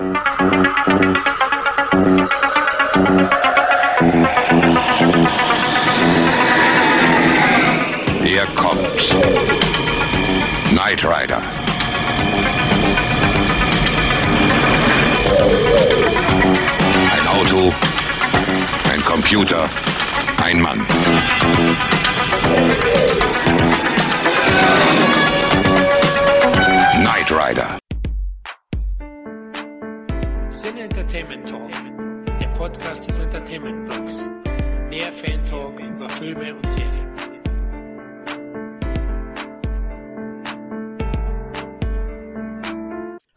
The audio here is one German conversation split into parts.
Hier kommt Knight Rider. Ein Auto, ein Computer, ein Mann. Podcast des Entertainment Blogs. Mehr Fan Talk über Filme und Serien.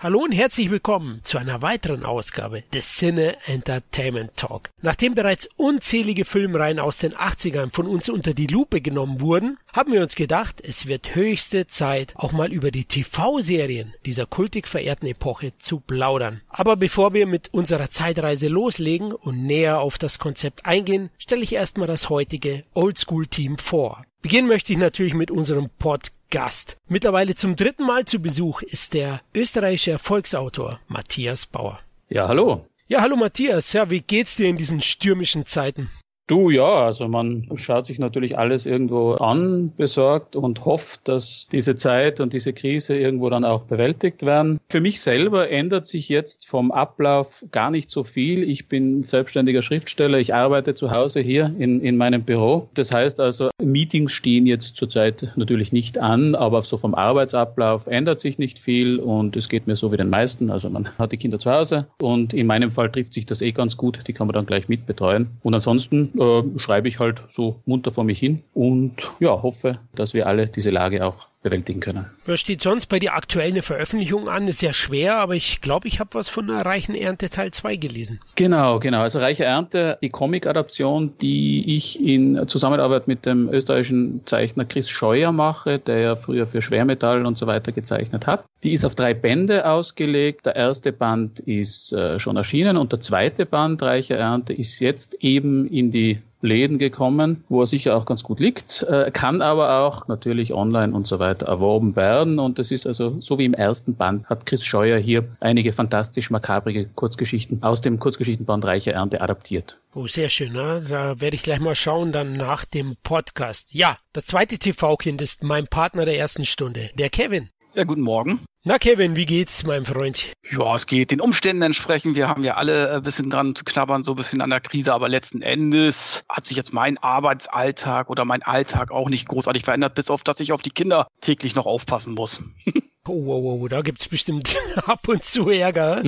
Hallo und herzlich willkommen zu einer weiteren Ausgabe des Cine Entertainment Talk. Nachdem bereits unzählige Filmreihen aus den 80ern von uns unter die Lupe genommen wurden, haben wir uns gedacht, es wird höchste Zeit, auch mal über die TV-Serien dieser kultig verehrten Epoche zu plaudern. Aber bevor wir mit unserer Zeitreise loslegen und näher auf das Konzept eingehen, stelle ich erstmal das heutige Oldschool-Team vor. Beginnen möchte ich natürlich mit unserem Podcast Gast. Mittlerweile zum dritten Mal zu Besuch ist der österreichische Erfolgsautor Matthias Bauer. Ja, hallo. Ja, hallo Matthias. Ja, wie geht's dir in diesen stürmischen Zeiten? Du, ja, also man schaut sich natürlich alles irgendwo an, besorgt und hofft, dass diese Zeit und diese Krise irgendwo dann auch bewältigt werden. Für mich selber ändert sich jetzt vom Ablauf gar nicht so viel. Ich bin selbstständiger Schriftsteller. Ich arbeite zu Hause hier in, in meinem Büro. Das heißt also, Meetings stehen jetzt zurzeit natürlich nicht an, aber so vom Arbeitsablauf ändert sich nicht viel und es geht mir so wie den meisten. Also man hat die Kinder zu Hause und in meinem Fall trifft sich das eh ganz gut. Die kann man dann gleich mitbetreuen. Und ansonsten äh, schreibe ich halt so munter vor mich hin und ja, hoffe, dass wir alle diese Lage auch bewältigen können. Was steht sonst bei dir aktuell eine Veröffentlichung an? Ist sehr schwer, aber ich glaube, ich habe was von der Reichen Ernte Teil 2 gelesen. Genau, genau. Also Reiche Ernte, die Comic-Adaption, die ich in Zusammenarbeit mit dem österreichischen Zeichner Chris Scheuer mache, der ja früher für Schwermetall und so weiter gezeichnet hat. Die ist auf drei Bände ausgelegt. Der erste Band ist äh, schon erschienen und der zweite Band, Reiche Ernte, ist jetzt eben in die Läden gekommen, wo er sicher auch ganz gut liegt, äh, kann aber auch natürlich online und so weiter erworben werden. Und das ist also, so wie im ersten Band, hat Chris Scheuer hier einige fantastisch makabrige Kurzgeschichten aus dem Kurzgeschichtenband Reiche Ernte adaptiert. Oh, sehr schön. Ne? Da werde ich gleich mal schauen, dann nach dem Podcast. Ja, das zweite TV-Kind ist mein Partner der ersten Stunde, der Kevin. Ja, guten Morgen. Na Kevin, wie geht's, mein Freund? Ja, es geht den Umständen entsprechend. Wir haben ja alle ein bisschen dran zu knabbern, so ein bisschen an der Krise, aber letzten Endes hat sich jetzt mein Arbeitsalltag oder mein Alltag auch nicht großartig verändert, bis auf dass ich auf die Kinder täglich noch aufpassen muss. Oh, oh, oh, da gibt's bestimmt ab und zu Ärger.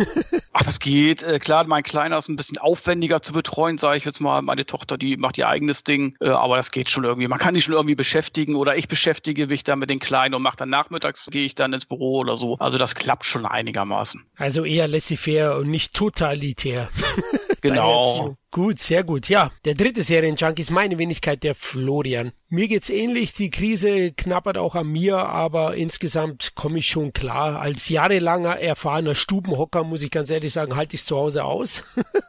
Ach, das geht. Äh, klar, mein Kleiner ist ein bisschen aufwendiger zu betreuen, sage ich jetzt mal. Meine Tochter, die macht ihr eigenes Ding, äh, aber das geht schon irgendwie. Man kann die schon irgendwie beschäftigen oder ich beschäftige mich dann mit den Kleinen und mache dann nachmittags, gehe ich dann ins Büro oder so. Also das klappt schon einigermaßen. Also eher laissez-faire und nicht totalitär. Genau. Gut, sehr gut. Ja, der dritte Serienjunk ist meine Wenigkeit, der Florian. Mir geht's ähnlich. Die Krise knappert auch an mir, aber insgesamt komme ich schon klar. Als jahrelanger erfahrener Stubenhocker muss ich ganz ehrlich sagen, halte ich zu Hause aus.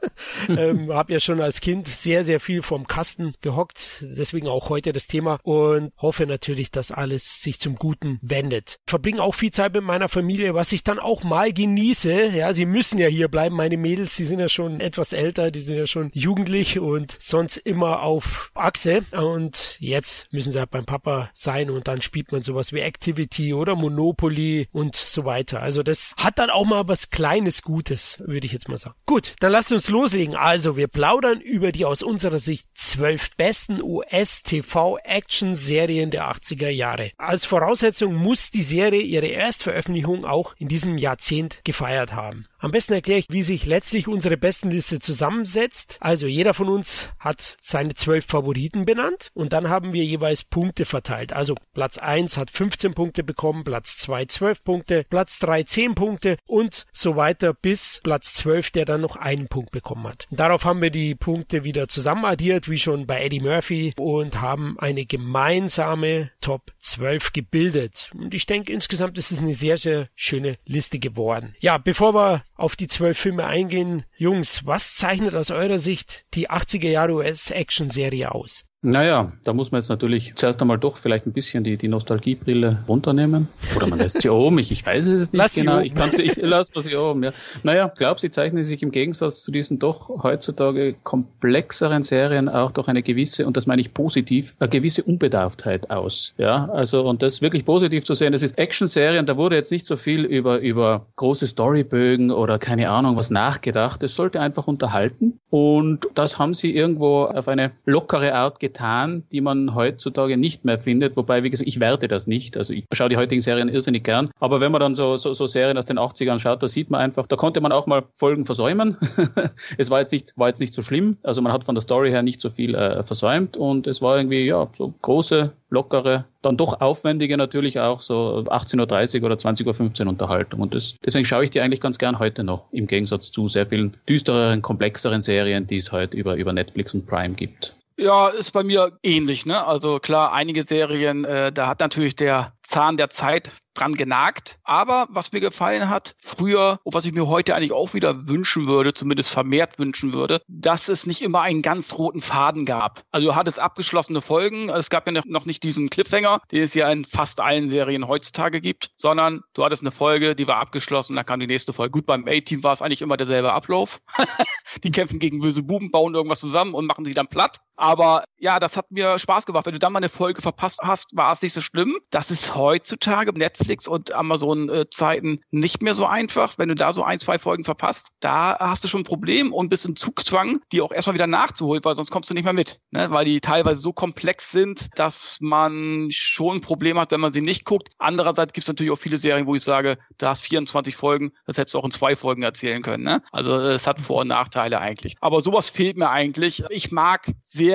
ähm, hab ja schon als Kind sehr, sehr viel vom Kasten gehockt. Deswegen auch heute das Thema und hoffe natürlich, dass alles sich zum Guten wendet. Verbringe auch viel Zeit mit meiner Familie, was ich dann auch mal genieße. Ja, sie müssen ja hier bleiben. Meine Mädels, die sind ja schon etwas älter, die sind ja schon jugendlich und sonst immer auf Achse. Und jetzt müssen sie halt beim Papa sein und dann spielt man sowas wie Activity oder Monopoly und so weiter. Also das hat dann auch mal was Kleines Gutes, würde ich jetzt mal sagen. Gut, dann lasst uns loslegen. Also wir plaudern über die aus unserer Sicht zwölf besten US-TV-Action-Serien der 80er Jahre. Als Voraussetzung muss die Serie ihre Erstveröffentlichung auch in diesem Jahrzehnt gefeiert haben. Am besten erkläre ich, wie sich letztlich unsere Bestenliste zusammensetzt. Also jeder von uns hat seine zwölf Favoriten benannt und dann haben wir jeweils Punkte verteilt. Also Platz 1 hat 15 Punkte bekommen, Platz 2 12 Punkte, Platz 3 10 Punkte und so weiter bis Platz 12, der dann noch einen Punkt bekommen hat. Und darauf haben wir die Punkte wieder zusammenaddiert, wie schon bei Eddie Murphy und haben eine gemeinsame Top 12 gebildet. Und ich denke, insgesamt ist es eine sehr, sehr schöne Liste geworden. Ja, bevor wir auf die zwölf Filme eingehen. Jungs, was zeichnet aus eurer Sicht die 80er Jahre US-Action-Serie aus? Naja, da muss man jetzt natürlich zuerst einmal doch vielleicht ein bisschen die, die Nostalgiebrille runternehmen. Oder man lässt sie oben, ich, ich weiß es nicht lass genau. Ich kann sie, ich lasse sie oben, ja. Naja, glaub, sie zeichnen sich im Gegensatz zu diesen doch heutzutage komplexeren Serien auch durch eine gewisse, und das meine ich positiv, eine gewisse Unbedarftheit aus. Ja, also, und das wirklich positiv zu sehen. Das ist Action-Serien, da wurde jetzt nicht so viel über, über große Storybögen oder keine Ahnung was nachgedacht. Es sollte einfach unterhalten. Und das haben sie irgendwo auf eine lockere Art getan, die man heutzutage nicht mehr findet. Wobei, wie gesagt, ich werte das nicht. Also ich schaue die heutigen Serien irrsinnig gern. Aber wenn man dann so, so, so Serien aus den 80ern schaut, da sieht man einfach, da konnte man auch mal Folgen versäumen. es war jetzt nicht, war jetzt nicht so schlimm. Also man hat von der Story her nicht so viel äh, versäumt und es war irgendwie, ja, so große, lockere, dann doch aufwendige natürlich auch so 18.30 Uhr oder 20.15 Uhr Unterhaltung. Und das, deswegen schaue ich die eigentlich ganz gern heute noch, im Gegensatz zu sehr vielen düstereren, komplexeren Serien, die es heute über, über Netflix und Prime gibt. Ja, ist bei mir ähnlich. Ne? Also klar, einige Serien, äh, da hat natürlich der Zahn der Zeit dran genagt. Aber was mir gefallen hat, früher, und was ich mir heute eigentlich auch wieder wünschen würde, zumindest vermehrt wünschen würde, dass es nicht immer einen ganz roten Faden gab. Also du hattest abgeschlossene Folgen, es gab ja noch nicht diesen Cliffhanger, den es ja in fast allen Serien heutzutage gibt, sondern du hattest eine Folge, die war abgeschlossen, dann kam die nächste Folge. Gut, beim A-Team war es eigentlich immer derselbe Ablauf. die kämpfen gegen böse Buben, bauen irgendwas zusammen und machen sie dann platt. Aber ja, das hat mir Spaß gemacht. Wenn du dann mal eine Folge verpasst hast, war es nicht so schlimm. Das ist heutzutage Netflix und Amazon-Zeiten nicht mehr so einfach. Wenn du da so ein, zwei Folgen verpasst, da hast du schon ein Problem und bist im Zugzwang, die auch erstmal wieder nachzuholen, weil sonst kommst du nicht mehr mit. Ne? Weil die teilweise so komplex sind, dass man schon ein Problem hat, wenn man sie nicht guckt. Andererseits gibt es natürlich auch viele Serien, wo ich sage, da hast 24 Folgen, das hättest du auch in zwei Folgen erzählen können. Ne? Also es hat Vor- und Nachteile eigentlich. Aber sowas fehlt mir eigentlich. Ich mag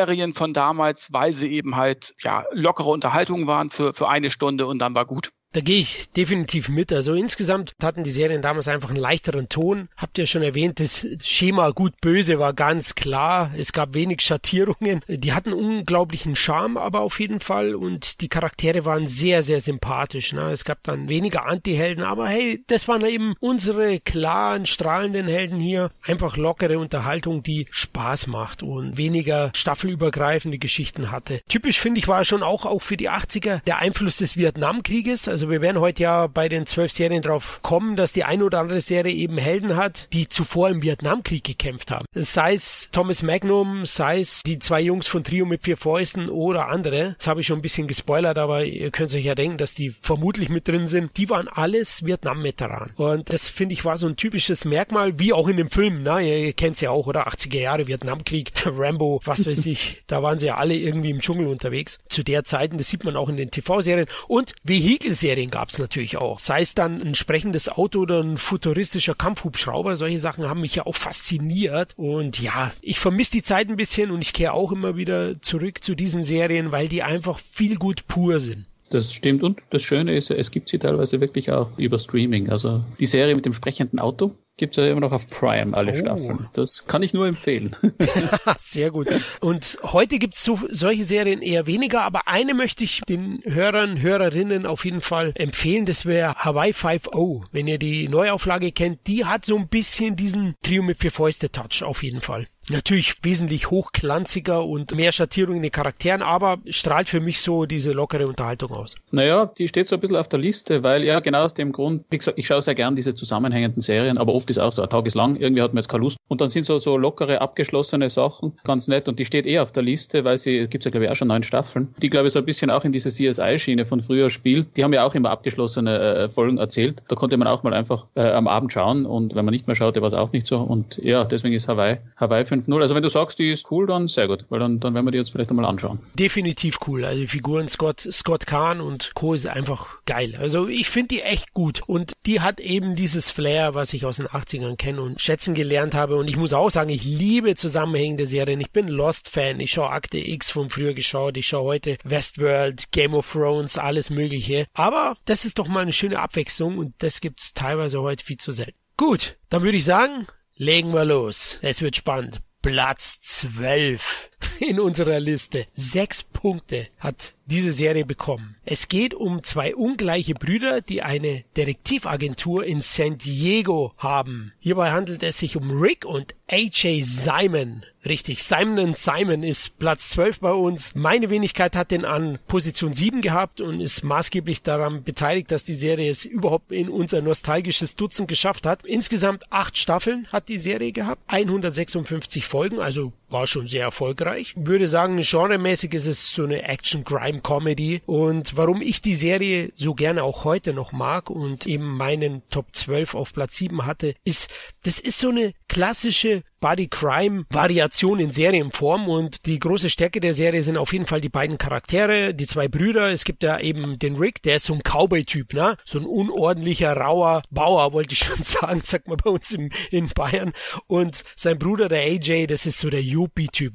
Serien von damals, weil sie eben halt ja lockere Unterhaltungen waren für, für eine Stunde und dann war gut. Da gehe ich definitiv mit. Also insgesamt hatten die Serien damals einfach einen leichteren Ton. Habt ihr schon erwähnt, das Schema gut-böse war ganz klar. Es gab wenig Schattierungen. Die hatten unglaublichen Charme aber auf jeden Fall und die Charaktere waren sehr, sehr sympathisch. Ne? Es gab dann weniger Anti-Helden, aber hey, das waren eben unsere klaren, strahlenden Helden hier. Einfach lockere Unterhaltung, die Spaß macht und weniger staffelübergreifende Geschichten hatte. Typisch finde ich war schon auch, auch für die 80er der Einfluss des Vietnamkrieges. Also wir werden heute ja bei den zwölf Serien drauf kommen, dass die eine oder andere Serie eben Helden hat, die zuvor im Vietnamkrieg gekämpft haben. Sei es Thomas Magnum, sei es die zwei Jungs von Trio mit vier Fäusten oder andere. Jetzt habe ich schon ein bisschen gespoilert, aber ihr könnt euch ja denken, dass die vermutlich mit drin sind. Die waren alles Vietnam-Veteranen. Und das finde ich war so ein typisches Merkmal, wie auch in dem Film. Na, ihr, ihr kennt es ja auch, oder 80er Jahre Vietnamkrieg, Rambo, was weiß ich. Da waren sie ja alle irgendwie im Dschungel unterwegs. Zu der Zeit, das sieht man auch in den TV-Serien. Und Vehikelserien Serien gab es natürlich auch. Sei es dann ein sprechendes Auto oder ein futuristischer Kampfhubschrauber, solche Sachen haben mich ja auch fasziniert. Und ja, ich vermisse die Zeit ein bisschen und ich kehre auch immer wieder zurück zu diesen Serien, weil die einfach viel gut pur sind. Das stimmt. Und das Schöne ist, es gibt sie teilweise wirklich auch über Streaming. Also die Serie mit dem sprechenden Auto gibt es ja immer noch auf Prime, alle oh. Staffeln. Das kann ich nur empfehlen. Sehr gut. Und heute gibt es so, solche Serien eher weniger, aber eine möchte ich den Hörern, Hörerinnen auf jeden Fall empfehlen. Das wäre Hawaii 5.0. Wenn ihr die Neuauflage kennt, die hat so ein bisschen diesen Trio mit vier Fäuste Touch auf jeden Fall. Natürlich wesentlich hochglanziger und mehr Schattierung in den Charakteren, aber strahlt für mich so diese lockere Unterhaltung aus. Naja, die steht so ein bisschen auf der Liste, weil ja genau aus dem Grund, wie gesagt, ich schaue sehr gern diese zusammenhängenden Serien, aber oft ist auch so, ein Tag ist lang, irgendwie hat man jetzt keine Lust. Und dann sind so, so lockere, abgeschlossene Sachen ganz nett und die steht eh auf der Liste, weil sie, gibt's ja glaube ich auch schon neun Staffeln, die glaube ich so ein bisschen auch in diese CSI-Schiene von früher spielt. Die haben ja auch immer abgeschlossene äh, Folgen erzählt. Da konnte man auch mal einfach äh, am Abend schauen und wenn man nicht mehr schaute, war es auch nicht so. Und ja, deswegen ist Hawaii, Hawaii 5.0. Also wenn du sagst, die ist cool, dann sehr gut, weil dann, dann werden wir die jetzt vielleicht einmal anschauen. Definitiv cool. Also die Figuren Scott, Scott Kahn und Co. ist einfach geil. Also ich finde die echt gut und die hat eben dieses Flair, was ich aus den 80ern kenne und schätzen gelernt habe. Und ich muss auch sagen, ich liebe zusammenhängende Serien. Ich bin Lost-Fan. Ich schaue Akte X von früher geschaut. Ich schaue heute Westworld, Game of Thrones, alles Mögliche. Aber das ist doch mal eine schöne Abwechslung und das gibt's teilweise heute viel zu selten. Gut, dann würde ich sagen, legen wir los. Es wird spannend. Platz 12 in unserer Liste. Sechs Punkte hat diese Serie bekommen. Es geht um zwei ungleiche Brüder, die eine Detektivagentur in San Diego haben. Hierbei handelt es sich um Rick und AJ Simon Richtig, Simon Simon ist Platz 12 bei uns. Meine Wenigkeit hat den an Position 7 gehabt und ist maßgeblich daran beteiligt, dass die Serie es überhaupt in unser nostalgisches Dutzend geschafft hat. Insgesamt acht Staffeln hat die Serie gehabt, 156 Folgen, also war schon sehr erfolgreich. Würde sagen, genremäßig ist es so eine Action-Crime-Comedy und warum ich die Serie so gerne auch heute noch mag und eben meinen Top 12 auf Platz 7 hatte, ist, das ist so eine klassische Body Crime Variation in Serienform und die große Stärke der Serie sind auf jeden Fall die beiden Charaktere, die zwei Brüder. Es gibt ja eben den Rick, der ist so ein Cowboy-Typ, ne? So ein unordentlicher, rauer Bauer, wollte ich schon sagen, sagt man bei uns im, in Bayern. Und sein Bruder, der AJ, das ist so der Yuppie-Typ,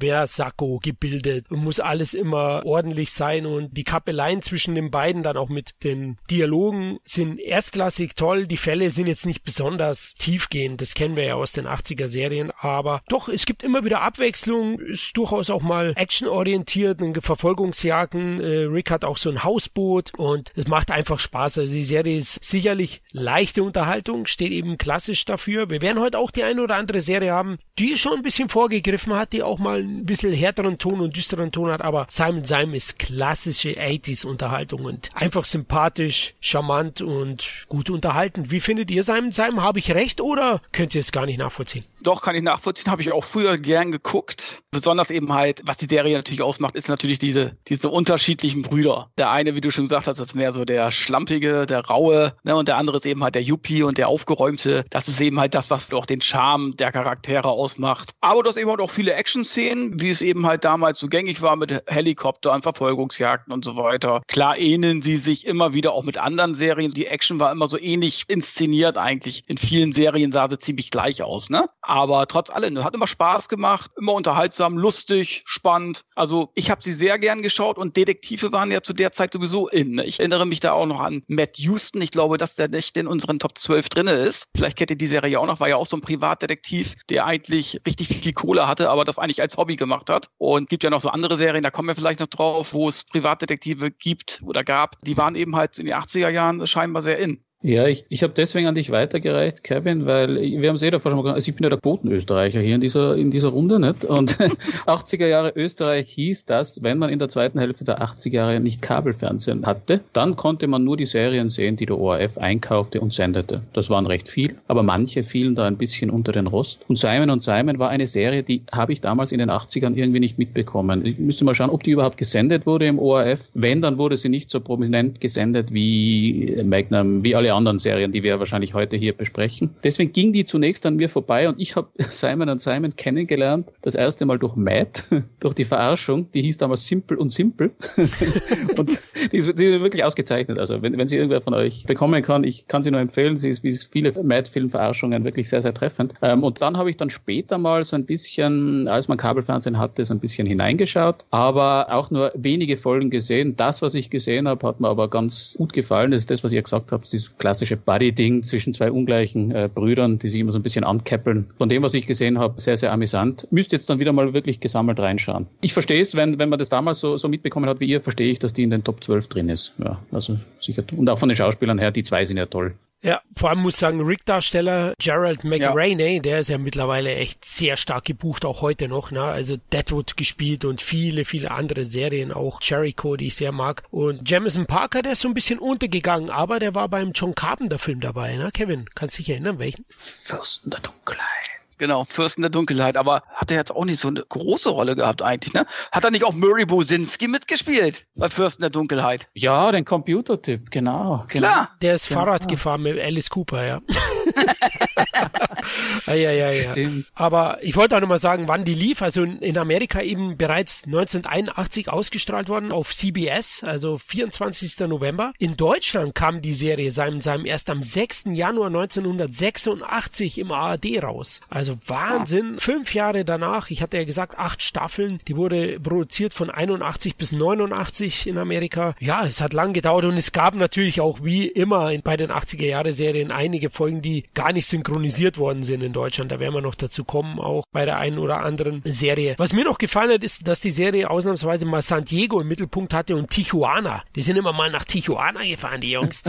ja, Sakko gebildet muss alles immer ordentlich sein und die Kappeleien zwischen den beiden, dann auch mit den Dialogen, sind erstklassig toll. Die Fälle sind jetzt nicht besonders tiefgehend, das kennen wir ja aus den 80er Serien, aber doch, es gibt immer wieder Abwechslung, ist durchaus auch mal actionorientiert, Verfolgungsjagden. Äh, Rick hat auch so ein Hausboot und es macht einfach Spaß. Also die Serie ist sicherlich leichte Unterhaltung, steht eben klassisch dafür. Wir werden heute auch die eine oder andere Serie haben, die schon ein bisschen vorgegriffen hat, die auch mal ein bisschen härteren Ton und düsteren Ton hat, aber Simon Simon ist klassische 80s Unterhaltung und einfach sympathisch, charmant und gut unterhaltend. Wie findet ihr Simon Simon? Habe ich recht oder könnt ihr es gar nicht nachvollziehen? Doch, kann ich nachvollziehen. Habe ich auch früher gern geguckt. Besonders eben halt, was die Serie natürlich ausmacht, ist natürlich diese, diese unterschiedlichen Brüder. Der eine, wie du schon gesagt hast, ist mehr so der Schlampige, der Raue, ne, und der andere ist eben halt der Yuppie und der Aufgeräumte. Das ist eben halt das, was doch den Charme der Charaktere ausmacht. Aber du hast eben halt auch viele Action-Szenen, wie es eben halt damals so gängig war mit Helikoptern, Verfolgungsjagden und so weiter. Klar ähneln sie sich immer wieder auch mit anderen Serien. Die Action war immer so ähnlich inszeniert eigentlich. In vielen Serien sah sie ziemlich gleich aus, ne? Aber trotz allem, hat immer Spaß gemacht, immer unterhaltsam, lustig, spannend. Also ich habe sie sehr gern geschaut und Detektive waren ja zu der Zeit sowieso in. Ich erinnere mich da auch noch an Matt Houston. Ich glaube, dass der nicht in unseren Top 12 drinne ist. Vielleicht kennt ihr die Serie auch noch, war ja auch so ein Privatdetektiv, der eigentlich richtig viel Kohle hatte, aber das eigentlich als Hobby gemacht hat. Und gibt ja noch so andere Serien, da kommen wir vielleicht noch drauf, wo es Privatdetektive gibt oder gab. Die waren eben halt in den 80er Jahren scheinbar sehr in. Ja, ich, ich habe deswegen an dich weitergereicht, Kevin, weil wir haben es eh davor schon mal gesagt, also ich bin ja der Quotenösterreicher hier in dieser, in dieser Runde, nicht? Und 80er Jahre Österreich hieß das, wenn man in der zweiten Hälfte der 80er Jahre nicht Kabelfernsehen hatte, dann konnte man nur die Serien sehen, die der ORF einkaufte und sendete. Das waren recht viel, aber manche fielen da ein bisschen unter den Rost. Und Simon und Simon war eine Serie, die habe ich damals in den 80ern irgendwie nicht mitbekommen. Ich müsste mal schauen, ob die überhaupt gesendet wurde im ORF. Wenn, dann wurde sie nicht so prominent gesendet wie Magnum, wie alle alle anderen Serien, die wir wahrscheinlich heute hier besprechen. Deswegen ging die zunächst an mir vorbei und ich habe Simon Simon kennengelernt, das erste Mal durch Matt, durch die Verarschung, die hieß damals Simple und Simple und die ist, die ist, wirklich ausgezeichnet. Also wenn, wenn sie irgendwer von euch bekommen kann, ich kann sie nur empfehlen, sie ist wie viele Matt-Film-Verarschungen wirklich sehr, sehr treffend. Ähm, und dann habe ich dann später mal so ein bisschen, als man Kabelfernsehen hatte, so ein bisschen hineingeschaut, aber auch nur wenige Folgen gesehen. Das, was ich gesehen habe, hat mir aber ganz gut gefallen. Das ist das, was ihr gesagt habt, dieses klassische Buddy-Ding zwischen zwei ungleichen äh, Brüdern, die sich immer so ein bisschen ankäppeln. Von dem, was ich gesehen habe, sehr, sehr amüsant. Müsst jetzt dann wieder mal wirklich gesammelt reinschauen. Ich verstehe es, wenn, wenn man das damals so, so mitbekommen hat wie ihr, verstehe ich, dass die in den Top 12 drin ist. Ja, also sicher. Und auch von den Schauspielern her, die zwei sind ja toll. Ja, vor allem muss ich sagen, Rick-Darsteller Gerald McRaney, ja. der ist ja mittlerweile echt sehr stark gebucht, auch heute noch. Ne? Also Deadwood gespielt und viele, viele andere Serien, auch Jericho, die ich sehr mag. Und Jamison Parker, der ist so ein bisschen untergegangen, aber der war beim John Carpenter-Film dabei. Ne? Kevin, kannst du dich erinnern, welchen? Fürsten der Dunkelheit. Genau, Fürsten der Dunkelheit, aber hat er jetzt auch nicht so eine große Rolle gehabt eigentlich, ne? Hat er nicht auch Murray Bosinski mitgespielt bei Fürsten der Dunkelheit? Ja, den Computertyp, genau. genau. Klar. Der ist genau. Fahrrad gefahren mit Alice Cooper, ja. ja, ja, ja, ja. Aber ich wollte auch nochmal sagen, wann die lief. Also in Amerika eben bereits 1981 ausgestrahlt worden auf CBS, also 24. November. In Deutschland kam die Serie seinem, seinem erst am 6. Januar 1986 im ARD raus. Also Wahnsinn. Ja. Fünf Jahre danach, ich hatte ja gesagt, acht Staffeln. Die wurde produziert von 81 bis 89 in Amerika. Ja, es hat lang gedauert und es gab natürlich auch wie immer bei den 80er Jahre Serien einige Folgen, die gar nicht synchronisiert worden sind in Deutschland. Da werden wir noch dazu kommen, auch bei der einen oder anderen Serie. Was mir noch gefallen hat, ist, dass die Serie ausnahmsweise mal San Diego im Mittelpunkt hatte und Tijuana. Die sind immer mal nach Tijuana gefahren, die Jungs.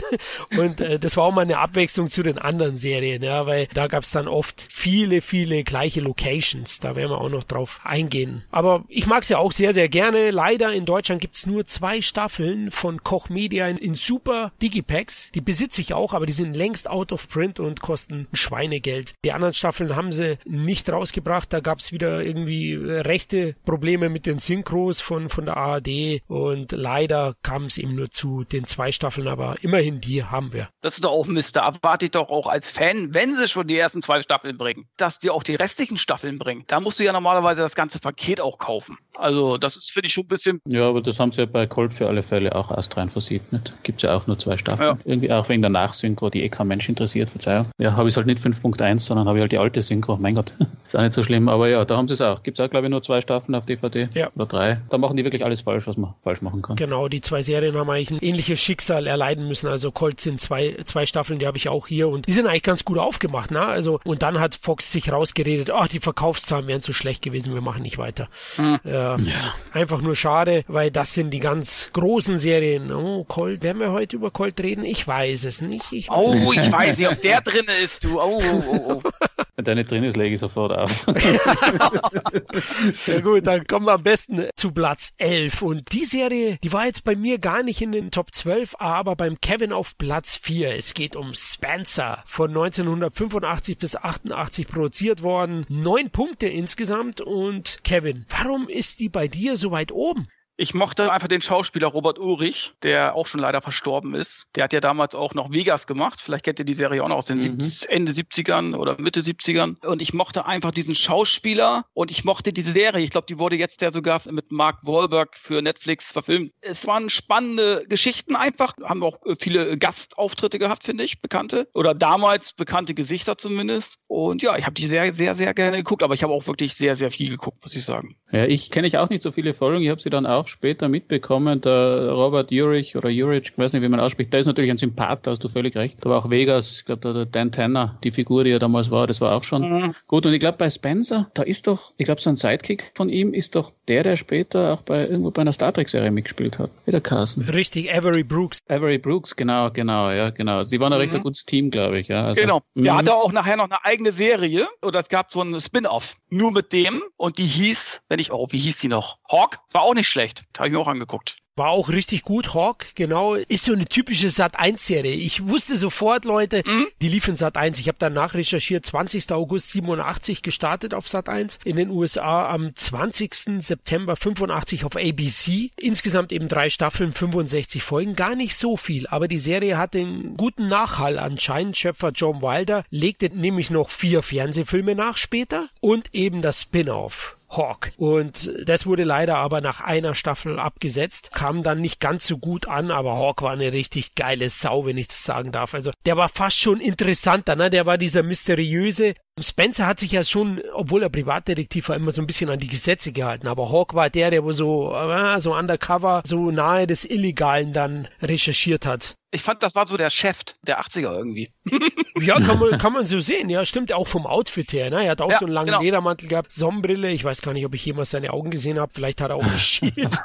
und äh, das war auch mal eine Abwechslung zu den anderen Serien, ja, weil da gab es dann oft viele, viele gleiche Locations. Da werden wir auch noch drauf eingehen. Aber ich mag es ja auch sehr, sehr gerne. Leider in Deutschland gibt es nur zwei Staffeln von Koch Media in, in Super Digipacks. Die besitze ich auch, aber die sind längst out of print und kosten Schweinegeld. Die anderen Staffeln haben sie nicht rausgebracht. Da gab es wieder irgendwie äh, rechte Probleme mit den Synchros von, von der ARD und leider kam es eben nur zu den zwei Staffeln, aber immerhin die haben wir. Das ist doch auch Mist. Da erwarte ich doch auch als Fan, wenn sie schon die ersten zwei Staffeln bringen, dass die auch die restlichen Staffeln bringen. Da musst du ja normalerweise das ganze Paket auch kaufen. Also das ist, finde ich, schon ein bisschen... Ja, aber das haben sie ja bei Cold für alle Fälle auch erst rein versieht. Nicht? Gibt es ja auch nur zwei Staffeln. Ja. Irgendwie auch wegen der Nachsynchro, die eh kein Mensch interessiert, Verzeihung. Ja, habe ich halt nicht 5.1, sondern habe ich halt die alte Synchro. Mein Gott, ist auch nicht so schlimm. Aber ja, da haben sie es auch. Gibt es auch, glaube ich, nur zwei Staffeln auf DVD. Ja. Oder drei. Da machen die wirklich alles falsch, was man falsch machen kann. Genau, die zwei Serien haben eigentlich ein ähnliches Schicksal erleiden müssen. Also Colt sind zwei, zwei Staffeln, die habe ich auch hier und die sind eigentlich ganz gut aufgemacht. Ne? Also, und dann hat Fox sich rausgeredet, ach, die Verkaufszahlen wären zu schlecht gewesen, wir machen nicht weiter. Mhm. Äh, ja. Einfach nur schade, weil das sind die ganz großen Serien. Oh, Colt, werden wir heute über Colt reden? Ich weiß es nicht. Ich oh, ich weiß nicht, ob der drin ist, du. Oh, oh, oh. oh. Wenn der nicht drin ist, lege ich sofort auf. ja gut, dann kommen wir am besten zu Platz 11. Und die Serie, die war jetzt bei mir gar nicht in den Top 12, aber beim Kevin auf Platz 4. Es geht um Spencer, von 1985 bis 88 produziert worden. Neun Punkte insgesamt. Und Kevin, warum ist die bei dir so weit oben? Ich mochte einfach den Schauspieler Robert Ulrich, der auch schon leider verstorben ist. Der hat ja damals auch noch Vegas gemacht. Vielleicht kennt ihr die Serie auch noch aus den mhm. Ende 70ern oder Mitte 70ern. Und ich mochte einfach diesen Schauspieler und ich mochte diese Serie. Ich glaube, die wurde jetzt ja sogar mit Mark Wahlberg für Netflix verfilmt. Es waren spannende Geschichten einfach. Haben auch viele Gastauftritte gehabt, finde ich, bekannte. Oder damals bekannte Gesichter zumindest. Und ja, ich habe die Serie sehr, sehr gerne geguckt. Aber ich habe auch wirklich sehr, sehr viel geguckt, muss ich sagen. Ja, ich kenne ich auch nicht so viele Folgen. Ich habe sie dann auch später mitbekommen, der Robert Urich oder Urich, ich weiß nicht, wie man ausspricht, der ist natürlich ein Sympath, da hast du völlig recht. Da war auch Vegas, ich glaube, der Dan Tanner, die Figur, die er damals war, das war auch schon mhm. gut. Und ich glaube, bei Spencer, da ist doch, ich glaube, so ein Sidekick von ihm ist doch der, der später auch bei irgendwo bei einer Star Trek-Serie mitgespielt hat. Wieder Carson. Richtig, Avery Brooks. Avery Brooks, genau, genau, ja, genau. Sie waren ein mhm. recht gutes Team, glaube ich. Ja. Also, genau. Der mhm. hatte auch nachher noch eine eigene Serie oder es gab so ein Spin-off nur mit dem und die hieß, wenn ich, oh, wie hieß die noch? Hawk? War auch nicht schlecht. Habe ich mir auch angeguckt. War auch richtig gut, Hawk, genau. Ist so eine typische Sat1-Serie. Ich wusste sofort, Leute, mhm. die liefen Sat1. Ich habe dann nachrecherchiert, 20. August 87 gestartet auf Sat1, in den USA am 20. September 85 auf ABC. Insgesamt eben drei Staffeln, 65 Folgen, gar nicht so viel, aber die Serie hatte einen guten Nachhall anscheinend. Schöpfer John Wilder legte nämlich noch vier Fernsehfilme nach später und eben das Spin-off. Hawk. Und das wurde leider aber nach einer Staffel abgesetzt, kam dann nicht ganz so gut an, aber Hawk war eine richtig geile Sau, wenn ich das sagen darf. Also der war fast schon interessanter, ne? Der war dieser mysteriöse, Spencer hat sich ja schon, obwohl er Privatdetektiv war, immer so ein bisschen an die Gesetze gehalten. Aber Hawk war der, der wo so, äh, so undercover, so nahe des Illegalen dann recherchiert hat. Ich fand, das war so der Chef der 80er irgendwie. ja, kann man, kann man so sehen. Ja, stimmt auch vom Outfit her. Ne? Er hat auch ja, so einen langen genau. Ledermantel gehabt, Sonnenbrille. Ich weiß gar nicht, ob ich jemals seine Augen gesehen habe. Vielleicht hat er auch geschielt.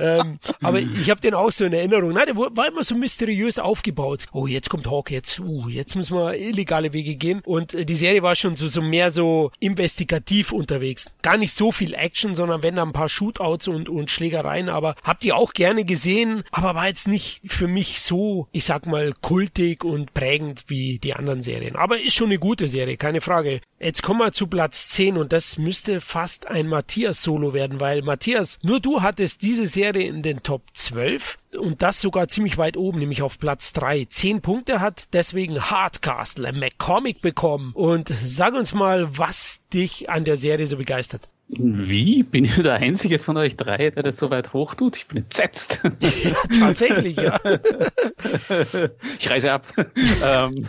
ähm, aber ich habe den auch so in Erinnerung. Na, der war immer so mysteriös aufgebaut. Oh, jetzt kommt Hawk, jetzt, uh, jetzt müssen wir illegale Wege gehen. Und äh, die Serie war schon so, so mehr so investigativ unterwegs. Gar nicht so viel Action, sondern wenn da ein paar Shootouts und, und Schlägereien. Aber habt ihr auch gerne gesehen, aber war jetzt nicht für mich so, ich sag mal, kultig und prägend wie die anderen Serien. Aber ist schon eine gute Serie, keine Frage. Jetzt kommen wir zu Platz 10 und das müsste fast ein Matthias-Solo werden, weil Matthias, nur du hattest diese Serie in den Top 12 und das sogar ziemlich weit oben, nämlich auf Platz 3. Zehn Punkte hat deswegen Hardcastle, McCormick bekommen. Und sag uns mal, was dich an der Serie so begeistert. Wie? Bin ich der einzige von euch drei, der das so weit hoch tut? Ich bin entsetzt. Ja, tatsächlich, ja. ich reise ab. ähm,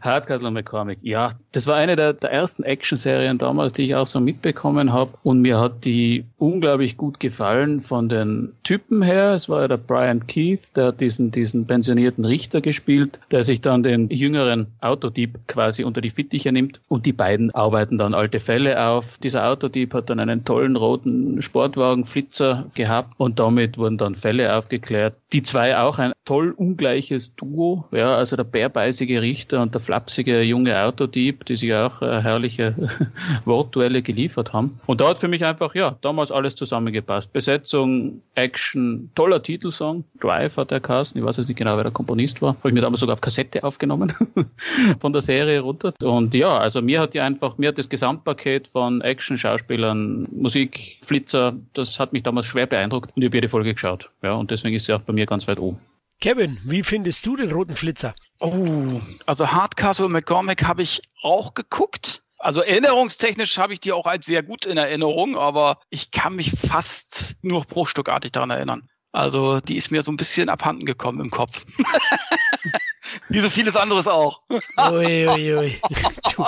Hardcastle McCormick. Ja, das war eine der, der ersten Action-Serien damals, die ich auch so mitbekommen habe. Und mir hat die unglaublich gut gefallen von den Typen her. Es war ja der Brian Keith, der hat diesen, diesen pensionierten Richter gespielt, der sich dann den jüngeren Autodieb quasi unter die Fittiche nimmt. Und die beiden arbeiten dann alte Fälle auf. Dieser Autodieb hat dann einen tollen roten Sportwagen Flitzer gehabt und damit wurden dann Fälle aufgeklärt. Die zwei auch ein toll ungleiches Duo, ja, also der bärbeißige Richter und der flapsige junge Autodieb, die sich auch äh, herrliche Wortduelle geliefert haben. Und da hat für mich einfach, ja, damals alles zusammengepasst. Besetzung, Action, toller Titelsong. Drive hat der Carsten, ich weiß jetzt nicht genau, wer der Komponist war. Habe ich mir damals sogar auf Kassette aufgenommen von der Serie runter. Und ja, also mir hat die einfach, mir hat das Gesamtpaket von Action, Schauspielern, Musik, Flitzer, das hat mich damals schwer beeindruckt und ich habe jede Folge geschaut. Ja, und deswegen ist sie auch bei mir ganz weit oben. Kevin, wie findest du den roten Flitzer? Oh, also Hardcastle McCormick habe ich auch geguckt. Also erinnerungstechnisch habe ich die auch als sehr gut in Erinnerung, aber ich kann mich fast nur bruchstückartig daran erinnern. Also die ist mir so ein bisschen abhanden gekommen im Kopf. Wie so vieles anderes auch. Ui, ui, ui. Du,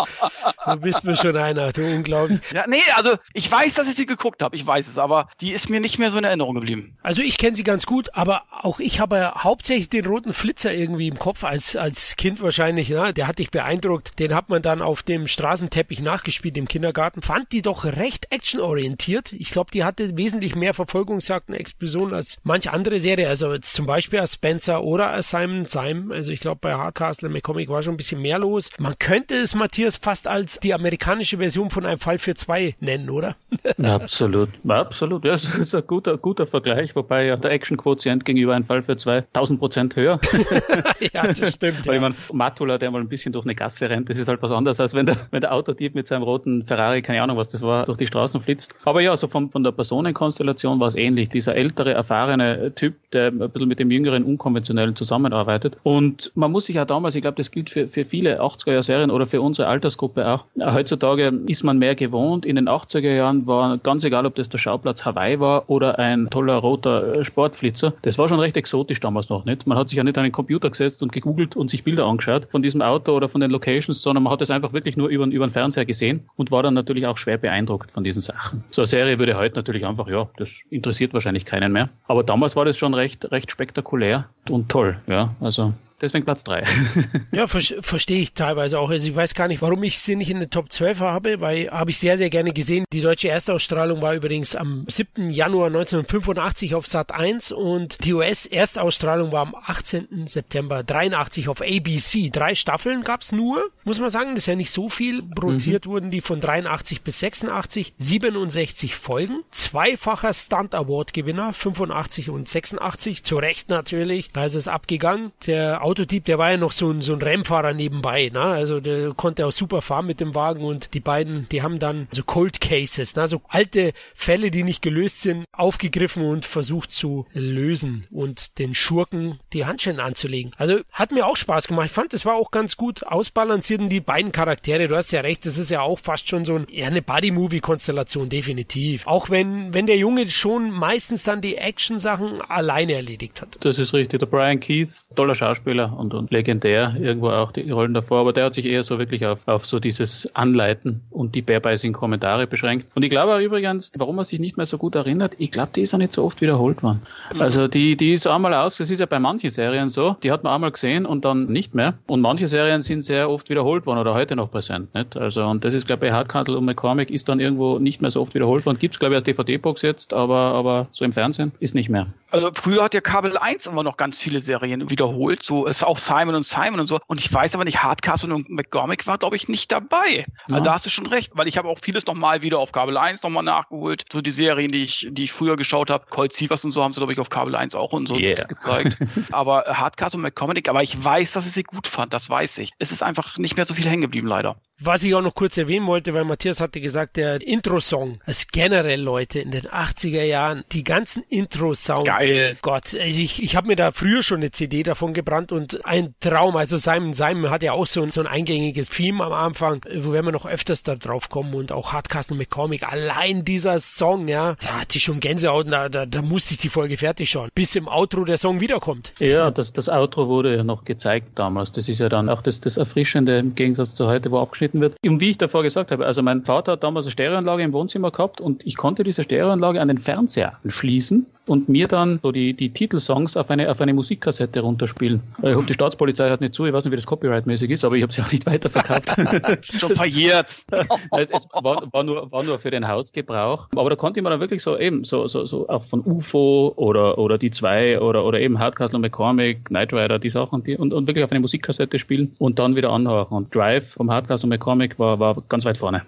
du bist mir schon einer, du unglaublich. Ja, nee, also ich weiß, dass ich sie geguckt habe, ich weiß es, aber die ist mir nicht mehr so in Erinnerung geblieben. Also ich kenne sie ganz gut, aber auch ich habe hauptsächlich den roten Flitzer irgendwie im Kopf als, als Kind wahrscheinlich, ne? der hat dich beeindruckt. Den hat man dann auf dem Straßenteppich nachgespielt im Kindergarten. Fand die doch recht actionorientiert. Ich glaube, die hatte wesentlich mehr Verfolgungsjagden, Explosionen als manche andere Serie. Also jetzt zum Beispiel als Spencer oder als Simon Syme. Also ich glaube, bei Hardcastle McCormick war schon ein bisschen mehr los. Man könnte es, Matthias, fast als die amerikanische Version von einem Fall für zwei nennen, oder? absolut, absolut. Ja, das ist ein guter, guter Vergleich, wobei ja der Action-Quotient gegenüber einem Fall für zwei 1000 Prozent höher. ja, das stimmt. Weil ja. ich meine, Matula, der mal ein bisschen durch eine Gasse rennt, das ist halt was anderes, als wenn der, wenn der Autodieb mit seinem roten Ferrari, keine Ahnung was das war, durch die Straßen flitzt. Aber ja, so von, von der Personenkonstellation war es ähnlich. Dieser ältere, erfahrene Typ, der ein bisschen mit dem jüngeren, unkonventionellen zusammenarbeitet. Und man muss sich ja damals, ich glaube, das gilt für, für viele 80er-Jahr-Serien oder für unsere Altersgruppe auch. Heutzutage ist man mehr gewohnt. In den 80er Jahren war ganz egal, ob das der Schauplatz Hawaii war oder ein toller roter äh, Sportflitzer. Das war schon recht exotisch damals noch nicht. Man hat sich ja nicht an den Computer gesetzt und gegoogelt und sich Bilder angeschaut von diesem Auto oder von den Locations, sondern man hat es einfach wirklich nur über, über den Fernseher gesehen und war dann natürlich auch schwer beeindruckt von diesen Sachen. So eine Serie würde heute natürlich einfach, ja, das interessiert wahrscheinlich keinen mehr. Aber damals war das schon recht, recht spektakulär und toll, ja. Also Deswegen Platz 3. ja, ver verstehe ich teilweise auch. Also ich weiß gar nicht, warum ich sie nicht in der Top 12 habe, weil habe ich sehr, sehr gerne gesehen. Die deutsche Erstausstrahlung war übrigens am 7. Januar 1985 auf Sat 1 und die US-Erstausstrahlung war am 18. September 83 auf ABC. Drei Staffeln gab's nur, muss man sagen. Das ist ja nicht so viel. Produziert mhm. wurden die von 83 bis 86, 67 Folgen. Zweifacher Stunt Award Gewinner, 85 und 86. Zu Recht natürlich. Da ist es abgegangen. Der Autotyp, der war ja noch so ein, so ein Rennfahrer nebenbei, ne? Also der konnte auch super fahren mit dem Wagen und die beiden, die haben dann so Cold Cases, ne? So alte Fälle, die nicht gelöst sind, aufgegriffen und versucht zu lösen und den Schurken die Handschellen anzulegen. Also hat mir auch Spaß gemacht. Ich fand, das war auch ganz gut ausbalanciert und die beiden Charaktere, du hast ja recht, das ist ja auch fast schon so ein, ja, eine Buddy-Movie-Konstellation, definitiv. Auch wenn, wenn der Junge schon meistens dann die Action-Sachen alleine erledigt hat. Das ist richtig. Der Brian Keith, toller Schauspieler Schauspieler und, und legendär irgendwo auch die Rollen davor, aber der hat sich eher so wirklich auf, auf so dieses Anleiten und die bärbeisigen Kommentare beschränkt. Und ich glaube auch übrigens, warum er sich nicht mehr so gut erinnert, ich glaube, die ist auch nicht so oft wiederholt worden. Mhm. Also die, die ist einmal aus, das ist ja bei manchen Serien so, die hat man einmal gesehen und dann nicht mehr. Und manche Serien sind sehr oft wiederholt worden oder heute noch präsent. Nicht? Also, und das ist, glaube ich, bei Hardcastle und McCormick ist dann irgendwo nicht mehr so oft wiederholt worden. Gibt es, glaube ich, als DVD-Box jetzt, aber, aber so im Fernsehen ist nicht mehr. Also früher hat ja Kabel 1 immer noch ganz viele Serien wiederholt, so ist auch Simon und Simon und so. Und ich weiß aber nicht, Hardcastle und McGormick war, glaube ich, nicht dabei. Ja. Also da hast du schon recht, weil ich habe auch vieles nochmal wieder auf Kabel 1 nochmal nachgeholt. So die Serien, die ich, die ich früher geschaut habe, Colt Sievers und so haben sie, glaube ich, auf Kabel 1 auch und so yeah. gezeigt. aber Hardcastle und McCormick, aber ich weiß, dass ich sie gut fand, das weiß ich. Es ist einfach nicht mehr so viel hängen geblieben, leider. Was ich auch noch kurz erwähnen wollte, weil Matthias hatte gesagt, der Intro-Song, als generell Leute in den 80er Jahren, die ganzen Intro-Sounds. Geil. Gott, ich, ich habe mir da früher schon eine CD davon gebrannt und ein Traum. Also Simon Simon hat ja auch so ein, so ein eingängiges Theme am Anfang, wo werden wir noch öfters da drauf kommen und auch Hardcastle McCormick. Allein dieser Song, ja, da hatte ich schon Gänsehaut und da, da, da musste ich die Folge fertig schauen, bis im Outro der Song wiederkommt. Ja, das, das Outro wurde ja noch gezeigt damals. Das ist ja dann auch das, das Erfrischende im Gegensatz zu heute, wo abgeschnitten wird. Und wie ich davor gesagt habe, also mein Vater hat damals eine Stereoanlage im Wohnzimmer gehabt und ich konnte diese Stereoanlage an den Fernseher anschließen und mir dann so die, die Titelsongs auf eine, auf eine Musikkassette runterspielen. Ich hoffe, die Staatspolizei hat nicht zu, ich weiß nicht, wie das copyrightmäßig ist, aber ich habe sie auch nicht weiterverkauft. Schon verjährt. es, es war, war, nur, war nur für den Hausgebrauch. Aber da konnte ich mir dann wirklich so eben, so, so, so auch von UFO oder, oder die zwei oder, oder eben Hardcastle McCormick, Knight Rider, die Sachen die, und, und wirklich auf eine Musikkassette spielen und dann wieder anhören. Und Drive vom Hardcastle McCormick war, war ganz weit vorne.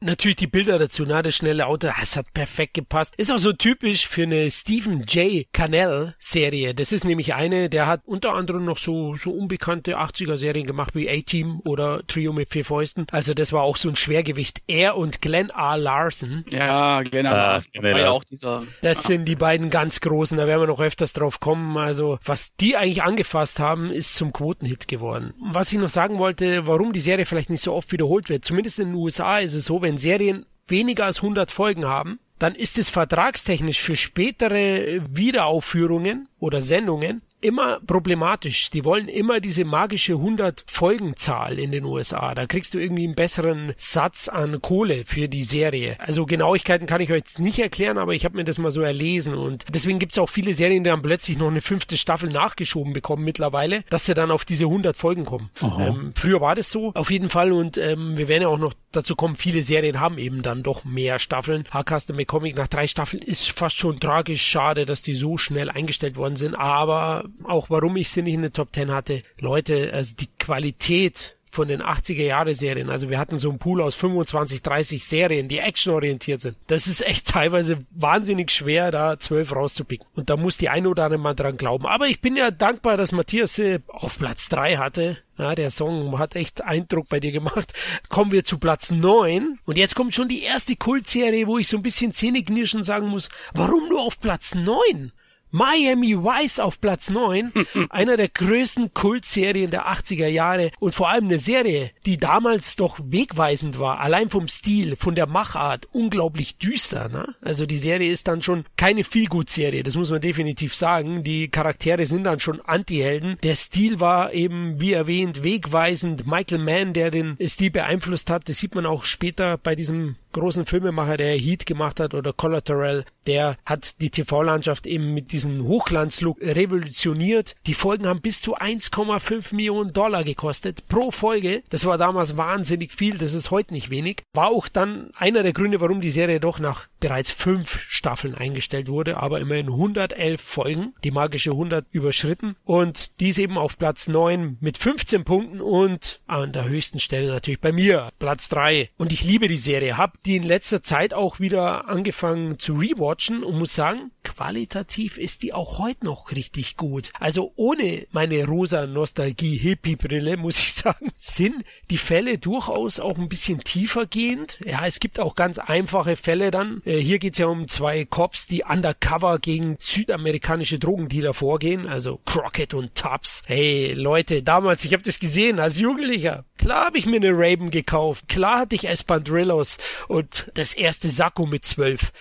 Natürlich die Bilder dazu, ne? Das schnelle Auto, das hat perfekt gepasst. Ist auch so typisch für eine Stephen J. Cannell Serie. Das ist nämlich eine, der hat unter anderem noch so, so unbekannte 80er Serien gemacht wie A-Team oder Trio mit vier Fäusten. Also das war auch so ein Schwergewicht. Er und Glenn R. Larson. Ja, Glenn R. Larson. Das war ja auch dieser. Das sind die beiden ganz großen. Da werden wir noch öfters drauf kommen. Also was die eigentlich angefasst haben, ist zum Quotenhit geworden. Was ich noch sagen wollte, warum die Serie vielleicht nicht so oft wiederholt wird. Zumindest in den USA ist es so, wenn Serien weniger als 100 Folgen haben, dann ist es vertragstechnisch für spätere Wiederaufführungen oder Sendungen immer problematisch. Die wollen immer diese magische 100 Folgenzahl in den USA. Da kriegst du irgendwie einen besseren Satz an Kohle für die Serie. Also Genauigkeiten kann ich euch jetzt nicht erklären, aber ich habe mir das mal so erlesen und deswegen gibt es auch viele Serien, die dann plötzlich noch eine fünfte Staffel nachgeschoben bekommen mittlerweile, dass sie dann auf diese 100 Folgen kommen. Ähm, früher war das so, auf jeden Fall und ähm, wir werden ja auch noch dazu kommen, viele Serien haben eben dann doch mehr Staffeln. Hardcastle McCormick nach drei Staffeln ist fast schon tragisch schade, dass die so schnell eingestellt worden sind, aber auch warum ich sie nicht in den Top 10 hatte. Leute, also die Qualität von den 80er Jahre Serien. Also wir hatten so einen Pool aus 25, 30 Serien, die actionorientiert sind. Das ist echt teilweise wahnsinnig schwer, da zwölf rauszupicken. Und da muss die eine oder andere mal dran glauben. Aber ich bin ja dankbar, dass Matthias sie auf Platz drei hatte. Ja, der Song hat echt Eindruck bei dir gemacht. Kommen wir zu Platz neun Und jetzt kommt schon die erste Kultserie, wo ich so ein bisschen zähneknirschen sagen muss, warum nur auf Platz neun? Miami Vice auf Platz 9, einer der größten Kultserien der 80er Jahre und vor allem eine Serie, die damals doch wegweisend war, allein vom Stil, von der Machart, unglaublich düster. Ne? Also die Serie ist dann schon keine Feelgood-Serie, das muss man definitiv sagen. Die Charaktere sind dann schon Anti-Helden. Der Stil war eben, wie erwähnt, wegweisend. Michael Mann, der den Stil beeinflusst hat, das sieht man auch später bei diesem großen Filmemacher, der Heat gemacht hat oder Collateral, der hat die TV-Landschaft eben mit diesem Hochglanzlook revolutioniert. Die Folgen haben bis zu 1,5 Millionen Dollar gekostet pro Folge. Das war damals wahnsinnig viel, das ist heute nicht wenig. War auch dann einer der Gründe, warum die Serie doch nach bereits fünf Staffeln eingestellt wurde, aber immerhin 111 Folgen, die magische 100 überschritten und dies eben auf Platz 9 mit 15 Punkten und an der höchsten Stelle natürlich bei mir, Platz 3. Und ich liebe die Serie, hab die in letzter Zeit auch wieder angefangen zu rewatchen und muss sagen, qualitativ ist die auch heute noch richtig gut. Also ohne meine rosa Nostalgie-Hippie-Brille, muss ich sagen, sind die Fälle durchaus auch ein bisschen tiefer gehend. Ja, es gibt auch ganz einfache Fälle dann. Äh, hier geht's ja um zwei Cops, die undercover gegen südamerikanische Drogendealer vorgehen, also Crockett und Tubbs. Hey Leute, damals, ich habe das gesehen als Jugendlicher. Klar habe ich mir eine Raven gekauft. Klar hatte ich Espandrillos und das erste Sakko mit zwölf.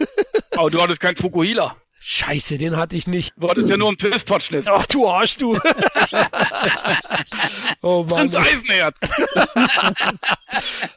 Aber du hattest kein Fukuhila. Scheiße, den hatte ich nicht. Du hattest ja nur einen Pisspotschnitt. Ach, du Arsch, du. oh Mann. Und Eisenherz.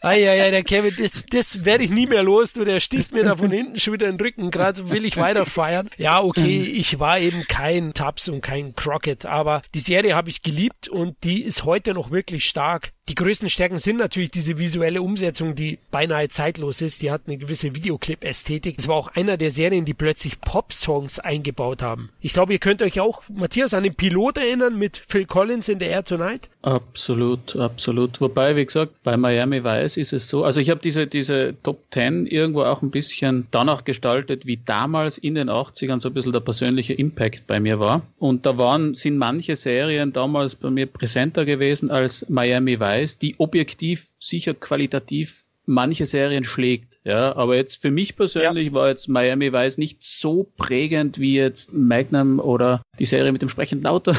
Eieiei, der Kevin, das, das werde ich nie mehr los. Du, der sticht mir da von hinten schon wieder in den Rücken. Gerade will ich weiter feiern. Ja, okay, ich war eben kein Tubbs und kein Crockett, aber die Serie habe ich geliebt und die ist heute noch wirklich stark. Die größten Stärken sind natürlich diese visuelle Umsetzung, die beinahe zeitlos ist. Die hat eine gewisse Videoclip-Ästhetik. Es war auch einer der Serien, die plötzlich Pop-Songs eingebaut haben. Ich glaube, ihr könnt euch auch, Matthias, an den Pilot erinnern mit Phil Collins in The Air Tonight. Absolut, absolut. Wobei, wie gesagt, bei Miami Vice ist es so, also ich habe diese, diese Top 10 irgendwo auch ein bisschen danach gestaltet, wie damals in den 80ern so ein bisschen der persönliche Impact bei mir war. Und da waren, sind manche Serien damals bei mir präsenter gewesen als Miami Vice Vice, die objektiv sicher qualitativ manche Serien schlägt. Ja, aber jetzt für mich persönlich ja. war jetzt Miami Vice nicht so prägend wie jetzt Magnum oder die Serie mit dem sprechenden Auto.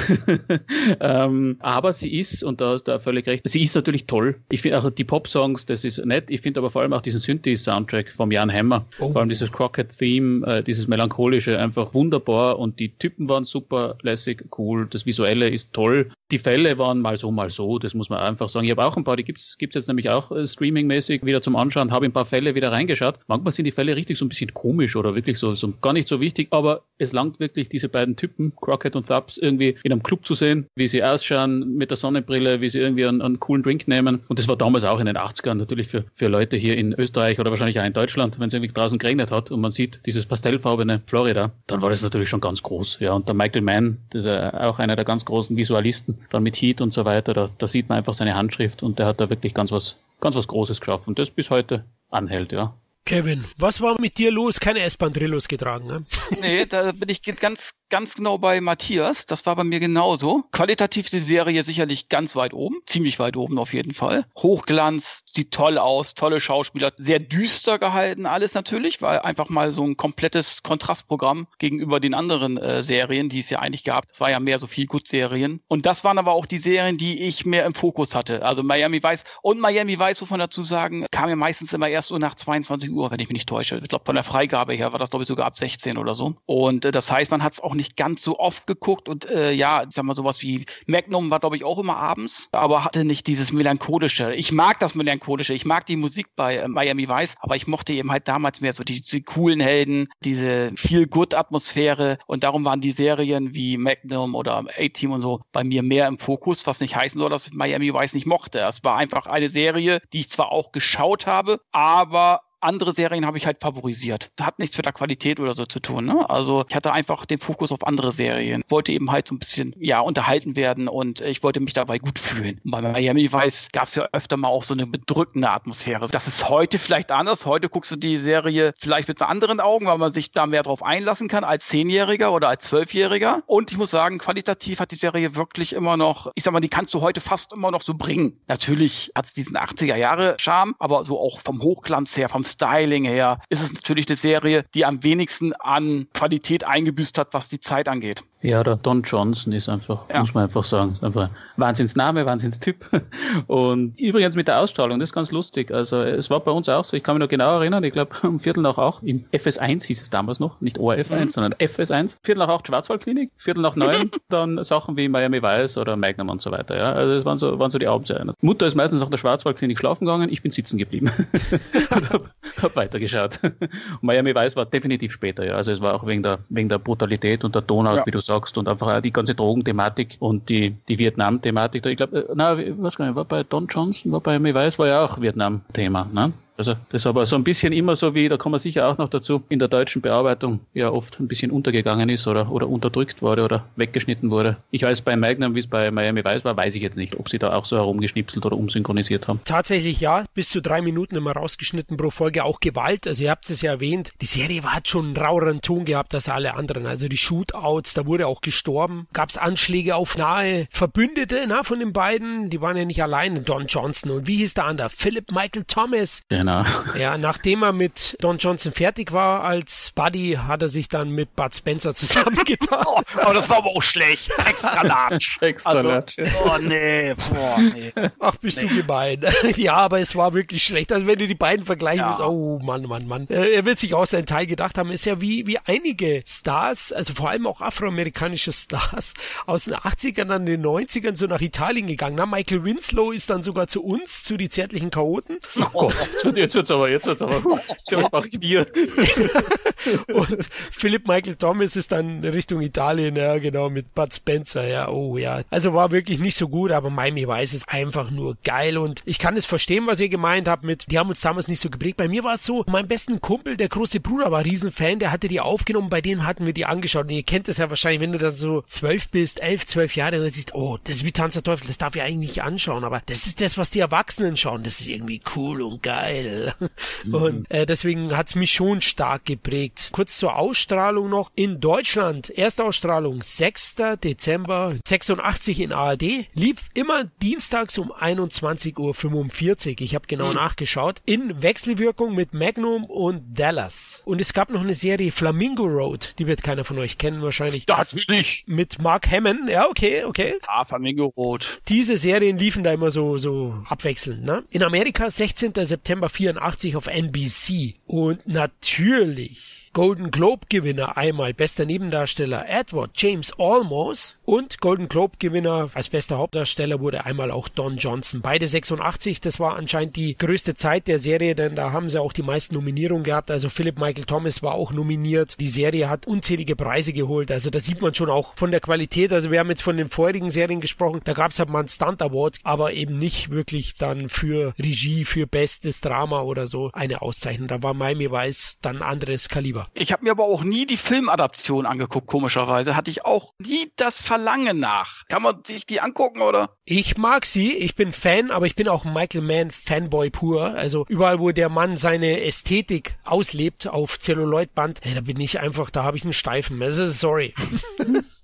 ähm, aber sie ist, und da ist da völlig recht, sie ist natürlich toll. Ich finde auch die Pop-Songs, das ist nett. Ich finde aber vor allem auch diesen Synthi-Soundtrack vom Jan Hammer, oh. vor allem dieses Crockett-Theme, äh, dieses melancholische, einfach wunderbar und die Typen waren super lässig, cool. Das Visuelle ist toll. Die Fälle waren mal so, mal so, das muss man einfach sagen. Ich habe auch ein paar, die gibt's gibt's jetzt nämlich auch äh, streamingmäßig wieder zum Anschauen, habe ein paar Fälle wieder reingeschaut. Manchmal sind die Fälle richtig so ein bisschen komisch oder wirklich so, so gar nicht so wichtig, aber es langt wirklich, diese beiden Typen, Crockett und Thubbs, irgendwie in einem Club zu sehen, wie sie ausschauen mit der Sonnenbrille, wie sie irgendwie einen, einen coolen Drink nehmen. Und das war damals auch in den 80ern natürlich für, für Leute hier in Österreich oder wahrscheinlich auch in Deutschland, wenn es irgendwie draußen geregnet hat und man sieht dieses pastellfarbene Florida, dann war das natürlich schon ganz groß. Ja, und der Michael Mann, das ist auch einer der ganz großen Visualisten, dann mit Heat und so weiter, da, da sieht man einfach seine Handschrift und der hat da wirklich ganz was, ganz was Großes geschaffen. Das bis heute anhält, ja. Kevin, was war mit dir los? Keine S-Bahn-Drillos getragen, ne? Nee, da bin ich ganz ganz genau bei Matthias. Das war bei mir genauso. Qualitativ die Serie sicherlich ganz weit oben, ziemlich weit oben auf jeden Fall. Hochglanz, sieht toll aus, tolle Schauspieler, sehr düster gehalten alles natürlich, weil einfach mal so ein komplettes Kontrastprogramm gegenüber den anderen äh, Serien, die es ja eigentlich gab. Das war ja mehr so viel Gut-Serien. Und das waren aber auch die Serien, die ich mehr im Fokus hatte. Also Miami Vice und Miami Vice, man dazu sagen, kam ja meistens immer erst so nach 22 Uhr, wenn ich mich nicht täusche. Ich glaube, von der Freigabe her war das, glaube ich, sogar ab 16 oder so. Und äh, das heißt, man hat es auch nicht ganz so oft geguckt und äh, ja, ich sag mal sowas wie Magnum war glaube ich auch immer abends, aber hatte nicht dieses melancholische. Ich mag das melancholische, ich mag die Musik bei äh, Miami Vice, aber ich mochte eben halt damals mehr so die, die coolen Helden, diese viel good Atmosphäre und darum waren die Serien wie Magnum oder A-Team und so bei mir mehr im Fokus, was nicht heißen soll, dass ich Miami Vice nicht mochte. Es war einfach eine Serie, die ich zwar auch geschaut habe, aber andere Serien habe ich halt favorisiert. Hat nichts mit der Qualität oder so zu tun. Ne? Also ich hatte einfach den Fokus auf andere Serien. Wollte eben halt so ein bisschen ja unterhalten werden und ich wollte mich dabei gut fühlen. Und bei Miami Vice gab es ja öfter mal auch so eine bedrückende Atmosphäre. Das ist heute vielleicht anders. Heute guckst du die Serie vielleicht mit anderen Augen, weil man sich da mehr drauf einlassen kann als Zehnjähriger oder als Zwölfjähriger. Und ich muss sagen, qualitativ hat die Serie wirklich immer noch, ich sag mal, die kannst du heute fast immer noch so bringen. Natürlich hat es diesen 80er Jahre Charme, aber so auch vom Hochglanz her, vom Styling her ist es natürlich eine Serie, die am wenigsten an Qualität eingebüßt hat, was die Zeit angeht. Ja, der Don Johnson ist einfach, ja. muss man einfach sagen, ist einfach Wahnsinnsname, Wahnsinnstyp. Und übrigens mit der Ausstrahlung, das ist ganz lustig. Also es war bei uns auch so, ich kann mich noch genau erinnern, ich glaube um Viertel nach acht, im FS1 hieß es damals noch, nicht ORF1, mhm. sondern FS1. Viertel nach acht Schwarzwaldklinik, Viertel nach neun dann Sachen wie Miami Vice oder Magnum und so weiter. Ja. Also das waren so, waren so die Abendserien. Mutter ist meistens nach der Schwarzwaldklinik schlafen gegangen, ich bin sitzen geblieben. und hab, hab weitergeschaut. Und Miami Vice war definitiv später, ja. Also es war auch wegen der, wegen der Brutalität und der Tonart, ja. wie du sagst, und einfach auch die ganze Drogenthematik und die, die Vietnam-Thematik. Ich glaube, na, was gar nicht, war bei Don Johnson, war bei mir weiß, war ja auch Vietnam-Thema, ne? Also das ist aber so ein bisschen immer so wie, da kommen wir sicher auch noch dazu, in der deutschen Bearbeitung ja oft ein bisschen untergegangen ist oder, oder unterdrückt wurde oder weggeschnitten wurde. Ich weiß bei Magnum, wie es bei Miami Vice war, weiß ich jetzt nicht, ob sie da auch so herumgeschnipselt oder umsynchronisiert haben. Tatsächlich ja, bis zu drei Minuten immer rausgeschnitten pro Folge, auch Gewalt. Also ihr habt es ja erwähnt, die Serie hat schon einen raueren Ton gehabt als alle anderen. Also die Shootouts, da wurde auch gestorben. Gab es Anschläge auf nahe Verbündete na, von den beiden, die waren ja nicht allein, Don Johnson und wie hieß der andere? Philip Michael Thomas. Ja. Genau. Ja, nachdem er mit Don Johnson fertig war als Buddy, hat er sich dann mit Bud Spencer zusammengetan. oh, aber das war aber auch schlecht. Extra large. Extra also, large. Oh nee, boah, nee. Ach, bist nee. du gemein. ja, aber es war wirklich schlecht. Also wenn du die beiden vergleichen ja. musst, oh Mann, Mann, Mann. Äh, er wird sich auch seinen Teil gedacht haben. Ist ja wie, wie einige Stars, also vor allem auch afroamerikanische Stars aus den 80ern, an den 90ern so nach Italien gegangen. Na, Michael Winslow ist dann sogar zu uns, zu die zärtlichen Chaoten. Oh Gott, jetzt wird's aber, jetzt wird's aber. Jetzt mache ich Bier. und Philip Michael Thomas ist dann Richtung Italien, ja, genau, mit Bud Spencer, ja, oh ja. Also war wirklich nicht so gut, aber Miami Vice ist einfach nur geil und ich kann es verstehen, was ihr gemeint habt mit, die haben uns damals nicht so geprägt. Bei mir war es so, mein besten Kumpel, der große Bruder, war Riesenfan, der hatte die aufgenommen, bei denen hatten wir die angeschaut und ihr kennt das ja wahrscheinlich, wenn du da so zwölf bist, elf, zwölf Jahre, dann siehst, oh, das ist wie Tanz der Teufel, das darf ich eigentlich nicht anschauen, aber das ist das, was die Erwachsenen schauen, das ist irgendwie cool und geil geil. Mhm. Und äh, deswegen hat's mich schon stark geprägt. Kurz zur Ausstrahlung noch. In Deutschland, erste Ausstrahlung 6. Dezember 86 in ARD, lief immer dienstags um 21.45 Uhr. Ich habe genau mhm. nachgeschaut. In Wechselwirkung mit Magnum und Dallas. Und es gab noch eine Serie Flamingo Road, die wird keiner von euch kennen wahrscheinlich. Natürlich. Mit Mark Hammond, ja, okay, okay. Ah, Flamingo Road. Diese Serien liefen da immer so, so abwechselnd, ne? In Amerika 16. September 84 auf NBC. Und natürlich Golden Globe Gewinner einmal bester Nebendarsteller Edward James Olmos und Golden Globe Gewinner als bester Hauptdarsteller wurde einmal auch Don Johnson. Beide 86, das war anscheinend die größte Zeit der Serie, denn da haben sie auch die meisten Nominierungen gehabt. Also Philip Michael Thomas war auch nominiert. Die Serie hat unzählige Preise geholt. Also da sieht man schon auch von der Qualität. Also wir haben jetzt von den vorherigen Serien gesprochen. Da gab es halt mal einen Stunt Award, aber eben nicht wirklich dann für Regie, für bestes Drama oder so eine Auszeichnung. Da war Miami Vice dann anderes Kaliber. Ich habe mir aber auch nie die Filmadaption angeguckt, komischerweise. Hatte ich auch nie das Verlangen nach. Kann man sich die angucken, oder? Ich mag sie, ich bin Fan, aber ich bin auch Michael Mann Fanboy pur. Also überall, wo der Mann seine Ästhetik auslebt auf Celluloidband, hey, da bin ich einfach, da habe ich einen Steifen. Also sorry.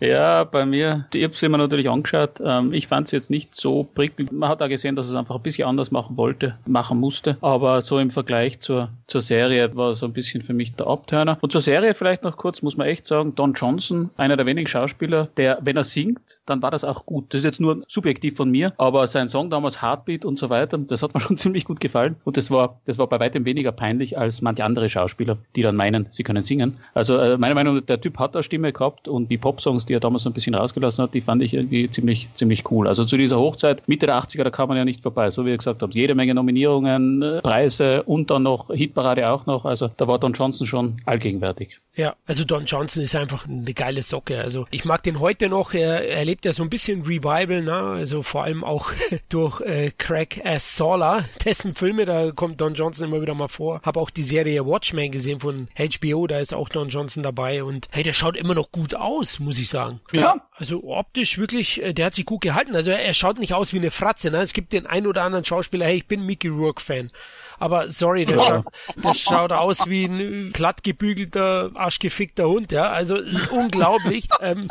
ja, bei mir, ich habe sie mir natürlich angeschaut. Ähm, ich fand sie jetzt nicht so prickelnd. Man hat da gesehen, dass es einfach ein bisschen anders machen wollte, machen musste. Aber so im Vergleich zur, zur Serie war so ein bisschen für mich der Abturner. Und zur Serie vielleicht noch kurz, muss man echt sagen, Don Johnson, einer der wenigen Schauspieler, der, wenn er singt, dann war das auch gut. Das ist jetzt nur subjektiv von mir, aber sein Song damals Heartbeat und so weiter, das hat mir schon ziemlich gut gefallen. Und das war, das war bei weitem weniger peinlich als manche andere Schauspieler, die dann meinen, sie können singen. Also äh, meine Meinung, der Typ hat da Stimme gehabt und die Popsongs, die er damals ein bisschen rausgelassen hat, die fand ich irgendwie ziemlich, ziemlich cool. Also zu dieser Hochzeit, Mitte der 80er, da kam man ja nicht vorbei. So wie ihr gesagt habt, jede Menge Nominierungen, äh, Preise und dann noch Hitparade auch noch. Also da war Don Johnson schon allgegenwärtig. Ja, also Don Johnson ist einfach eine geile Socke. Also ich mag den heute noch. Er, er lebt ja so ein bisschen Revival, ne? Also vor allem auch durch äh, Craig S. Sawler, dessen Filme, da kommt Don Johnson immer wieder mal vor. Hab auch die Serie Watchmen gesehen von HBO, da ist auch Don Johnson dabei und hey, der schaut immer noch gut aus, muss ich sagen. Ja. Also optisch wirklich, äh, der hat sich gut gehalten. Also er, er schaut nicht aus wie eine Fratze, ne? Es gibt den ein oder anderen Schauspieler, hey, ich bin Mickey Rourke Fan. Aber sorry, der, schaut, der schaut aus wie ein glatt gebügelter, arschgefickter Hund, ja. Also unglaublich. ähm.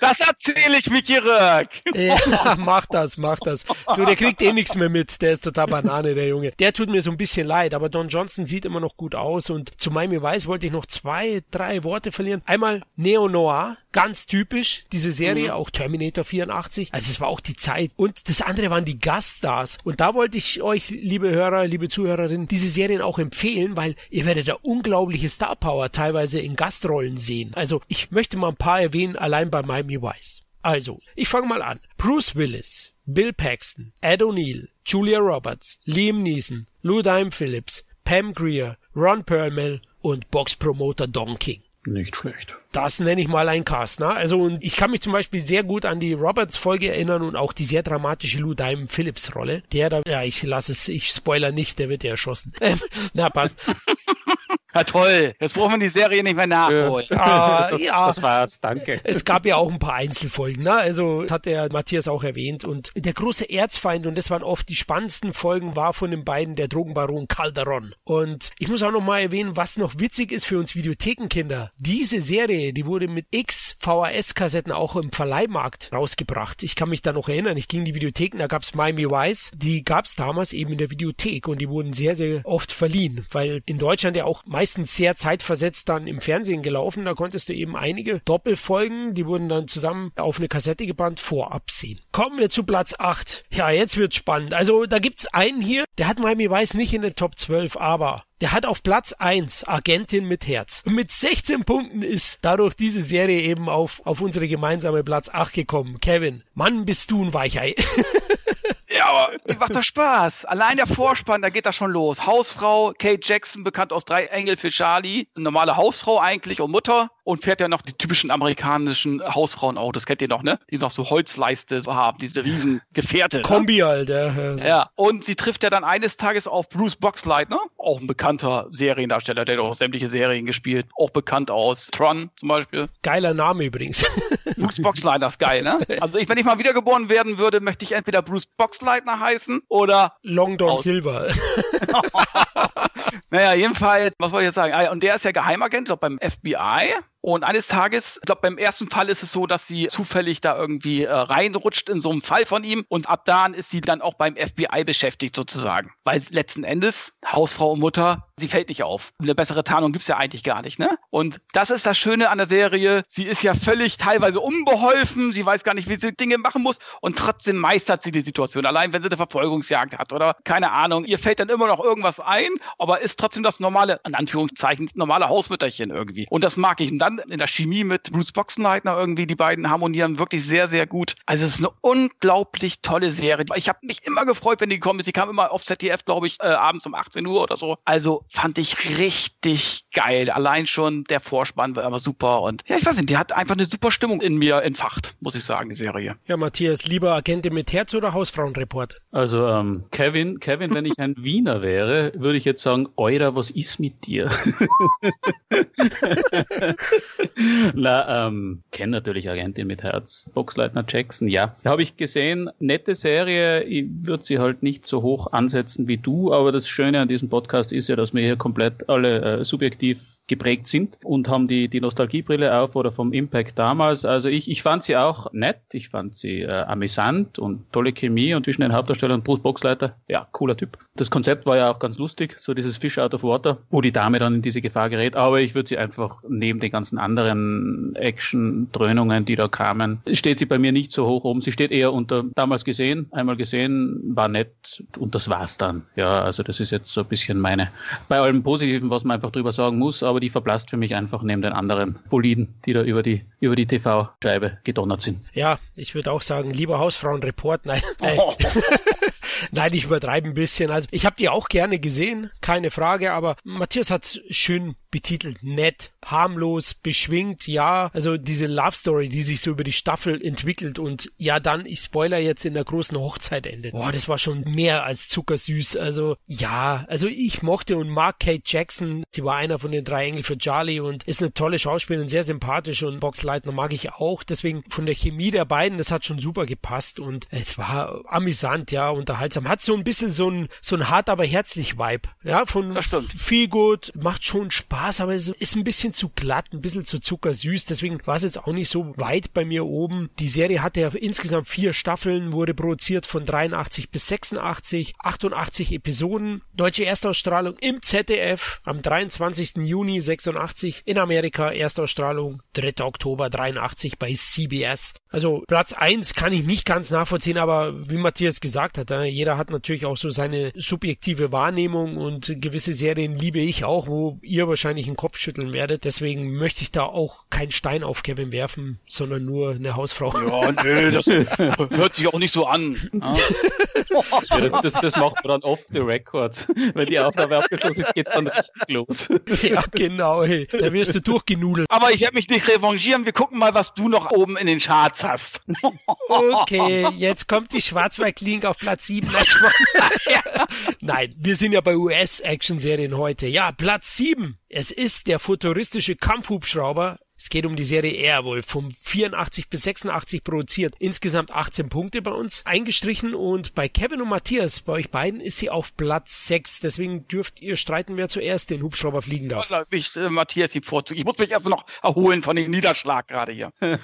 Das erzähle ich Mickey Röck. ja, mach das, mach das. Du, der kriegt eh nichts mehr mit. Der ist total Banane, der Junge. Der tut mir so ein bisschen leid, aber Don Johnson sieht immer noch gut aus. Und zu Miami Weiß wollte ich noch zwei, drei Worte verlieren. Einmal Neo-Noir, ganz typisch, diese Serie, mhm. auch Terminator 84. Also es war auch die Zeit. Und das andere waren die Gaststars. Und da wollte ich euch, liebe Hörer, liebe Zuhörerinnen, diese Serien auch empfehlen, weil ihr werdet da unglaubliche Star Power teilweise in Gastrollen sehen. Also ich möchte mal ein paar erwähnen, allein bei Miami Vice. Also, ich fange mal an. Bruce Willis, Bill Paxton, Ed O'Neill, Julia Roberts, Liam Neeson, Lou Dime Phillips, Pam Greer, Ron Perlman und Boxpromoter Don King. Nicht schlecht. Das nenne ich mal ein Cast, ne? Also, und ich kann mich zum Beispiel sehr gut an die Roberts-Folge erinnern und auch die sehr dramatische Lou Diamond Phillips-Rolle. Der da, ja, ich lasse es, ich spoiler nicht, der wird ja erschossen. Na, passt. Ja, toll. Jetzt brauchen wir die Serie nicht mehr nachholen. Ja, das, ja. das war's. Danke. Es gab ja auch ein paar Einzelfolgen, ne? Also, das hat der Matthias auch erwähnt. Und der große Erzfeind, und das waren oft die spannendsten Folgen, war von den beiden der Drogenbaron Calderon. Und ich muss auch noch mal erwähnen, was noch witzig ist für uns Videothekenkinder. Diese Serie, die wurde mit X VHS-Kassetten auch im Verleihmarkt rausgebracht. Ich kann mich da noch erinnern. Ich ging in die Videotheken, da gab's Miami Vice. Die gab's damals eben in der Videothek und die wurden sehr, sehr oft verliehen, weil in Deutschland ja auch meistens sehr zeitversetzt dann im Fernsehen gelaufen. Da konntest du eben einige Doppelfolgen, die wurden dann zusammen auf eine Kassette gebannt, vorab sehen. Kommen wir zu Platz 8. Ja, jetzt wird's spannend. Also da gibt's einen hier, der hat Miami Weiß nicht in den Top 12, aber der hat auf Platz 1 Agentin mit Herz. Und mit 16 Punkten ist dadurch diese Serie eben auf, auf unsere gemeinsame Platz 8 gekommen. Kevin, Mann, bist du ein Weichei. Ja, aber die macht doch Spaß. Allein der Vorspann, da geht das schon los. Hausfrau, Kate Jackson, bekannt aus Drei Engel für Charlie. Normale Hausfrau eigentlich und Mutter. Und fährt ja noch die typischen amerikanischen Hausfrauenautos, kennt ihr noch, ne? Die noch so Holzleiste haben, diese riesen Gefährte. Ne? Kombi, Alter. Ja, und sie trifft ja dann eines Tages auf Bruce Boxleitner, auch ein bekannter Seriendarsteller, der hat auch sämtliche Serien gespielt, auch bekannt aus Tron zum Beispiel. Geiler Name übrigens. Bruce Boxleitner ist geil, ne? Also ich, wenn ich mal wiedergeboren werden würde, möchte ich entweder Bruce Boxleitner heißen oder Long Don Silver. naja, jedenfalls, was wollte ich jetzt sagen? Ah, und der ist ja Geheimagent, ich glaube beim FBI. Und eines Tages, ich glaube, beim ersten Fall ist es so, dass sie zufällig da irgendwie äh, reinrutscht in so einen Fall von ihm. Und ab da ist sie dann auch beim FBI beschäftigt sozusagen. Weil letzten Endes, Hausfrau und Mutter, sie fällt nicht auf. Eine bessere Tarnung gibt's ja eigentlich gar nicht, ne? Und das ist das Schöne an der Serie. Sie ist ja völlig teilweise unbeholfen. Sie weiß gar nicht, wie sie Dinge machen muss. Und trotzdem meistert sie die Situation. Allein, wenn sie eine Verfolgungsjagd hat oder keine Ahnung. Ihr fällt dann immer noch irgendwas ein, aber ist trotzdem das normale, in Anführungszeichen, normale Hausmütterchen irgendwie. Und das mag ich. Und dann in der Chemie mit Bruce Boxenleitner irgendwie, die beiden harmonieren wirklich sehr, sehr gut. Also es ist eine unglaublich tolle Serie. Ich habe mich immer gefreut, wenn die gekommen ist. Die kam immer auf ZDF, glaube ich, äh, abends um 18 Uhr oder so. Also fand ich richtig geil. Allein schon der Vorspann war aber super. Und ja, ich weiß nicht, die hat einfach eine super Stimmung in mir entfacht, muss ich sagen, die Serie. Ja, Matthias, lieber Agentin mit Herz oder Hausfrauenreport? Also ähm, Kevin, Kevin, wenn ich ein Wiener wäre, würde ich jetzt sagen, Eurer, was ist mit dir? Na, ähm, kenne natürlich Agentin mit Herz. Boxleitner Jackson, ja. Habe ich gesehen, nette Serie. Ich würde sie halt nicht so hoch ansetzen wie du, aber das Schöne an diesem Podcast ist ja, dass wir hier komplett alle äh, subjektiv geprägt sind und haben die, die Nostalgiebrille auf oder vom Impact damals. Also ich, ich fand sie auch nett, ich fand sie äh, amüsant und tolle Chemie und zwischen den Hauptdarstellern und Bruce Boxleiter, ja, cooler Typ. Das Konzept war ja auch ganz lustig, so dieses Fish out of water, wo die Dame dann in diese Gefahr gerät, aber ich würde sie einfach neben den ganzen anderen Action-Dröhnungen, die da kamen, steht sie bei mir nicht so hoch oben. Sie steht eher unter damals gesehen, einmal gesehen, war nett und das war's dann. Ja, also das ist jetzt so ein bisschen meine, bei allem Positiven, was man einfach drüber sagen muss, aber aber die verblasst für mich einfach neben den anderen Boliden, die da über die, über die TV-Scheibe gedonnert sind. Ja, ich würde auch sagen, lieber Hausfrauenreport, nein. Oh. Nein, ich übertreibe ein bisschen. Also ich habe die auch gerne gesehen, keine Frage, aber Matthias hat schön betitelt, nett, harmlos, beschwingt, ja, also diese Love Story, die sich so über die Staffel entwickelt und ja dann, ich spoiler jetzt in der großen Hochzeit endet. Boah, das war schon mehr als zuckersüß. Also ja, also ich mochte und mag Kate Jackson. Sie war einer von den drei Engel für Charlie und ist eine tolle Schauspielerin, sehr sympathisch und Boxleitner mag ich auch. Deswegen von der Chemie der beiden, das hat schon super gepasst und es war amüsant, ja, unterhaltsam. Hat so ein bisschen so ein, so ein hart, aber herzlich Vibe. Ja, von viel gut, macht schon Spaß, aber es ist ein bisschen zu glatt, ein bisschen zu zuckersüß. Deswegen war es jetzt auch nicht so weit bei mir oben. Die Serie hatte ja insgesamt vier Staffeln, wurde produziert von 83 bis 86, 88 Episoden. Deutsche Erstausstrahlung im ZDF am 23. Juni 86, in Amerika Erstausstrahlung 3. Oktober 83 bei CBS. Also Platz eins kann ich nicht ganz nachvollziehen, aber wie Matthias gesagt hat, jeder hat natürlich auch so seine subjektive Wahrnehmung und gewisse Serien liebe ich auch, wo ihr wahrscheinlich einen Kopf schütteln werdet. Deswegen möchte ich da auch keinen Stein auf Kevin werfen, sondern nur eine Hausfrau. Ja, nö, das hört sich auch nicht so an. Ja, das, das, das, macht man dann off the record. Wenn die Aufnahme abgeschlossen ist, geht's dann richtig los. Ja, genau. Hey. Da wirst du durchgenudelt. Aber ich werde mich nicht revanchieren. Wir gucken mal, was du noch oben in den Charts hast. Okay, jetzt kommt die Schwarzwald-Link auf Platz 7. Nein, wir sind ja bei US-Action-Serien heute. Ja, Platz 7. Es ist der futuristische Kampfhubschrauber es geht um die Serie Airwolf, vom 84 bis 86 produziert. Insgesamt 18 Punkte bei uns eingestrichen und bei Kevin und Matthias, bei euch beiden, ist sie auf Platz 6. Deswegen dürft ihr streiten, wer zuerst den Hubschrauber fliegen darf. Ich, äh, Matthias die Vorzug. Ich muss mich erst noch erholen von dem Niederschlag gerade hier. ja,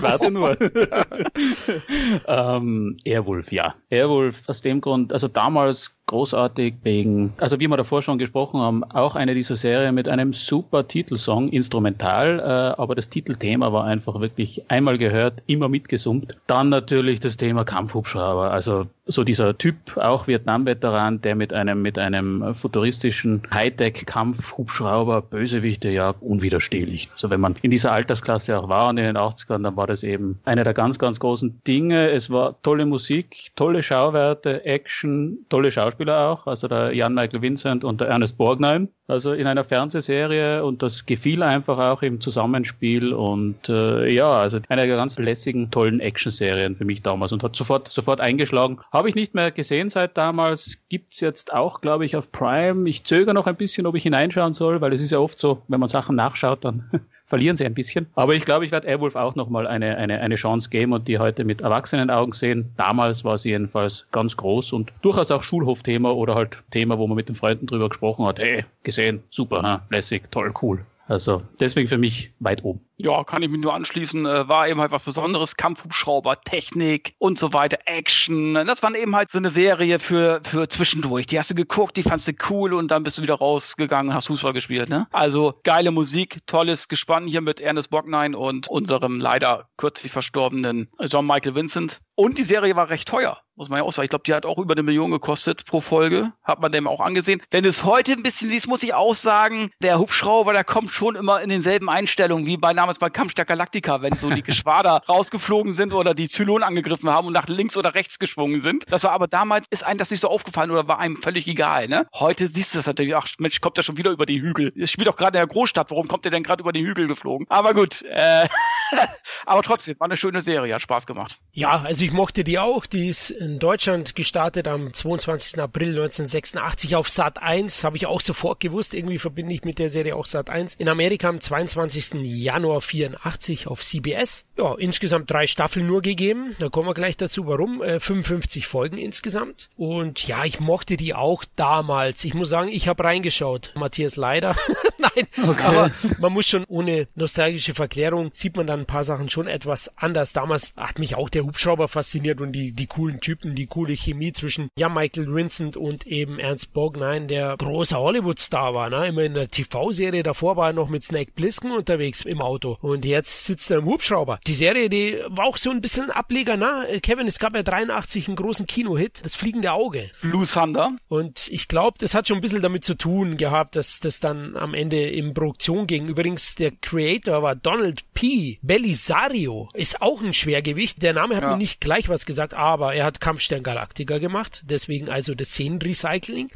warte nur. ähm, Airwolf, ja. Airwolf aus dem Grund, also damals großartig wegen, also wie wir davor schon gesprochen haben, auch eine dieser Serien mit einem super Titelsong, instrumental, äh, aber das Titelthema war einfach wirklich einmal gehört, immer mitgesummt. Dann natürlich das Thema Kampfhubschrauber, also so dieser Typ, auch Vietnam-Veteran, der mit einem, mit einem futuristischen Hightech-Kampfhubschrauber Bösewichte ja unwiderstehlich. So wenn man in dieser Altersklasse auch war und in den 80ern, dann war das eben einer der ganz, ganz großen Dinge. Es war tolle Musik, tolle Schauwerte, Action, tolle Schauspieler auch, also der Jan Michael Vincent und der Ernest Borgnine. Also in einer Fernsehserie und das gefiel einfach auch im Zusammenspiel und äh, ja, also eine ganz lässigen, tollen Action-Serien für mich damals und hat sofort, sofort eingeschlagen. Habe ich nicht mehr gesehen seit damals, gibt's jetzt auch, glaube ich, auf Prime. Ich zögere noch ein bisschen, ob ich hineinschauen soll, weil es ist ja oft so, wenn man Sachen nachschaut, dann verlieren sie ein bisschen. Aber ich glaube, ich werde Airwolf auch nochmal eine, eine, eine Chance geben und die heute mit erwachsenen Augen sehen. Damals war sie jedenfalls ganz groß und durchaus auch Schulhofthema oder halt Thema, wo man mit den Freunden drüber gesprochen hat. Hey, gesehen, super, ha? lässig, toll, cool. Also deswegen für mich weit oben. Ja, kann ich mich nur anschließen. Äh, war eben halt was Besonderes. Kampfhubschrauber, Technik und so weiter, Action. Das war eben halt so eine Serie für, für zwischendurch. Die hast du geguckt, die fandst du cool und dann bist du wieder rausgegangen und hast Fußball gespielt. Ne? Also geile Musik, tolles Gespann hier mit Ernest Bocknein und unserem leider kürzlich verstorbenen John Michael Vincent. Und die Serie war recht teuer, muss man ja auch sagen. Ich glaube, die hat auch über eine Million gekostet pro Folge. Hat man dem auch angesehen. Wenn du es heute ein bisschen siehst, muss ich auch sagen, der Hubschrauber, der kommt schon immer in denselben Einstellungen wie bei damals bei Kampf der Galactica, wenn so die Geschwader rausgeflogen sind oder die Zylonen angegriffen haben und nach links oder rechts geschwungen sind. Das war aber damals, ist einem das nicht so aufgefallen oder war einem völlig egal. Ne? Heute siehst du das natürlich, ach Mensch, kommt der schon wieder über die Hügel. Es spielt doch gerade in der Großstadt, warum kommt der denn gerade über die Hügel geflogen? Aber gut, äh, aber trotzdem, war eine schöne Serie, hat Spaß gemacht. Ja, also ich mochte die auch. Die ist in Deutschland gestartet am 22. April 1986 auf Sat 1. Habe ich auch sofort gewusst. Irgendwie verbinde ich mit der Serie auch Sat 1. In Amerika am 22. Januar 84 auf CBS. Ja, insgesamt drei Staffeln nur gegeben. Da kommen wir gleich dazu, warum. Äh, 55 Folgen insgesamt. Und ja, ich mochte die auch damals. Ich muss sagen, ich habe reingeschaut. Matthias leider. Nein, okay. aber man muss schon ohne nostalgische Verklärung sieht man dann ein paar Sachen schon etwas anders. Damals hat mich auch der Hubschrauber fasziniert und die, die coolen Typen, die coole Chemie zwischen ja, Michael Vincent und eben Ernst Borgnine, der großer Hollywood-Star war. Ne? Immer in der TV-Serie davor war er noch mit Snake Plissken unterwegs im Auto und jetzt sitzt er im Hubschrauber. Die Serie, die war auch so ein bisschen ein Ableger. Na, Kevin, es gab ja 83 einen großen Kino-Hit, das fliegende Auge. Blue Thunder. Und ich glaube, das hat schon ein bisschen damit zu tun gehabt, dass das dann am Ende in Produktion ging. Übrigens, der Creator war Donald P. Belisario. Ist auch ein Schwergewicht. Der Name hat ja. mir nicht gleich was gesagt, aber er hat Kampfstern Galactica gemacht. Deswegen also das Szenenrecycling.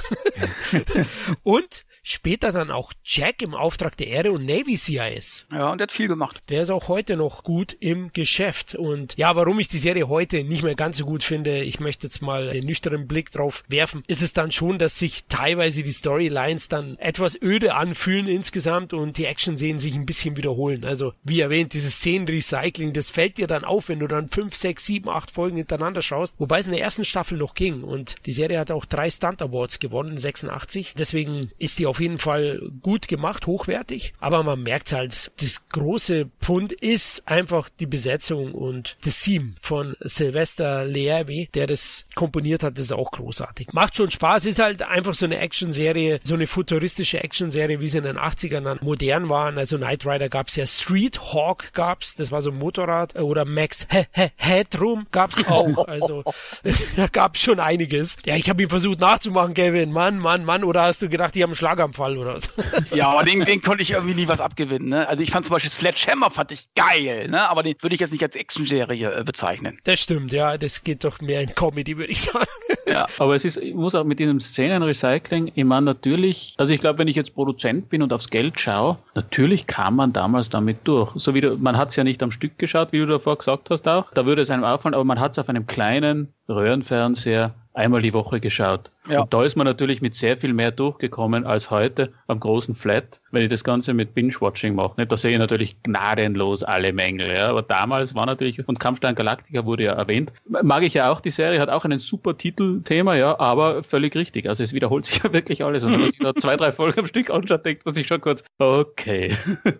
und Später dann auch Jack im Auftrag der Erde und Navy CIS. Ja, und der hat viel gemacht. Der ist auch heute noch gut im Geschäft. Und ja, warum ich die Serie heute nicht mehr ganz so gut finde, ich möchte jetzt mal den nüchternen Blick drauf werfen, ist es dann schon, dass sich teilweise die Storylines dann etwas öde anfühlen insgesamt und die Action-Szenen sich ein bisschen wiederholen. Also, wie erwähnt, dieses Szenenrecycling, das fällt dir dann auf, wenn du dann fünf, sechs, sieben, acht Folgen hintereinander schaust, wobei es in der ersten Staffel noch ging. Und die Serie hat auch drei Stunt Awards gewonnen, 86. Deswegen ist die auf jeden Fall gut gemacht, hochwertig, aber man merkt halt, das große Pfund ist einfach die Besetzung und das Theme von Sylvester Leavi, der das komponiert hat, ist auch großartig. Macht schon Spaß, ist halt einfach so eine Actionserie, so eine futuristische Actionserie, wie sie in den 80ern dann modern waren. Also Knight Rider gab's ja, Street Hawk gab's, das war so ein Motorrad, oder Max He He Headroom auch. Also da gab's schon einiges. Ja, ich habe ihn versucht nachzumachen, Kevin. Mann, Mann, Mann. Oder hast du gedacht, die haben einen Schlag Schlaganfall oder so. ja, aber den, den konnte ich irgendwie nie was abgewinnen. Ne? Also ich fand zum Beispiel Sledgehammer fand ich geil, ne? aber den würde ich jetzt nicht als Action-Serie äh, bezeichnen. Das stimmt, ja, das geht doch mehr in Comedy, würde ich sagen. ja, aber es ist, ich muss auch mit diesem Szenenrecycling, ich meine natürlich, also ich glaube, wenn ich jetzt Produzent bin und aufs Geld schaue, natürlich kam man damals damit durch. So wie du, man hat es ja nicht am Stück geschaut, wie du davor gesagt hast auch. Da würde es einem auffallen, aber man hat es auf einem kleinen Röhrenfernseher einmal die Woche geschaut. Ja. Und da ist man natürlich mit sehr viel mehr durchgekommen als heute am großen Flat, wenn ich das Ganze mit Binge-Watching mache. Da sehe ich natürlich gnadenlos alle Mängel. Ja. Aber damals war natürlich, und Kampfstein Galactica wurde ja erwähnt, mag ich ja auch, die Serie hat auch einen super Titelthema, ja, aber völlig richtig. Also es wiederholt sich ja wirklich alles. Und wenn man sich da zwei, drei Folgen am Stück anschaut, denkt man sich schon kurz, okay.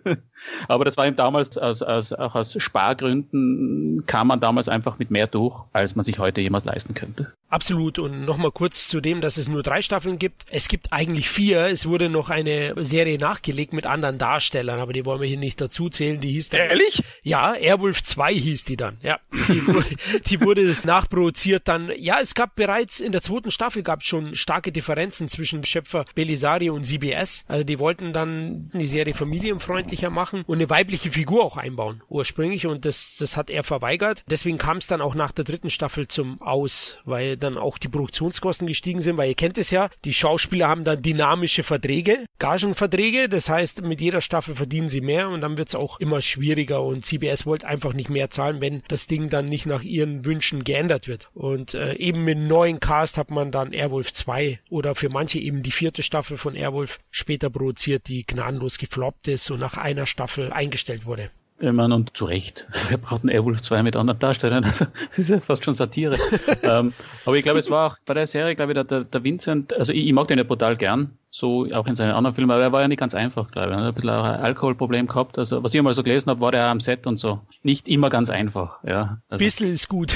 aber das war eben damals, aus, aus, auch aus Spargründen kam man damals einfach mit mehr durch, als man sich heute jemals leisten könnte. Absolut. Und nochmal kurz zu dem, dass es nur drei Staffeln gibt. Es gibt eigentlich vier. Es wurde noch eine Serie nachgelegt mit anderen Darstellern, aber die wollen wir hier nicht dazu zählen. Die hieß dann. Ehrlich? Ja, Airwolf 2 hieß die dann. Ja. Die, wurde, die wurde nachproduziert dann. Ja, es gab bereits in der zweiten Staffel gab es schon starke Differenzen zwischen Schöpfer Belisario und CBS. Also die wollten dann die Serie familienfreundlicher machen und eine weibliche Figur auch einbauen, ursprünglich. Und das, das hat er verweigert. Deswegen kam es dann auch nach der dritten Staffel zum Aus, weil dann auch die Produktionskosten gestiegen sind, weil ihr kennt es ja, die Schauspieler haben dann dynamische Verträge, Gagenverträge, das heißt, mit jeder Staffel verdienen sie mehr und dann wird es auch immer schwieriger und CBS wollte einfach nicht mehr zahlen, wenn das Ding dann nicht nach ihren Wünschen geändert wird. Und äh, eben mit neuen Cast hat man dann Airwolf 2 oder für manche eben die vierte Staffel von Airwolf später produziert, die gnadenlos gefloppt ist und nach einer Staffel eingestellt wurde. Ich meine, und zu Recht. Wir brauchten Airwolf 2 mit anderen Darstellern. Also, das ist ja fast schon Satire. ähm, aber ich glaube, es war auch bei der Serie, glaube ich, der, der Vincent, also ich, ich mag den ja brutal gern. So auch in seinen anderen Filmen, aber er war ja nicht ganz einfach, glaube ich. Er hat ein bisschen auch ein Alkoholproblem gehabt. Also, was ich mal so gelesen habe, war der am Set und so. Nicht immer ganz einfach, ja. Also. Bissel ist gut.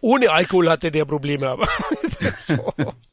Ohne Alkohol hatte der Probleme, aber.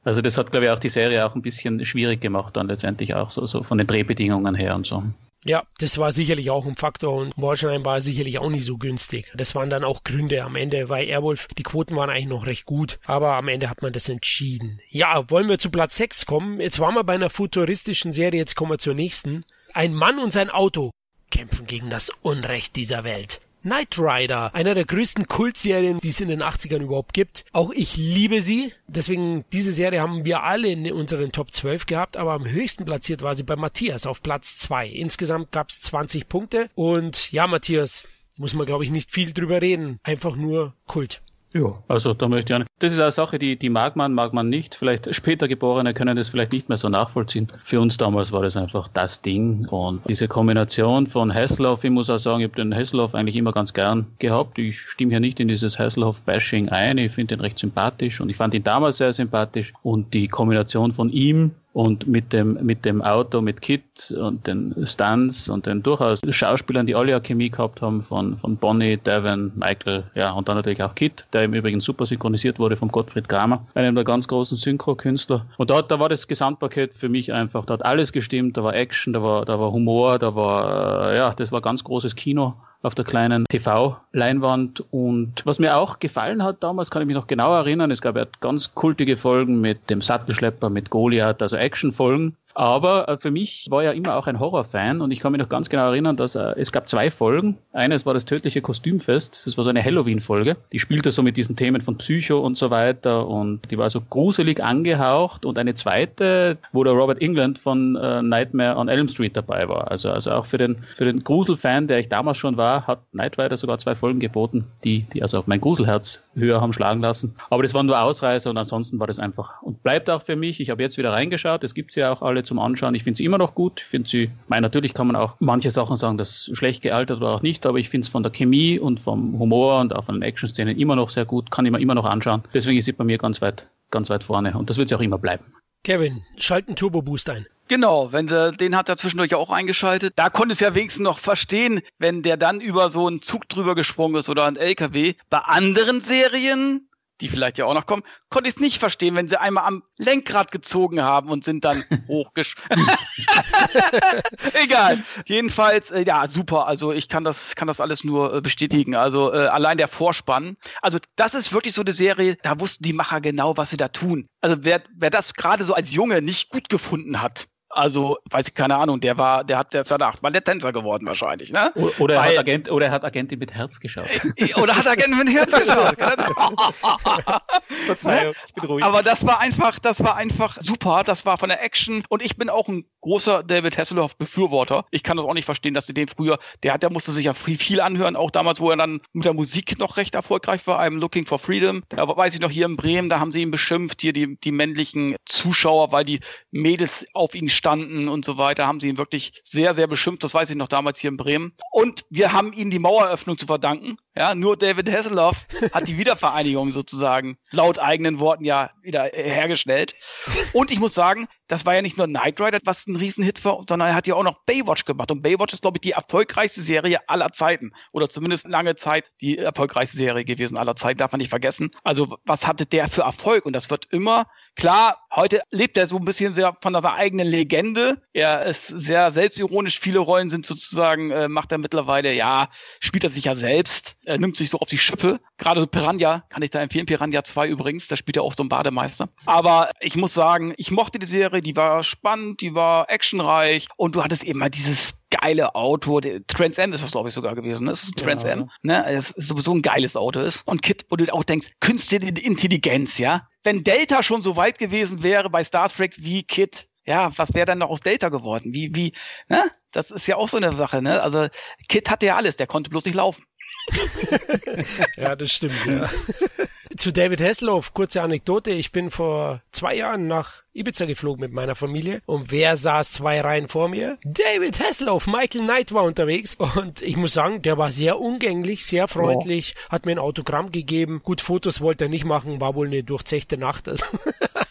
also, das hat, glaube ich, auch die Serie auch ein bisschen schwierig gemacht, dann letztendlich auch so, so von den Drehbedingungen her und so. Ja, das war sicherlich auch ein Faktor und Warschein war sicherlich auch nicht so günstig. Das waren dann auch Gründe am Ende, weil Airwolf, die Quoten waren eigentlich noch recht gut, aber am Ende hat man das entschieden. Ja, wollen wir zu Platz 6 kommen? Jetzt waren wir bei einer futuristischen Serie, jetzt kommen wir zur nächsten. Ein Mann und sein Auto kämpfen gegen das Unrecht dieser Welt. Knight Rider, einer der größten Kultserien, die es in den 80ern überhaupt gibt. Auch ich liebe sie. Deswegen, diese Serie haben wir alle in unseren Top 12 gehabt, aber am höchsten platziert war sie bei Matthias auf Platz 2. Insgesamt gab es 20 Punkte. Und ja, Matthias, muss man glaube ich nicht viel drüber reden. Einfach nur Kult. Ja, also da möchte ich nicht. Das ist eine Sache, die, die mag man, mag man nicht. Vielleicht später Geborene können das vielleicht nicht mehr so nachvollziehen. Für uns damals war das einfach das Ding. Und diese Kombination von Hasselhoff, ich muss auch sagen, ich habe den Hasselhoff eigentlich immer ganz gern gehabt. Ich stimme hier nicht in dieses Hasselhoff-Bashing ein. Ich finde ihn recht sympathisch und ich fand ihn damals sehr sympathisch. Und die Kombination von ihm und mit dem, mit dem Auto, mit Kit und den Stunts und den durchaus Schauspielern, die alle eine Chemie gehabt haben, von, von Bonnie, Devin, Michael, ja, und dann natürlich auch Kit, der im Übrigen super synchronisiert wurde von Gottfried Kramer, einem der ganz großen Synchro-Künstler. Und dort, da war das Gesamtpaket für mich einfach, da hat alles gestimmt, da war Action, da war, da war Humor, da war, äh, ja, das war ganz großes Kino auf der kleinen TV-Leinwand. Und was mir auch gefallen hat damals, kann ich mich noch genau erinnern, es gab ja ganz kultige Folgen mit dem Sattelschlepper, mit Goliath, also Action-Folgen. Aber äh, für mich war ja immer auch ein Horrorfan und ich kann mich noch ganz genau erinnern, dass äh, es gab zwei Folgen. Eines war das tödliche Kostümfest. Das war so eine Halloween-Folge. Die spielte so mit diesen Themen von Psycho und so weiter und die war so gruselig angehaucht. Und eine zweite, wo der Robert England von äh, Nightmare on Elm Street dabei war. Also, also auch für den, für den Gruselfan, der ich damals schon war, hat Night Rider sogar zwei Folgen geboten, die, die also mein Gruselherz höher haben schlagen lassen. Aber das waren nur Ausreißer und ansonsten war das einfach und bleibt auch für mich. Ich habe jetzt wieder reingeschaut. Es gibt ja auch alle zum Anschauen. Ich finde sie immer noch gut. Ich finde sie, mein, natürlich kann man auch manche Sachen sagen, das schlecht gealtert oder auch nicht, aber ich finde es von der Chemie und vom Humor und auch von den Action-Szenen immer noch sehr gut, kann ich mir immer noch anschauen. Deswegen ist sie bei mir ganz weit, ganz weit vorne und das wird sie auch immer bleiben. Kevin, schalten Turbo Boost ein. Genau, wenn sie, den hat er zwischendurch auch eingeschaltet. Da konnte es ja wenigstens noch verstehen, wenn der dann über so einen Zug drüber gesprungen ist oder ein LKW. Bei anderen Serien die vielleicht ja auch noch kommen, konnte ich es nicht verstehen, wenn sie einmal am Lenkrad gezogen haben und sind dann hochgesprungen. Egal. Jedenfalls, äh, ja, super. Also ich kann das, kann das alles nur äh, bestätigen. Also äh, allein der Vorspann. Also das ist wirklich so eine Serie, da wussten die Macher genau, was sie da tun. Also wer, wer das gerade so als Junge nicht gut gefunden hat, also, weiß ich keine Ahnung, der war, der hat, der ist danach Balletttänzer geworden wahrscheinlich, ne? Oder, Weil, er hat Agent, oder er hat Agentin mit Herz geschaut. oder hat Agentin mit Herz geschaut. Verzeihung, ich bin ruhig. Aber das war einfach, das war einfach super. Das war von der Action und ich bin auch ein großer David Hasselhoff Befürworter. Ich kann das auch nicht verstehen, dass sie den früher, der hat, der musste sich ja viel, viel anhören, auch damals, wo er dann mit der Musik noch recht erfolgreich war, I'm Looking for Freedom. Da weiß ich noch hier in Bremen, da haben sie ihn beschimpft, hier die, die männlichen Zuschauer, weil die Mädels auf ihn standen und so weiter, haben sie ihn wirklich sehr, sehr beschimpft. Das weiß ich noch damals hier in Bremen. Und wir haben ihnen die Maueröffnung zu verdanken. Ja, nur David Hasselhoff hat die Wiedervereinigung sozusagen laut eigenen Worten ja wieder hergestellt. Und ich muss sagen, das war ja nicht nur Knight Rider, was ein Riesenhit war, sondern er hat ja auch noch Baywatch gemacht. Und Baywatch ist, glaube ich, die erfolgreichste Serie aller Zeiten. Oder zumindest lange Zeit die erfolgreichste Serie gewesen aller Zeiten, darf man nicht vergessen. Also, was hatte der für Erfolg? Und das wird immer Klar, heute lebt er so ein bisschen sehr von seiner eigenen Legende. Er ist sehr selbstironisch. Viele Rollen sind sozusagen, äh, macht er mittlerweile, ja, spielt er sich ja selbst. Er nimmt sich so auf die Schippe. Gerade so Piranha kann ich da empfehlen. Piranha 2 übrigens, da spielt er auch so ein Bademeister. Aber ich muss sagen, ich mochte die Serie, die war spannend, die war actionreich und du hattest eben mal dieses geile Auto. Trans M ist das, glaube ich, sogar gewesen. Ne? Das ist ein Trans ja. M. Ne? Das ist sowieso ein geiles Auto ist. Und Kit, wo du auch denkst, künstliche Intelligenz, ja. Wenn Delta schon so weit gewesen wäre bei Star Trek wie Kit, ja, was wäre dann noch aus Delta geworden? Wie, wie, ne? Das ist ja auch so eine Sache, ne? Also Kit hatte ja alles, der konnte bloß nicht laufen. ja, das stimmt, ja. Zu David Hasselhoff, kurze Anekdote. Ich bin vor zwei Jahren nach Ibiza geflogen mit meiner Familie. Und wer saß zwei Reihen vor mir? David Hasselhoff, Michael Knight war unterwegs. Und ich muss sagen, der war sehr umgänglich, sehr freundlich, oh. hat mir ein Autogramm gegeben. Gut, Fotos wollte er nicht machen, war wohl eine durchzechte Nacht. Also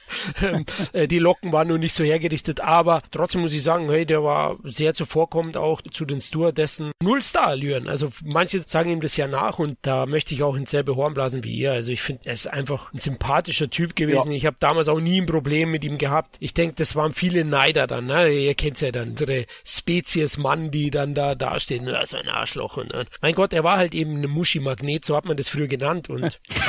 die Locken waren nur nicht so hergerichtet, aber trotzdem muss ich sagen, hey, der war sehr zuvorkommend auch zu den Stewardessen. Null Star-Allüren. Also manche sagen ihm das ja nach und da möchte ich auch ins selbe Horn blasen wie ihr. Also ich finde, er ist einfach ein sympathischer Typ gewesen. Ja. Ich habe damals auch nie ein Problem mit ihm gehabt. Ich denke, das waren viele Neider dann. Ne? Ihr kennt's ja dann, unsere Spezies Mann, die dann da dastehen, ja, so ein Arschloch. Und, und mein Gott, er war halt eben ein Muschi-Magnet, so hat man das früher genannt. Und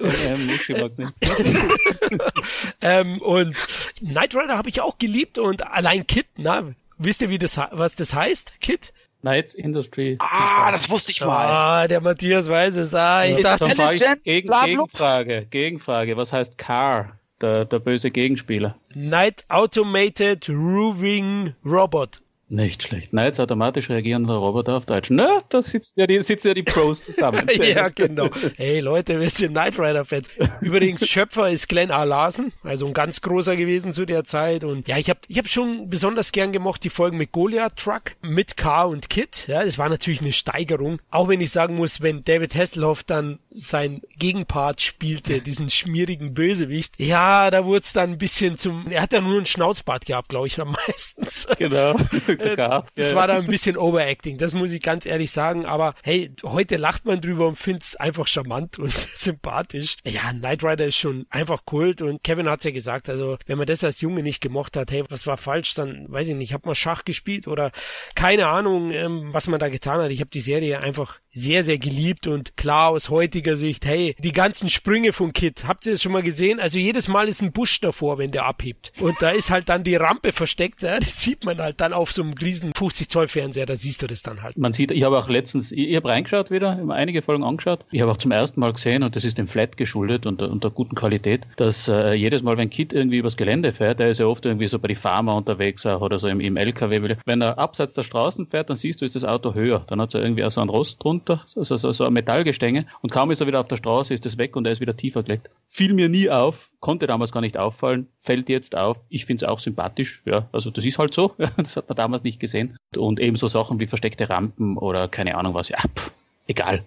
ähm, Muschi-Magnet. ähm, und Knight Rider habe ich auch geliebt und allein Kit, na, wisst ihr, wie das, was das heißt, Kit? Knights Industry. Ah, das wusste ich mal. Ah, der Matthias weiß es. Ah, ich ja, dachte, ich, gegen, Gegenfrage, Gegenfrage. Was heißt Car? Der, der böse Gegenspieler. Night Automated Roving Robot. Nicht schlecht. Nein, jetzt automatisch reagierender Roboter auf Deutsch. Na, da sitzt ja die, sitzen ja die Pros zusammen. ja, genau. Hey Leute, wir sind Knight Rider Fans. Übrigens, Schöpfer ist Glenn A. Larsen, also ein ganz großer gewesen zu der Zeit. Und ja, ich habe ich hab schon besonders gern gemocht die Folgen mit Goliath Truck, mit Car und Kit. Ja, das war natürlich eine Steigerung. Auch wenn ich sagen muss, wenn David Hasselhoff dann sein Gegenpart spielte, diesen schmierigen Bösewicht, ja, da wurde es dann ein bisschen zum, er hat ja nur einen Schnauzbart gehabt, glaube ich, am meisten. Genau. Äh, das war da ein bisschen Overacting, das muss ich ganz ehrlich sagen. Aber hey, heute lacht man drüber und findet es einfach charmant und sympathisch. Ja, Knight Rider ist schon einfach Kult und Kevin hat's ja gesagt, also wenn man das als Junge nicht gemocht hat, hey, was war falsch, dann weiß ich nicht, hat man Schach gespielt oder keine Ahnung, ähm, was man da getan hat. Ich habe die Serie einfach sehr, sehr geliebt und klar aus heutiger Sicht, hey, die ganzen Sprünge von Kit, habt ihr das schon mal gesehen? Also jedes Mal ist ein Busch davor, wenn der abhebt. Und da ist halt dann die Rampe versteckt, ja, das sieht man halt dann auf so einem riesen 50 Zoll Fernseher, da siehst du das dann halt. Man sieht, ich habe auch letztens, ich, ich habe reingeschaut wieder, einige Folgen angeschaut. Ich habe auch zum ersten Mal gesehen, und das ist dem Flat geschuldet und, und der guten Qualität, dass äh, jedes Mal, wenn Kit irgendwie übers Gelände fährt, der ist ja oft irgendwie so bei die Farmer unterwegs auch oder so im, im LKW. Wenn er abseits der Straßen fährt, dann siehst du, ist das Auto höher. Dann hat er irgendwie auch so einen Rost drunter, so, so, so, so ein Metallgestänge und kaum ist er wieder auf der Straße, ist das weg und er ist wieder tiefer gelegt. Fiel mir nie auf, konnte damals gar nicht auffallen, fällt jetzt auf. Ich finde es auch sympathisch, ja, also das ist halt so, das hat man damals nicht gesehen. Und ebenso Sachen wie versteckte Rampen oder keine Ahnung was, ja, pff, egal.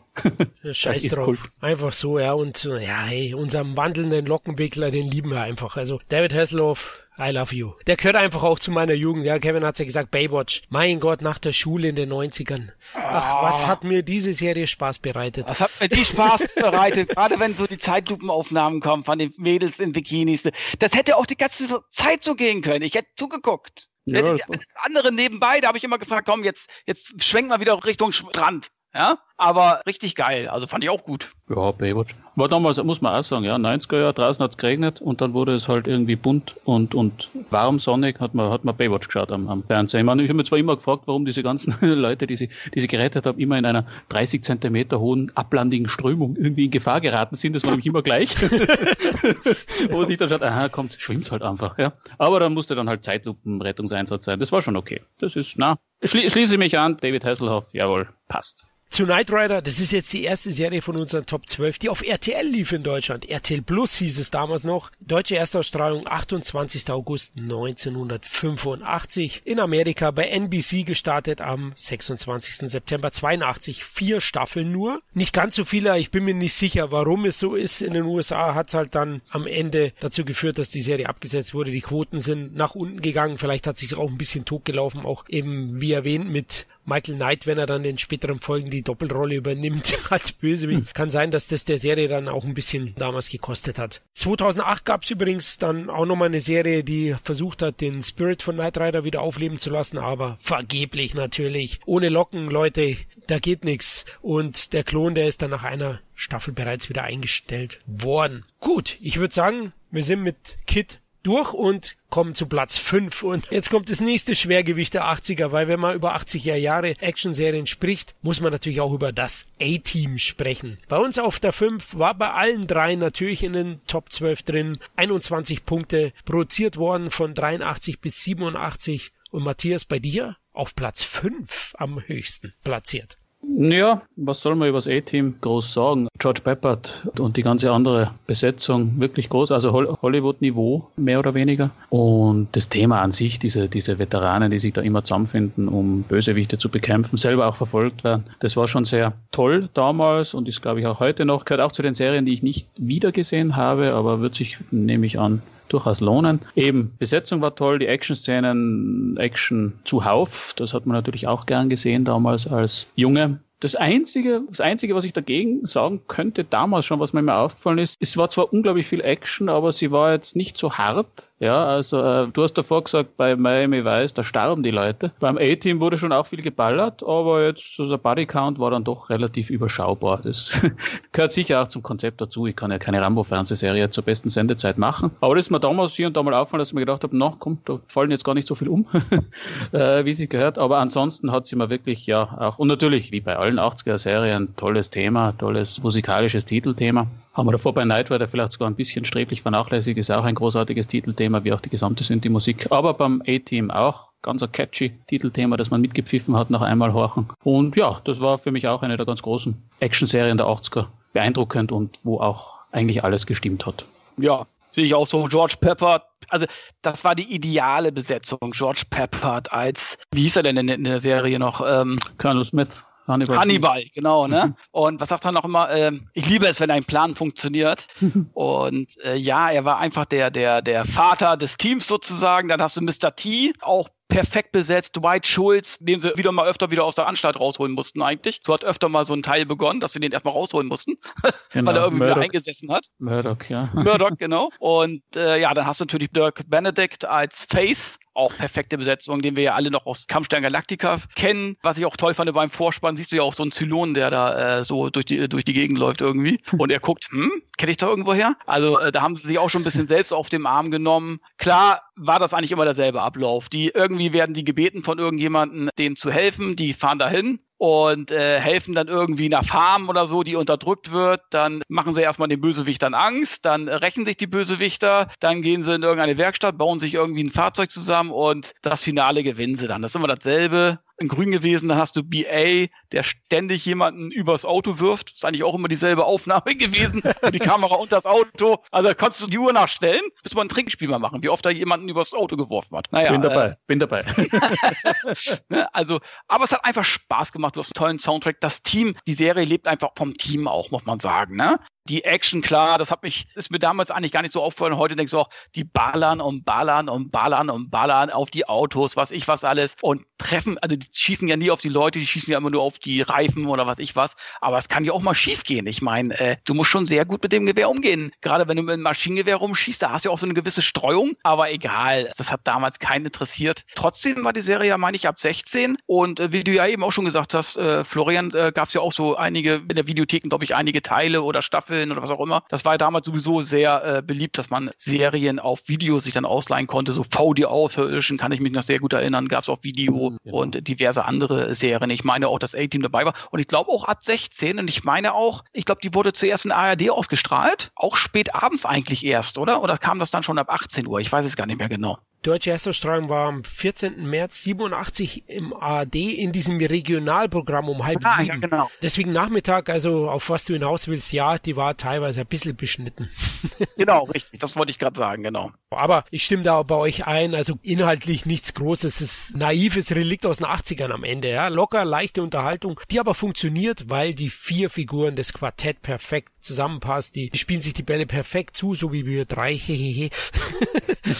Scheiß drauf. Cool. Einfach so, ja. Und ja, hey, unserem wandelnden Lockenwickler, den lieben wir einfach. Also David Hasselhoff, I love you. Der gehört einfach auch zu meiner Jugend. Ja, Kevin hat's ja gesagt, Baywatch. Mein Gott, nach der Schule in den 90ern. Ach, oh. was hat mir diese Serie Spaß bereitet? Was hat mir die Spaß bereitet? Gerade wenn so die Zeitlupenaufnahmen kommen von den Mädels in Bikinis. Das hätte auch die ganze Zeit so gehen können. Ich hätte zugeguckt. Ja, das andere nebenbei, da habe ich immer gefragt, komm, jetzt, jetzt schwenk mal wieder Richtung Strand. Ja, aber richtig geil. Also fand ich auch gut. Ja, Baywatch. War damals, muss man auch sagen, ja, 90er Jahre, draußen hat es geregnet und dann wurde es halt irgendwie bunt und, und warm, sonnig, hat man, hat man Baywatch geschaut am, am Fernsehen. Ich, meine, ich habe mir zwar immer gefragt, warum diese ganzen Leute, die sie, die sie gerettet haben, immer in einer 30 Zentimeter hohen, ablandigen Strömung irgendwie in Gefahr geraten sind. Das war nämlich immer gleich. Wo sich dann schaut, aha, kommt, schwimmt halt einfach, ja. Aber dann musste dann halt Zeitlupenrettungseinsatz sein. Das war schon okay. Das ist, na, schli schließe mich an, David Hasselhoff, jawohl, passt. Zu Knight Rider, das ist jetzt die erste Serie von unseren Top 12, die auf RTL lief in Deutschland. RTL Plus hieß es damals noch. Deutsche Erstausstrahlung 28. August 1985. In Amerika bei NBC gestartet am 26. September 82. Vier Staffeln nur. Nicht ganz so viele, ich bin mir nicht sicher, warum es so ist. In den USA hat es halt dann am Ende dazu geführt, dass die Serie abgesetzt wurde. Die Quoten sind nach unten gegangen. Vielleicht hat sich auch ein bisschen totgelaufen. Auch eben, wie erwähnt, mit Michael Knight, wenn er dann in späteren Folgen die Doppelrolle übernimmt als Bösewicht. Hm. Kann sein, dass das der Serie dann auch ein bisschen damals gekostet hat. 2008 gab es übrigens dann auch nochmal eine Serie, die versucht hat, den Spirit von Knight Rider wieder aufleben zu lassen, aber vergeblich natürlich. Ohne Locken, Leute, da geht nichts. Und der Klon, der ist dann nach einer Staffel bereits wieder eingestellt worden. Gut, ich würde sagen, wir sind mit Kit durch und kommen zu Platz 5. Und jetzt kommt das nächste Schwergewicht der 80er, weil wenn man über 80er Jahre Actionserien spricht, muss man natürlich auch über das A-Team sprechen. Bei uns auf der 5 war bei allen drei natürlich in den Top 12 drin. 21 Punkte produziert worden von 83 bis 87. Und Matthias, bei dir auf Platz 5 am höchsten platziert. Ja, was soll man über das A-Team groß sagen? George Peppard und die ganze andere Besetzung wirklich groß, also Hollywood-Niveau mehr oder weniger. Und das Thema an sich, diese, diese Veteranen, die sich da immer zusammenfinden, um Bösewichte zu bekämpfen, selber auch verfolgt werden, das war schon sehr toll damals und ist, glaube ich, auch heute noch, gehört auch zu den Serien, die ich nicht wiedergesehen habe, aber wird sich, nehme ich an, durchaus lohnen. Eben, Besetzung war toll, die Action-Szenen, Action zuhauf, das hat man natürlich auch gern gesehen damals als Junge. Das Einzige, das Einzige, was ich dagegen sagen könnte, damals schon, was mir immer aufgefallen ist, es war zwar unglaublich viel Action, aber sie war jetzt nicht so hart. Ja, also äh, du hast davor gesagt, bei Miami Vice, da starben die Leute. Beim A-Team wurde schon auch viel geballert, aber jetzt so der Bodycount war dann doch relativ überschaubar. Das gehört sicher auch zum Konzept dazu. Ich kann ja keine Rambo-Fernsehserie zur besten Sendezeit machen. Aber das ist mir damals hier und da mal aufgefallen, dass ich mir gedacht habe, na komm, da fallen jetzt gar nicht so viel um, äh, wie sich gehört. Aber ansonsten hat sie mir wirklich, ja, auch, und natürlich, wie bei allen 80er-Serien, tolles Thema, tolles musikalisches Titelthema. Haben wir davor bei Night Rider vielleicht sogar ein bisschen sträflich vernachlässigt, ist auch ein großartiges Titelthema, wie auch die gesamte Synthi-Musik. Aber beim A-Team auch ganz ein catchy Titelthema, das man mitgepfiffen hat nach einmal horchen. Und ja, das war für mich auch eine der ganz großen Action-Serien der 80er. Beeindruckend und wo auch eigentlich alles gestimmt hat. Ja, sehe ich auch so. George Pepper, also das war die ideale Besetzung. George Peppard als, wie hieß er denn in, in der Serie noch? Ähm, Colonel Smith. Hannibal, Hannibal genau, ne? Mhm. Und was sagt er noch immer? Äh, ich liebe es, wenn ein Plan funktioniert. und äh, ja, er war einfach der, der, der Vater des Teams sozusagen. Dann hast du Mr. T, auch perfekt besetzt. Dwight Schulz, den sie wieder mal öfter wieder aus der Anstalt rausholen mussten eigentlich. So hat öfter mal so ein Teil begonnen, dass sie den erstmal rausholen mussten, genau. weil er irgendwie Murdoch. eingesessen hat. Murdoch, ja. Murdoch, genau. Und äh, ja, dann hast du natürlich Dirk Benedict als Face, auch perfekte Besetzung, den wir ja alle noch aus Kampfstern Galactica kennen. Was ich auch toll fand beim Vorspann, siehst du ja auch so einen Zylon, der da äh, so durch die, durch die Gegend läuft irgendwie. Und er guckt, hm, kenne ich da irgendwo her? Also äh, da haben sie sich auch schon ein bisschen selbst auf dem Arm genommen. Klar war das eigentlich immer derselbe Ablauf. Die irgendwie werden die gebeten von irgendjemandem, denen zu helfen. Die fahren dahin, und äh, helfen dann irgendwie einer Farm oder so, die unterdrückt wird. Dann machen sie erstmal den Bösewichtern Angst, dann rächen sich die Bösewichter, dann gehen sie in irgendeine Werkstatt, bauen sich irgendwie ein Fahrzeug zusammen und das Finale gewinnen sie dann. Das ist immer dasselbe in grün gewesen, dann hast du BA, der ständig jemanden übers Auto wirft. Das ist eigentlich auch immer dieselbe Aufnahme gewesen. die Kamera unter das Auto. Also da konntest du die Uhr nachstellen, bis man ein Trinkspiel mal machen, wie oft da jemanden übers Auto geworfen hat. Naja, bin dabei, äh, bin dabei. ne, also, aber es hat einfach Spaß gemacht. Du hast einen tollen Soundtrack. Das Team, die Serie lebt einfach vom Team auch, muss man sagen. Ne? Die Action, klar, das hat mich, ist mir damals eigentlich gar nicht so aufgefallen. Heute denkst du auch, die ballern und ballern und ballern und ballern auf die Autos, was ich was alles und treffen, also die schießen ja nie auf die Leute, die schießen ja immer nur auf die Reifen oder was ich was. Aber es kann ja auch mal schief gehen. Ich meine, äh, du musst schon sehr gut mit dem Gewehr umgehen. Gerade wenn du mit einem Maschinengewehr rumschießt, da hast du ja auch so eine gewisse Streuung. Aber egal, das hat damals keinen interessiert. Trotzdem war die Serie ja, meine ich, ab 16. Und äh, wie du ja eben auch schon gesagt hast, äh, Florian, äh, gab es ja auch so einige, in der Videotheken, glaube ich, einige Teile oder Staffeln Staffeln oder was auch immer. Das war ja damals sowieso sehr äh, beliebt, dass man Serien auf Video sich dann ausleihen konnte. So VD Außerirdischen kann ich mich noch sehr gut erinnern, gab es auf Video mhm, genau. und diverse andere Serien. Ich meine auch, dass A-Team dabei war. Und ich glaube auch ab 16. Und ich meine auch, ich glaube, die wurde zuerst in ARD ausgestrahlt. Auch spät abends eigentlich erst, oder? Oder kam das dann schon ab 18 Uhr? Ich weiß es gar nicht mehr genau. Deutsche Erstausstrahlung war am 14. März 87 im ARD in diesem Regionalprogramm um halb ah, sieben. Ja, genau. Deswegen Nachmittag, also auf was du hinaus willst, ja, die war teilweise ein bisschen beschnitten. genau, richtig. Das wollte ich gerade sagen, genau. Aber ich stimme da bei euch ein, also inhaltlich nichts Großes. Es ist naives Relikt aus den 80ern am Ende, ja. Locker, leichte Unterhaltung, die aber funktioniert, weil die vier Figuren des Quartett perfekt zusammenpasst. Die, die spielen sich die Bälle perfekt zu, so wie wir drei, hehehe.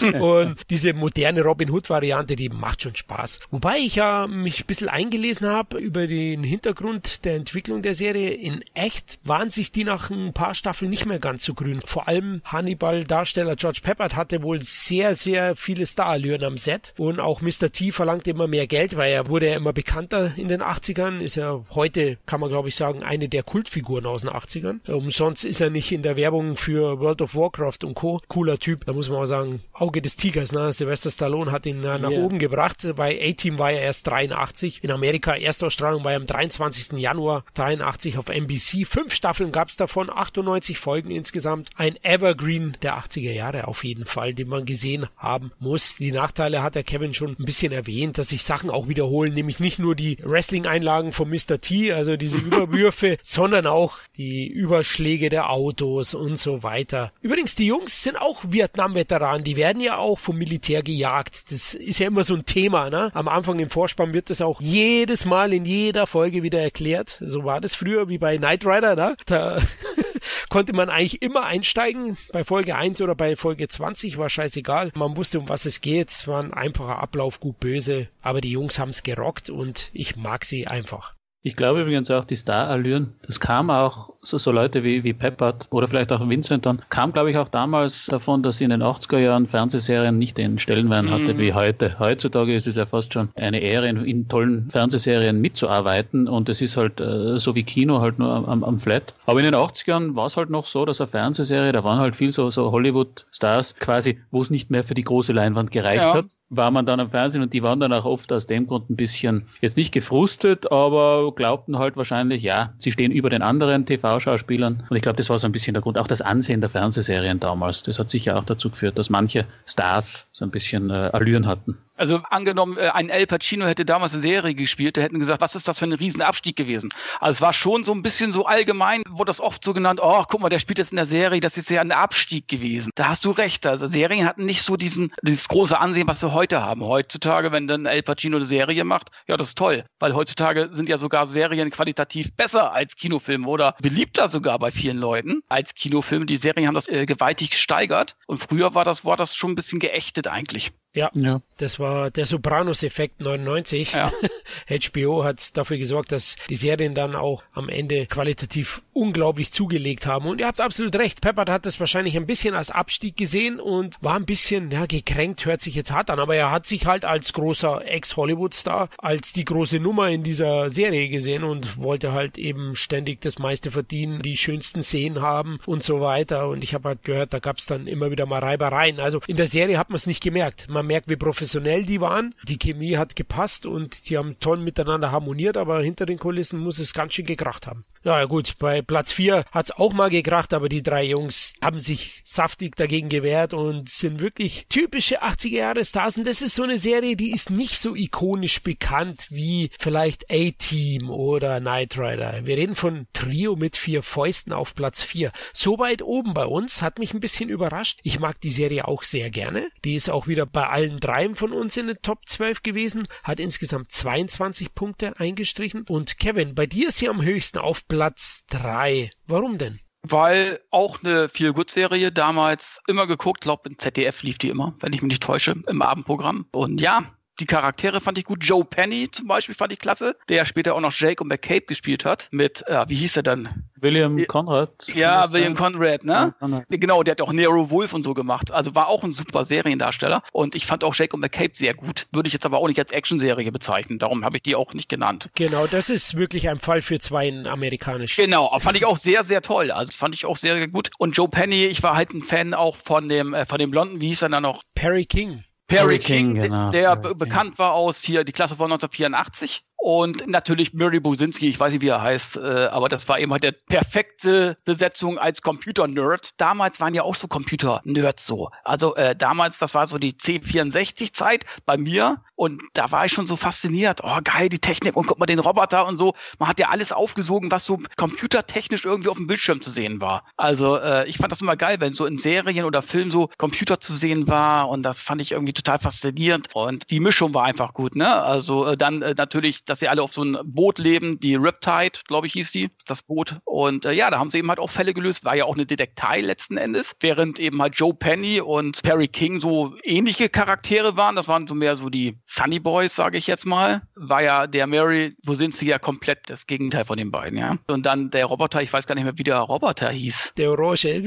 Und diese moderne Robin Hood-Variante, die macht schon Spaß. Wobei ich ja mich ein bisschen eingelesen habe über den Hintergrund der Entwicklung der Serie. In echt waren sich die nach ein paar Staffeln nicht mehr ganz so grün. Vor allem Hannibal-Darsteller George Peppard hatte wohl sehr, sehr viele Starallüren am Set und auch Mr. T verlangte immer mehr Geld, weil er wurde ja immer bekannter in den 80ern, ist ja heute, kann man glaube ich sagen, eine der Kultfiguren aus den 80ern. Umsonst ist er nicht in der Werbung für World of Warcraft und Co. Cooler Typ, da muss man auch sagen, Auge des Tigers, ne? Sylvester Stallone hat ihn äh, nach yeah. oben gebracht. Bei A-Team war er erst 83. In Amerika Erstausstrahlung war er am 23. Januar 83 auf NBC. Fünf Staffeln gab es davon, 98 Folgen insgesamt. Ein Evergreen der 80er Jahre auf jeden Fall, den man gesehen haben muss. Die Nachteile hat der Kevin schon ein bisschen erwähnt, dass sich Sachen auch wiederholen, nämlich nicht nur die Wrestling-Einlagen von Mr. T, also diese Überwürfe, sondern auch die Überschläge der Autos und so weiter. Übrigens, die Jungs sind auch Vietnam-Veteranen, die werden ja auch vom Militär gejagt. Das ist ja immer so ein Thema, ne? Am Anfang im Vorspann wird das auch jedes Mal in jeder Folge wieder erklärt. So war das früher wie bei Knight Rider, ne? Da konnte man eigentlich immer einsteigen. Bei Folge 1 oder bei Folge 20 war scheißegal. Man wusste, um was es geht. Es war ein einfacher Ablauf, gut böse. Aber die Jungs haben es gerockt und ich mag sie einfach. Ich glaube übrigens auch die Star-Allüren, das kam auch so, so Leute wie, wie Peppert oder vielleicht auch Vincent dann, kam glaube ich auch damals davon, dass sie in den 80er Jahren Fernsehserien nicht den Stellenwert mhm. hatte wie heute. Heutzutage ist es ja fast schon eine Ehre, in, in tollen Fernsehserien mitzuarbeiten und es ist halt äh, so wie Kino halt nur am, am Flat. Aber in den 80ern war es halt noch so, dass eine Fernsehserie, da waren halt viel so, so Hollywood-Stars quasi, wo es nicht mehr für die große Leinwand gereicht ja. hat, war man dann am Fernsehen und die waren dann auch oft aus dem Grund ein bisschen, jetzt nicht gefrustet, aber glaubten halt wahrscheinlich, ja, sie stehen über den anderen TV-Schauspielern. Und ich glaube, das war so ein bisschen der Grund. Auch das Ansehen der Fernsehserien damals, das hat sicher auch dazu geführt, dass manche Stars so ein bisschen äh, Allüren hatten. Also angenommen, äh, ein El Pacino hätte damals eine Serie gespielt, der hätten gesagt, was ist das für ein Riesenabstieg gewesen? Also es war schon so ein bisschen so allgemein, wurde das oft so genannt, oh, guck mal, der spielt jetzt in der Serie, das ist ja ein Abstieg gewesen. Da hast du recht. Also Serien hatten nicht so diesen, dieses große Ansehen, was wir heute haben. Heutzutage, wenn dann El Pacino eine Serie macht, ja, das ist toll. Weil heutzutage sind ja sogar Serien qualitativ besser als Kinofilme oder beliebter sogar bei vielen Leuten als Kinofilme. Die Serien haben das äh, gewaltig gesteigert. Und früher war das, war das schon ein bisschen geächtet eigentlich. Ja, ja, das war der Sopranos-Effekt 99. Ja. HBO hat dafür gesorgt, dass die Serien dann auch am Ende qualitativ unglaublich zugelegt haben. Und ihr habt absolut recht. Peppert hat das wahrscheinlich ein bisschen als Abstieg gesehen und war ein bisschen, ja, gekränkt, hört sich jetzt hart an, aber er hat sich halt als großer Ex-Hollywood-Star, als die große Nummer in dieser Serie gesehen und wollte halt eben ständig das meiste verdienen, die schönsten Szenen haben und so weiter. Und ich habe halt gehört, da gab es dann immer wieder mal Reibereien. Also in der Serie hat man es nicht gemerkt. Man merkt, wie professionell die waren. Die Chemie hat gepasst und die haben toll miteinander harmoniert, aber hinter den Kulissen muss es ganz schön gekracht haben. Ja, gut, bei Platz 4 hat's auch mal gekracht, aber die drei Jungs haben sich saftig dagegen gewehrt und sind wirklich typische 80er Jahre Stars. Und das ist so eine Serie, die ist nicht so ikonisch bekannt wie vielleicht A-Team oder Knight Rider. Wir reden von Trio mit vier Fäusten auf Platz 4. So weit oben bei uns hat mich ein bisschen überrascht. Ich mag die Serie auch sehr gerne. Die ist auch wieder bei allen dreien von uns in den Top 12 gewesen, hat insgesamt 22 Punkte eingestrichen. Und Kevin, bei dir ist sie am höchsten auf Platz 3. Warum denn? Weil auch eine Feel-Good-Serie damals immer geguckt, glaube im ZDF lief die immer, wenn ich mich nicht täusche, im Abendprogramm. Und ja, die Charaktere fand ich gut. Joe Penny zum Beispiel fand ich klasse, der später auch noch Jake und McCabe gespielt hat. Mit, äh, wie hieß er dann? William Conrad. Ja, William Conrad, ne? Ja, genau, der hat auch Nero Wolf und so gemacht. Also war auch ein super Seriendarsteller. Und ich fand auch Jake und McCabe sehr gut. Würde ich jetzt aber auch nicht als Actionserie bezeichnen. Darum habe ich die auch nicht genannt. Genau, das ist wirklich ein Fall für zwei amerikanisch. Genau, fand ich auch sehr, sehr toll. Also fand ich auch sehr, sehr gut. Und Joe Penny, ich war halt ein Fan auch von dem, äh, von dem Blonden, wie hieß er dann noch? Perry King. Perry King, King genau. der Perry bekannt King. war aus hier die Klasse von 1984 und natürlich Murray Businski, ich weiß nicht, wie er heißt, äh, aber das war eben halt der perfekte Besetzung als Computer-Nerd. Damals waren ja auch so Computer-Nerds so. Also äh, damals, das war so die C64-Zeit bei mir und da war ich schon so fasziniert. Oh, geil, die Technik und guck mal den Roboter und so. Man hat ja alles aufgesogen, was so computertechnisch irgendwie auf dem Bildschirm zu sehen war. Also äh, ich fand das immer geil, wenn so in Serien oder Filmen so Computer zu sehen war und das fand ich irgendwie total faszinierend und die Mischung war einfach gut, ne? Also äh, dann äh, natürlich das dass sie alle auf so einem Boot leben, die Riptide, glaube ich, hieß die, das Boot. Und äh, ja, da haben sie eben halt auch Fälle gelöst, war ja auch eine Detektei letzten Endes, während eben halt Joe Penny und Perry King so ähnliche Charaktere waren. Das waren so mehr so die Funny Boys, sage ich jetzt mal. War ja der Mary, wo sind sie ja komplett das Gegenteil von den beiden, ja. Und dann der Roboter, ich weiß gar nicht mehr, wie der Roboter hieß. Der Orange.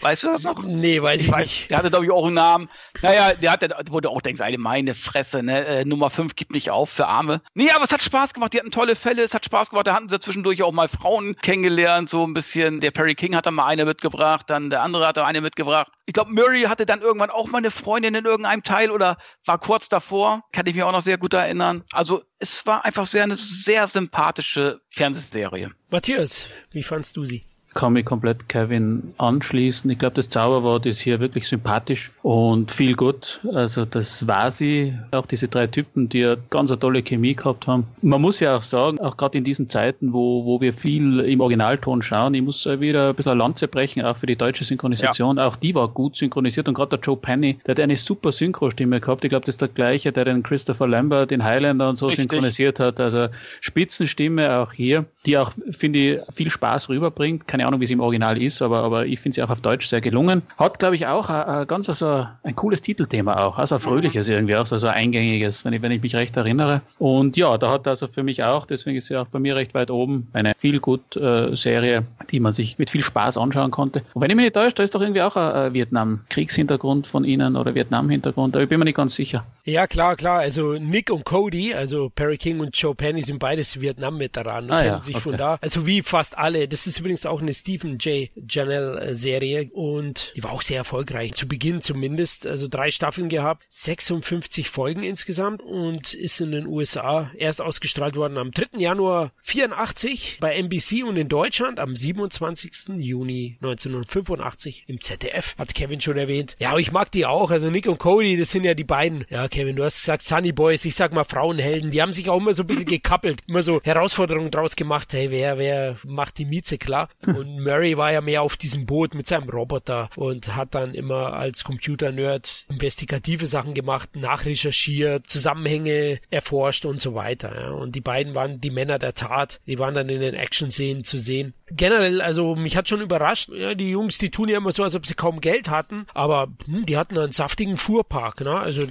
Weißt du das noch? Nee, weiß ich, ich weiß, nicht. Der hatte, glaube ich, auch einen Namen. Naja, der hatte, wo du auch denkst, eine meine Fresse, ne? Äh, Nummer 5 gibt nicht auf für Arme. Nee, aber es hat Spaß gemacht. Die hatten tolle Fälle. Es hat Spaß gemacht. Da hatten sie zwischendurch auch mal Frauen kennengelernt. So ein bisschen. Der Perry King hat da mal eine mitgebracht. Dann der andere hat da eine mitgebracht. Ich glaube, Murray hatte dann irgendwann auch mal eine Freundin in irgendeinem Teil oder war kurz davor. Kann ich mich auch noch sehr gut erinnern. Also es war einfach sehr eine sehr sympathische Fernsehserie. Matthias, wie fandst du sie? Kann mich komplett Kevin anschließen. Ich glaube, das Zauberwort ist hier wirklich sympathisch und viel gut. Also das war sie. Auch diese drei Typen, die ja ganz eine tolle Chemie gehabt haben. Man muss ja auch sagen, auch gerade in diesen Zeiten, wo, wo wir viel im Originalton schauen, ich muss wieder ein bisschen eine Lanze brechen, auch für die deutsche Synchronisation. Ja. Auch die war gut synchronisiert und gerade der Joe Penny, der hat eine super Synchrostimme gehabt. Ich glaube, das ist der gleiche, der den Christopher Lambert, den Highlander und so Richtig. synchronisiert hat. Also Spitzenstimme auch hier, die auch, finde ich, viel Spaß rüberbringt. Keine Ahnung, wie es im Original ist, aber, aber ich finde sie auch auf Deutsch sehr gelungen. Hat, glaube ich, auch ein, ein ganz also ein cooles Titelthema auch, also ein fröhliches irgendwie auch, also ein eingängiges, wenn ich, wenn ich mich recht erinnere. Und ja, da hat also für mich auch, deswegen ist sie auch bei mir recht weit oben, eine viel gut äh, Serie, die man sich mit viel Spaß anschauen konnte. Und wenn ich mich nicht täusche, da ist doch irgendwie auch ein, Vietnam-Kriegshintergrund von Ihnen oder Vietnam-Hintergrund, aber ich bin mir nicht ganz sicher. Ja, klar, klar. Also Nick und Cody, also Perry King und Joe Penny sind beides Vietnam-Veteranen, ah, kennen ja, sich okay. von da. Also wie fast alle. Das ist übrigens auch eine Stephen J. Janelle Serie und die war auch sehr erfolgreich. Zu Beginn zumindest. Also drei Staffeln gehabt, 56 Folgen insgesamt und ist in den USA erst ausgestrahlt worden am 3. Januar 84 bei NBC und in Deutschland am 27. Juni 1985 im ZDF. Hat Kevin schon erwähnt. Ja, aber ich mag die auch. Also Nick und Cody, das sind ja die beiden. Ja, Kevin, du hast gesagt Sunny Boys. Ich sag mal Frauenhelden. Die haben sich auch immer so ein bisschen gekappelt. Immer so Herausforderungen draus gemacht. Hey, wer, wer macht die Mieze klar? Und Murray war ja mehr auf diesem Boot mit seinem Roboter und hat dann immer als Computer-Nerd investigative Sachen gemacht, nachrecherchiert, Zusammenhänge erforscht und so weiter. Ja. Und die beiden waren die Männer der Tat. Die waren dann in den Action-Szenen zu sehen. Generell, also mich hat schon überrascht, ja, die Jungs, die tun ja immer so, als ob sie kaum Geld hatten, aber hm, die hatten einen saftigen Fuhrpark. Ne? Also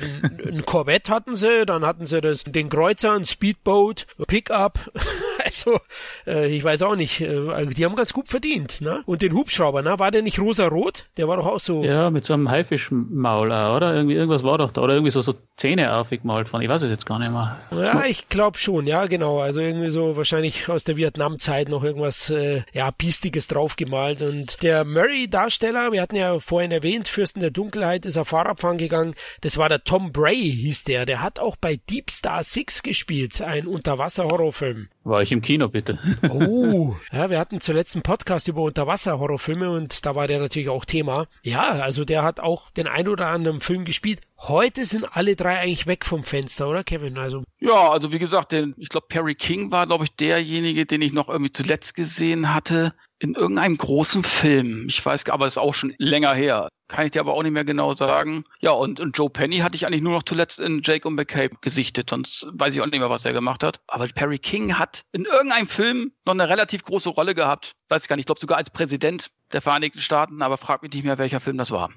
ein Corvette hatten sie, dann hatten sie das, den Kreuzer, ein Speedboat, Pickup. also äh, ich weiß auch nicht, äh, die haben ganz gut verdient. Ne? Und den Hubschrauber, ne? war der nicht rosa-rot? Der war doch auch so. Ja, mit so einem Haifischmaul, oder? Irgendwie, irgendwas war doch da. Oder irgendwie so, so Zähne aufgemalt von. Ich weiß es jetzt gar nicht mehr. Ja, ich glaube schon, ja, genau. Also irgendwie so wahrscheinlich aus der Vietnam-Zeit noch irgendwas, äh, ja, Piestiges draufgemalt. Und der Murray-Darsteller, wir hatten ja vorhin erwähnt, Fürsten der Dunkelheit ist auf Fahrradfahren gegangen. Das war der Tom Bray, hieß der. Der hat auch bei Deep Star Six gespielt, ein Unterwasser-Horrorfilm. War ich im Kino, bitte. Oh, ja, wir hatten zuletzt einen Podcast über Unterwasser-Horrorfilme und da war der natürlich auch Thema. Ja, also der hat auch den ein oder anderen Film gespielt. Heute sind alle drei eigentlich weg vom Fenster, oder Kevin? Also ja, also wie gesagt, den, ich glaube Perry King war, glaube ich, derjenige, den ich noch irgendwie zuletzt gesehen hatte in irgendeinem großen Film. Ich weiß, aber das ist auch schon länger her. Kann ich dir aber auch nicht mehr genau sagen. Ja, und, und Joe Penny hatte ich eigentlich nur noch zuletzt in Jake und McCabe gesichtet, sonst weiß ich auch nicht mehr, was er gemacht hat. Aber Perry King hat in irgendeinem Film noch eine relativ große Rolle gehabt. Weiß ich gar nicht, ich glaube sogar als Präsident der Vereinigten Staaten, aber frag mich nicht mehr, welcher Film das war.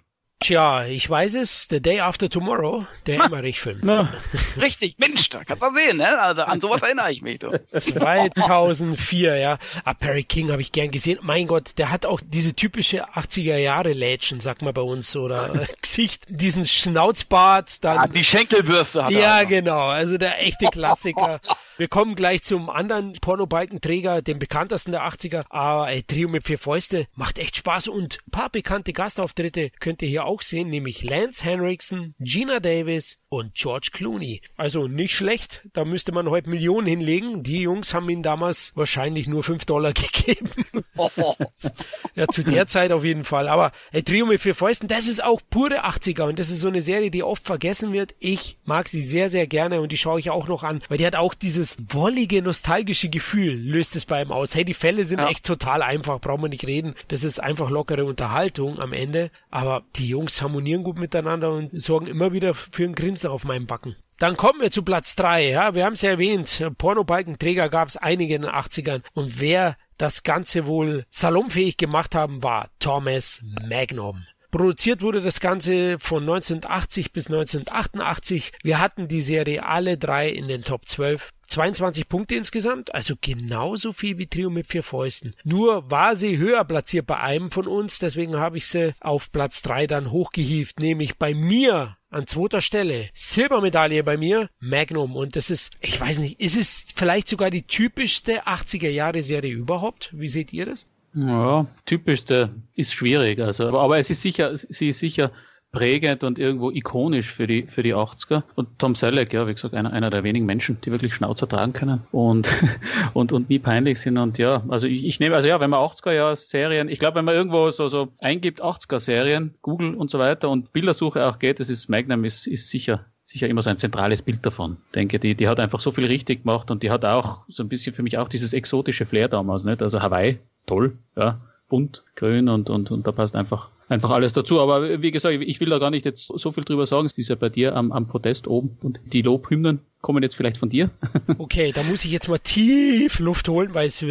Tja, ich weiß es, The Day After Tomorrow, der Emmerich-Film. Richtig, Mensch, da kannst du sehen, ne? Also an sowas erinnere ich mich. Du. 2004, ja. Ah, Perry King habe ich gern gesehen. Mein Gott, der hat auch diese typische 80er-Jahre-Lädchen, sag mal bei uns, oder Gesicht, diesen Schnauzbart. Dann, ah, die Schenkelbürste hat er. Ja, genau, also der echte Klassiker. Wir kommen gleich zum anderen Pornobalkenträger, dem bekanntesten der 80er. Aber ey, Trio mit vier Fäuste macht echt Spaß und ein paar bekannte Gastauftritte könnt ihr hier auch sehen, nämlich Lance Henriksen, Gina Davis und George Clooney. Also nicht schlecht, da müsste man heute Millionen hinlegen. Die Jungs haben ihn damals wahrscheinlich nur fünf Dollar gegeben. ja, zu der Zeit auf jeden Fall. Aber ey, Trio mit vier Fäusten, das ist auch pure 80er und das ist so eine Serie, die oft vergessen wird. Ich mag sie sehr, sehr gerne und die schaue ich auch noch an, weil die hat auch dieses dieses wollige, nostalgische Gefühl löst es bei ihm aus. Hey, die Fälle sind ja. echt total einfach, brauchen wir nicht reden. Das ist einfach lockere Unterhaltung am Ende. Aber die Jungs harmonieren gut miteinander und sorgen immer wieder für ein Grinsen auf meinem Backen. dann kommen wir zu Platz drei. Ja, wir haben es ja erwähnt, Pornobalkenträger gab es einige in den 80ern. Und wer das Ganze wohl salonfähig gemacht haben, war Thomas Magnum. Produziert wurde das Ganze von 1980 bis 1988. Wir hatten die Serie alle drei in den Top 12. 22 Punkte insgesamt, also genauso viel wie Trio mit vier Fäusten. Nur war sie höher platziert bei einem von uns, deswegen habe ich sie auf Platz 3 dann hochgehievt, nämlich bei mir an zweiter Stelle. Silbermedaille bei mir, Magnum. Und das ist, ich weiß nicht, ist es vielleicht sogar die typischste 80er Jahre Serie überhaupt? Wie seht ihr das? Ja, typischste ist schwierig. Also, aber, aber es ist sicher, sie ist sicher prägend und irgendwo ikonisch für die, für die 80er. Und Tom Selleck, ja, wie gesagt, einer, einer der wenigen Menschen, die wirklich Schnauzer tragen können und, und, und nie peinlich sind. Und ja, also ich, ich nehme, also ja, wenn man 80er Jahre Serien, ich glaube, wenn man irgendwo so, so eingibt, 80er Serien, Google und so weiter und Bildersuche auch geht, das ist Magnum, ist, ist sicher sicher immer so ein zentrales Bild davon. Ich denke, die, die hat einfach so viel richtig gemacht und die hat auch so ein bisschen für mich auch dieses exotische Flair damals, nicht? Also Hawaii, toll, ja, bunt, grün und, und, und da passt einfach einfach alles dazu. Aber wie gesagt, ich will da gar nicht jetzt so viel drüber sagen. Es ist ja bei dir am, am Podest oben und die Lobhymnen kommen jetzt vielleicht von dir. okay, da muss ich jetzt mal tief Luft holen, weil es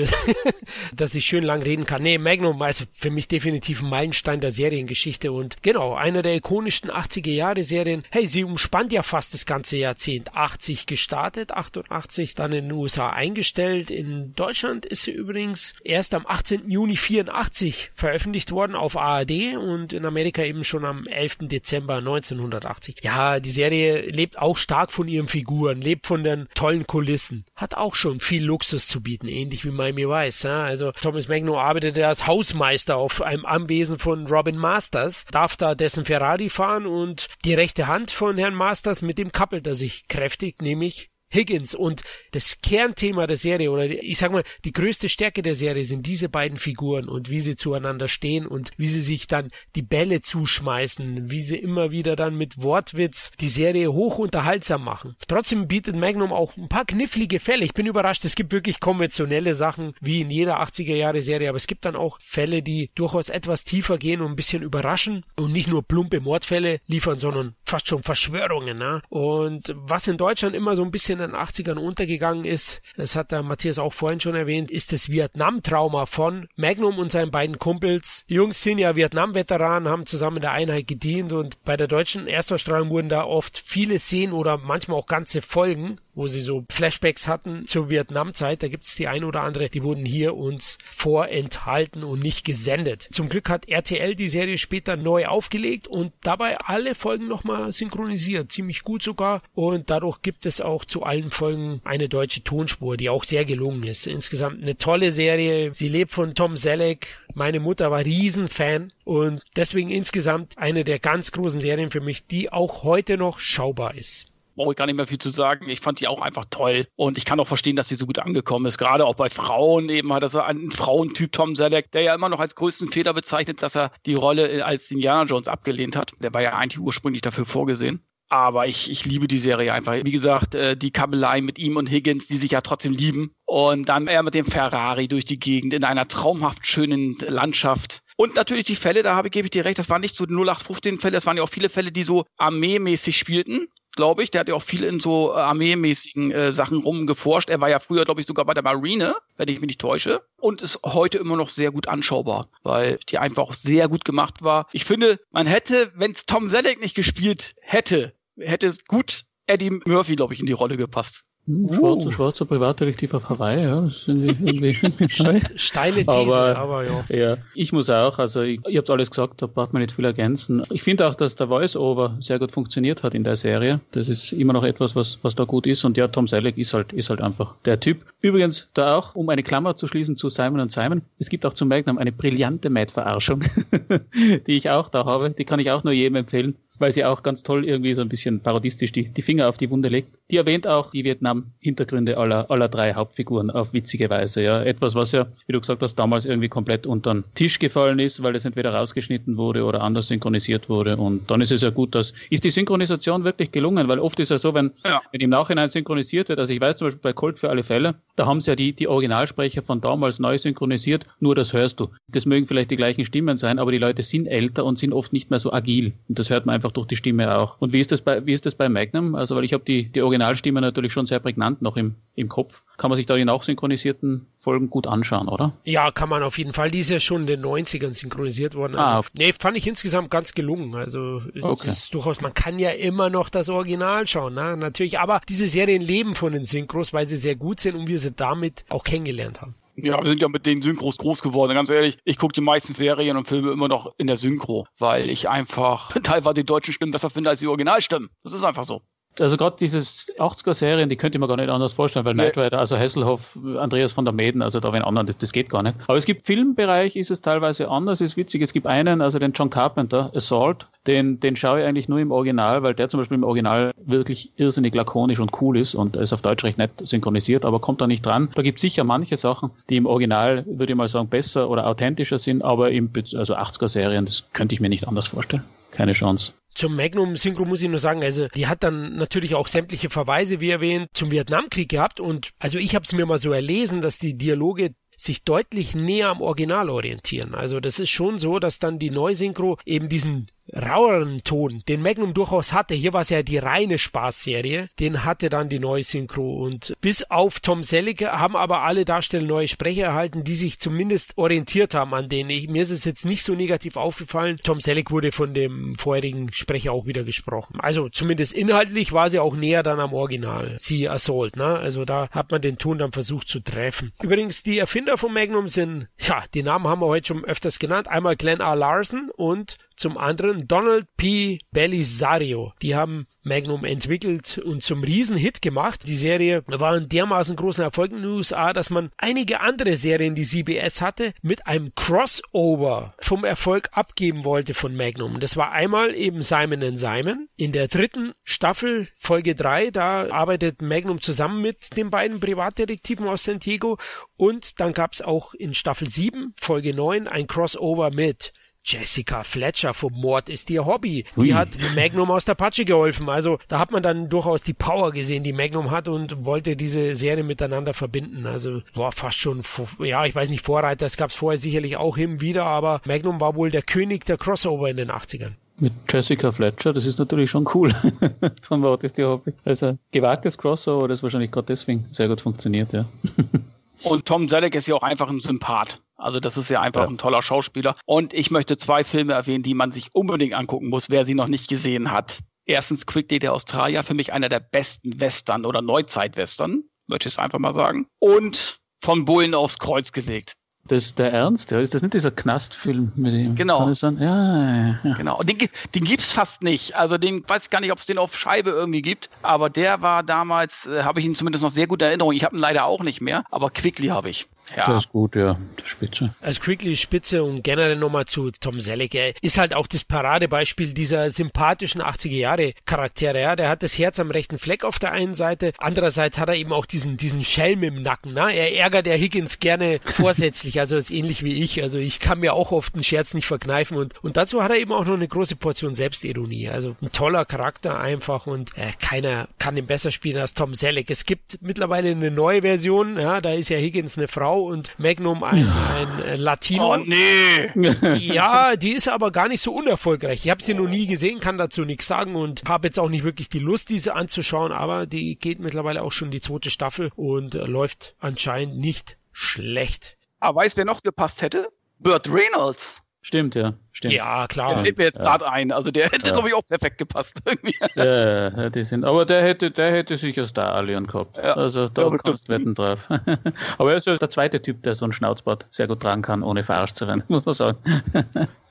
dass ich schön lang reden kann. Nee, Magnum, also für mich definitiv ein Meilenstein der Seriengeschichte und genau, einer der ikonischsten 80er Jahre Serien. Hey, sie umspannt ja fast das ganze Jahrzehnt. 80 gestartet, 88 dann in den USA eingestellt. In Deutschland ist sie übrigens erst am 18. Juni 84 veröffentlicht worden auf ARD und in Amerika eben schon am 11. Dezember 1980. Ja, die Serie lebt auch stark von ihren Figuren, lebt von den tollen Kulissen, hat auch schon viel Luxus zu bieten, ähnlich wie Miami Vice. Ja? Also Thomas Magno arbeitet als Hausmeister auf einem Anwesen von Robin Masters, darf da dessen Ferrari fahren und die rechte Hand von Herrn Masters, mit dem kappelt er sich kräftig, nämlich Higgins und das Kernthema der Serie oder ich sag mal, die größte Stärke der Serie sind diese beiden Figuren und wie sie zueinander stehen und wie sie sich dann die Bälle zuschmeißen, wie sie immer wieder dann mit Wortwitz die Serie hoch unterhaltsam machen. Trotzdem bietet Magnum auch ein paar knifflige Fälle. Ich bin überrascht, es gibt wirklich konventionelle Sachen wie in jeder 80er Jahre Serie, aber es gibt dann auch Fälle, die durchaus etwas tiefer gehen und ein bisschen überraschen und nicht nur plumpe Mordfälle liefern, sondern fast schon Verschwörungen. Ne? Und was in Deutschland immer so ein bisschen in den 80ern untergegangen ist, das hat der Matthias auch vorhin schon erwähnt, ist das Vietnam-Trauma von Magnum und seinen beiden Kumpels. Die Jungs sind ja Vietnam-Veteranen, haben zusammen in der Einheit gedient und bei der deutschen Erstausstrahlung wurden da oft viele Szenen oder manchmal auch ganze Folgen wo sie so Flashbacks hatten zur Vietnamzeit. Da gibt es die ein oder andere, die wurden hier uns vorenthalten und nicht gesendet. Zum Glück hat RTL die Serie später neu aufgelegt und dabei alle Folgen nochmal synchronisiert. Ziemlich gut sogar. Und dadurch gibt es auch zu allen Folgen eine deutsche Tonspur, die auch sehr gelungen ist. Insgesamt eine tolle Serie. Sie lebt von Tom Selleck. Meine Mutter war Riesenfan und deswegen insgesamt eine der ganz großen Serien für mich, die auch heute noch schaubar ist brauche ich gar nicht mehr viel zu sagen. Ich fand die auch einfach toll. Und ich kann auch verstehen, dass die so gut angekommen ist. Gerade auch bei Frauen eben hat er so einen Frauentyp Tom Selleck, der ja immer noch als größten Fehler bezeichnet, dass er die Rolle als Indiana Jones abgelehnt hat. Der war ja eigentlich ursprünglich dafür vorgesehen. Aber ich, ich liebe die Serie einfach. Wie gesagt, äh, die Kabelei mit ihm und Higgins, die sich ja trotzdem lieben. Und dann er mit dem Ferrari durch die Gegend in einer traumhaft schönen Landschaft. Und natürlich die Fälle, da habe, gebe ich dir recht, das waren nicht so 0815 Fälle, das waren ja auch viele Fälle, die so armeemäßig spielten glaube ich. Der hat ja auch viel in so äh, armeemäßigen äh, Sachen rumgeforscht. Er war ja früher, glaube ich, sogar bei der Marine, wenn ich mich nicht täusche. Und ist heute immer noch sehr gut anschaubar, weil die einfach auch sehr gut gemacht war. Ich finde, man hätte, wenn es Tom Selleck nicht gespielt hätte, hätte gut Eddie Murphy, glaube ich, in die Rolle gepasst. Schwarzer, uh. schwarzer Privatdetektiv auf Hawaii, ja, das sind irgendwie steile These, aber, aber ja. ja. Ich muss auch, also ich, ihr habt alles gesagt, da braucht man nicht viel ergänzen. Ich finde auch, dass der Voice-Over sehr gut funktioniert hat in der Serie. Das ist immer noch etwas, was, was da gut ist und ja, Tom Selleck ist halt, ist halt einfach der Typ. Übrigens, da auch, um eine Klammer zu schließen zu Simon und Simon, es gibt auch zum Magnum eine brillante Mad-Verarschung, die ich auch da habe, die kann ich auch nur jedem empfehlen weil sie auch ganz toll irgendwie so ein bisschen parodistisch die, die Finger auf die Wunde legt. Die erwähnt auch die Vietnam-Hintergründe aller, aller drei Hauptfiguren auf witzige Weise. Ja, etwas, was ja, wie du gesagt hast, damals irgendwie komplett unter den Tisch gefallen ist, weil es entweder rausgeschnitten wurde oder anders synchronisiert wurde. Und dann ist es ja gut, dass ist die Synchronisation wirklich gelungen, weil oft ist ja so, wenn, ja. wenn im Nachhinein synchronisiert wird. Also ich weiß zum Beispiel bei Colt für alle Fälle, da haben sie ja die, die Originalsprecher von damals neu synchronisiert. Nur das hörst du. Das mögen vielleicht die gleichen Stimmen sein, aber die Leute sind älter und sind oft nicht mehr so agil. Und das hört man einfach einfach durch die Stimme auch. Und wie ist das bei, wie ist das bei Magnum? Also, weil ich habe die, die Originalstimme natürlich schon sehr prägnant noch im, im Kopf. Kann man sich da die nachsynchronisierten Folgen gut anschauen, oder? Ja, kann man auf jeden Fall. Die ist ja schon in den 90ern synchronisiert worden. Also, ah, nee, fand ich insgesamt ganz gelungen. Also, okay. ist durchaus, man kann ja immer noch das Original schauen, ne? natürlich. Aber diese Serien leben von den Synchros, weil sie sehr gut sind und wir sie damit auch kennengelernt haben. Ja, wir sind ja mit den Synchros groß geworden. Ganz ehrlich, ich gucke die meisten Serien und Filme immer noch in der Synchro, weil ich einfach teilweise die deutschen Stimmen besser finde als die Originalstimmen. Das ist einfach so. Also gerade dieses 80er-Serien, die könnte man gar nicht anders vorstellen, weil nee. Knight Rider, also Hasselhoff, Andreas von der Maiden, also da wenn anderen, das, das, geht gar nicht. Aber es gibt Filmbereich, ist es teilweise anders, ist witzig. Es gibt einen, also den John Carpenter, Assault, den, den schaue ich eigentlich nur im Original, weil der zum Beispiel im Original wirklich irrsinnig lakonisch und cool ist und ist auf Deutsch recht nett synchronisiert, aber kommt da nicht dran. Da gibt es sicher manche Sachen, die im Original, würde ich mal sagen, besser oder authentischer sind, aber im, also 80er-Serien, das könnte ich mir nicht anders vorstellen. Keine Chance. Zum Magnum Synchro muss ich nur sagen, also die hat dann natürlich auch sämtliche Verweise, wie erwähnt, zum Vietnamkrieg gehabt und also ich habe es mir mal so erlesen, dass die Dialoge sich deutlich näher am Original orientieren. Also das ist schon so, dass dann die Neusynchro eben diesen raueren Ton, den Magnum durchaus hatte. Hier war es ja die reine Spaßserie. Den hatte dann die neue Synchro. Und bis auf Tom Selleck haben aber alle Darsteller neue Sprecher erhalten, die sich zumindest orientiert haben an denen. Ich, mir ist es jetzt nicht so negativ aufgefallen. Tom Selleck wurde von dem vorherigen Sprecher auch wieder gesprochen. Also zumindest inhaltlich war sie auch näher dann am Original. Sie Assault, ne? Also da hat man den Ton dann versucht zu treffen. Übrigens, die Erfinder von Magnum sind, ja, die Namen haben wir heute schon öfters genannt. Einmal Glenn R. Larson und zum anderen Donald P. Belisario. Die haben Magnum entwickelt und zum Riesenhit gemacht. Die Serie war ein dermaßen großen Erfolg in den USA, dass man einige andere Serien, die CBS hatte, mit einem Crossover vom Erfolg abgeben wollte von Magnum. Das war einmal eben Simon Simon. In der dritten Staffel, Folge 3, da arbeitet Magnum zusammen mit den beiden Privatdetektiven aus San Diego. Und dann gab es auch in Staffel 7, Folge 9, ein Crossover mit Jessica Fletcher vom Mord ist ihr Hobby. Die Ui. hat Magnum aus der Patsche geholfen. Also da hat man dann durchaus die Power gesehen, die Magnum hat und wollte diese Serie miteinander verbinden. Also war fast schon, ja, ich weiß nicht, Vorreiter. Das gab es vorher sicherlich auch hin wieder, aber Magnum war wohl der König der Crossover in den 80ern. Mit Jessica Fletcher, das ist natürlich schon cool. Von Mord ist ihr Hobby. Also gewagtes Crossover, das wahrscheinlich gerade deswegen sehr gut funktioniert, ja. Und Tom Selleck ist ja auch einfach ein Sympath. Also das ist ja einfach ja. ein toller Schauspieler. Und ich möchte zwei Filme erwähnen, die man sich unbedingt angucken muss, wer sie noch nicht gesehen hat. Erstens Quickly der Australier, für mich einer der besten Western oder Neuzeit-Western, möchte ich es einfach mal sagen. Und von Bullen aufs Kreuz gelegt. Das ist der Ernst, ja? Ist das nicht dieser Knastfilm mit ihm? Genau. Ja, ja, ja. Genau. Den, den gibt's fast nicht. Also den weiß ich gar nicht, ob es den auf Scheibe irgendwie gibt. Aber der war damals, äh, habe ich ihn zumindest noch sehr gut in Erinnerung. Ich habe ihn leider auch nicht mehr, aber Quickly habe ich. Ja. Das ist gut, ja. Der Spitze. Als Quickly Spitze und generell nochmal zu Tom Selleck. Er ist halt auch das Paradebeispiel dieser sympathischen 80er Jahre Charaktere. Ja. Der hat das Herz am rechten Fleck auf der einen Seite. Andererseits hat er eben auch diesen, diesen Schelm im Nacken. Ne? Er ärgert der Higgins gerne vorsätzlich. Also ist ähnlich wie ich. Also ich kann mir auch oft einen Scherz nicht verkneifen. Und, und dazu hat er eben auch noch eine große Portion Selbstironie. Also ein toller Charakter einfach und äh, keiner kann ihn besser spielen als Tom Selleck. Es gibt mittlerweile eine neue Version. Ja, da ist ja Higgins eine Frau und Magnum ein, ein äh, Latino. Oh nee. ja, die ist aber gar nicht so unerfolgreich. Ich habe sie noch nie gesehen, kann dazu nichts sagen und habe jetzt auch nicht wirklich die Lust, diese anzuschauen, aber die geht mittlerweile auch schon die zweite Staffel und äh, läuft anscheinend nicht schlecht. Aber weißt wer noch gepasst hätte? Burt Reynolds. Stimmt, ja. Stimmt. Ja, klar. Der fällt mir jetzt ja. gerade ein. Also der hätte, ja. glaube ich, auch perfekt gepasst. Irgendwie. Ja, die sind, aber der hätte, der hätte sicher Star-Alien gehabt. Ja. Also da ja, kannst du wetten drauf. aber er ist ja der zweite Typ, der so ein Schnauzbart sehr gut tragen kann, ohne verarscht zu werden, muss man sagen.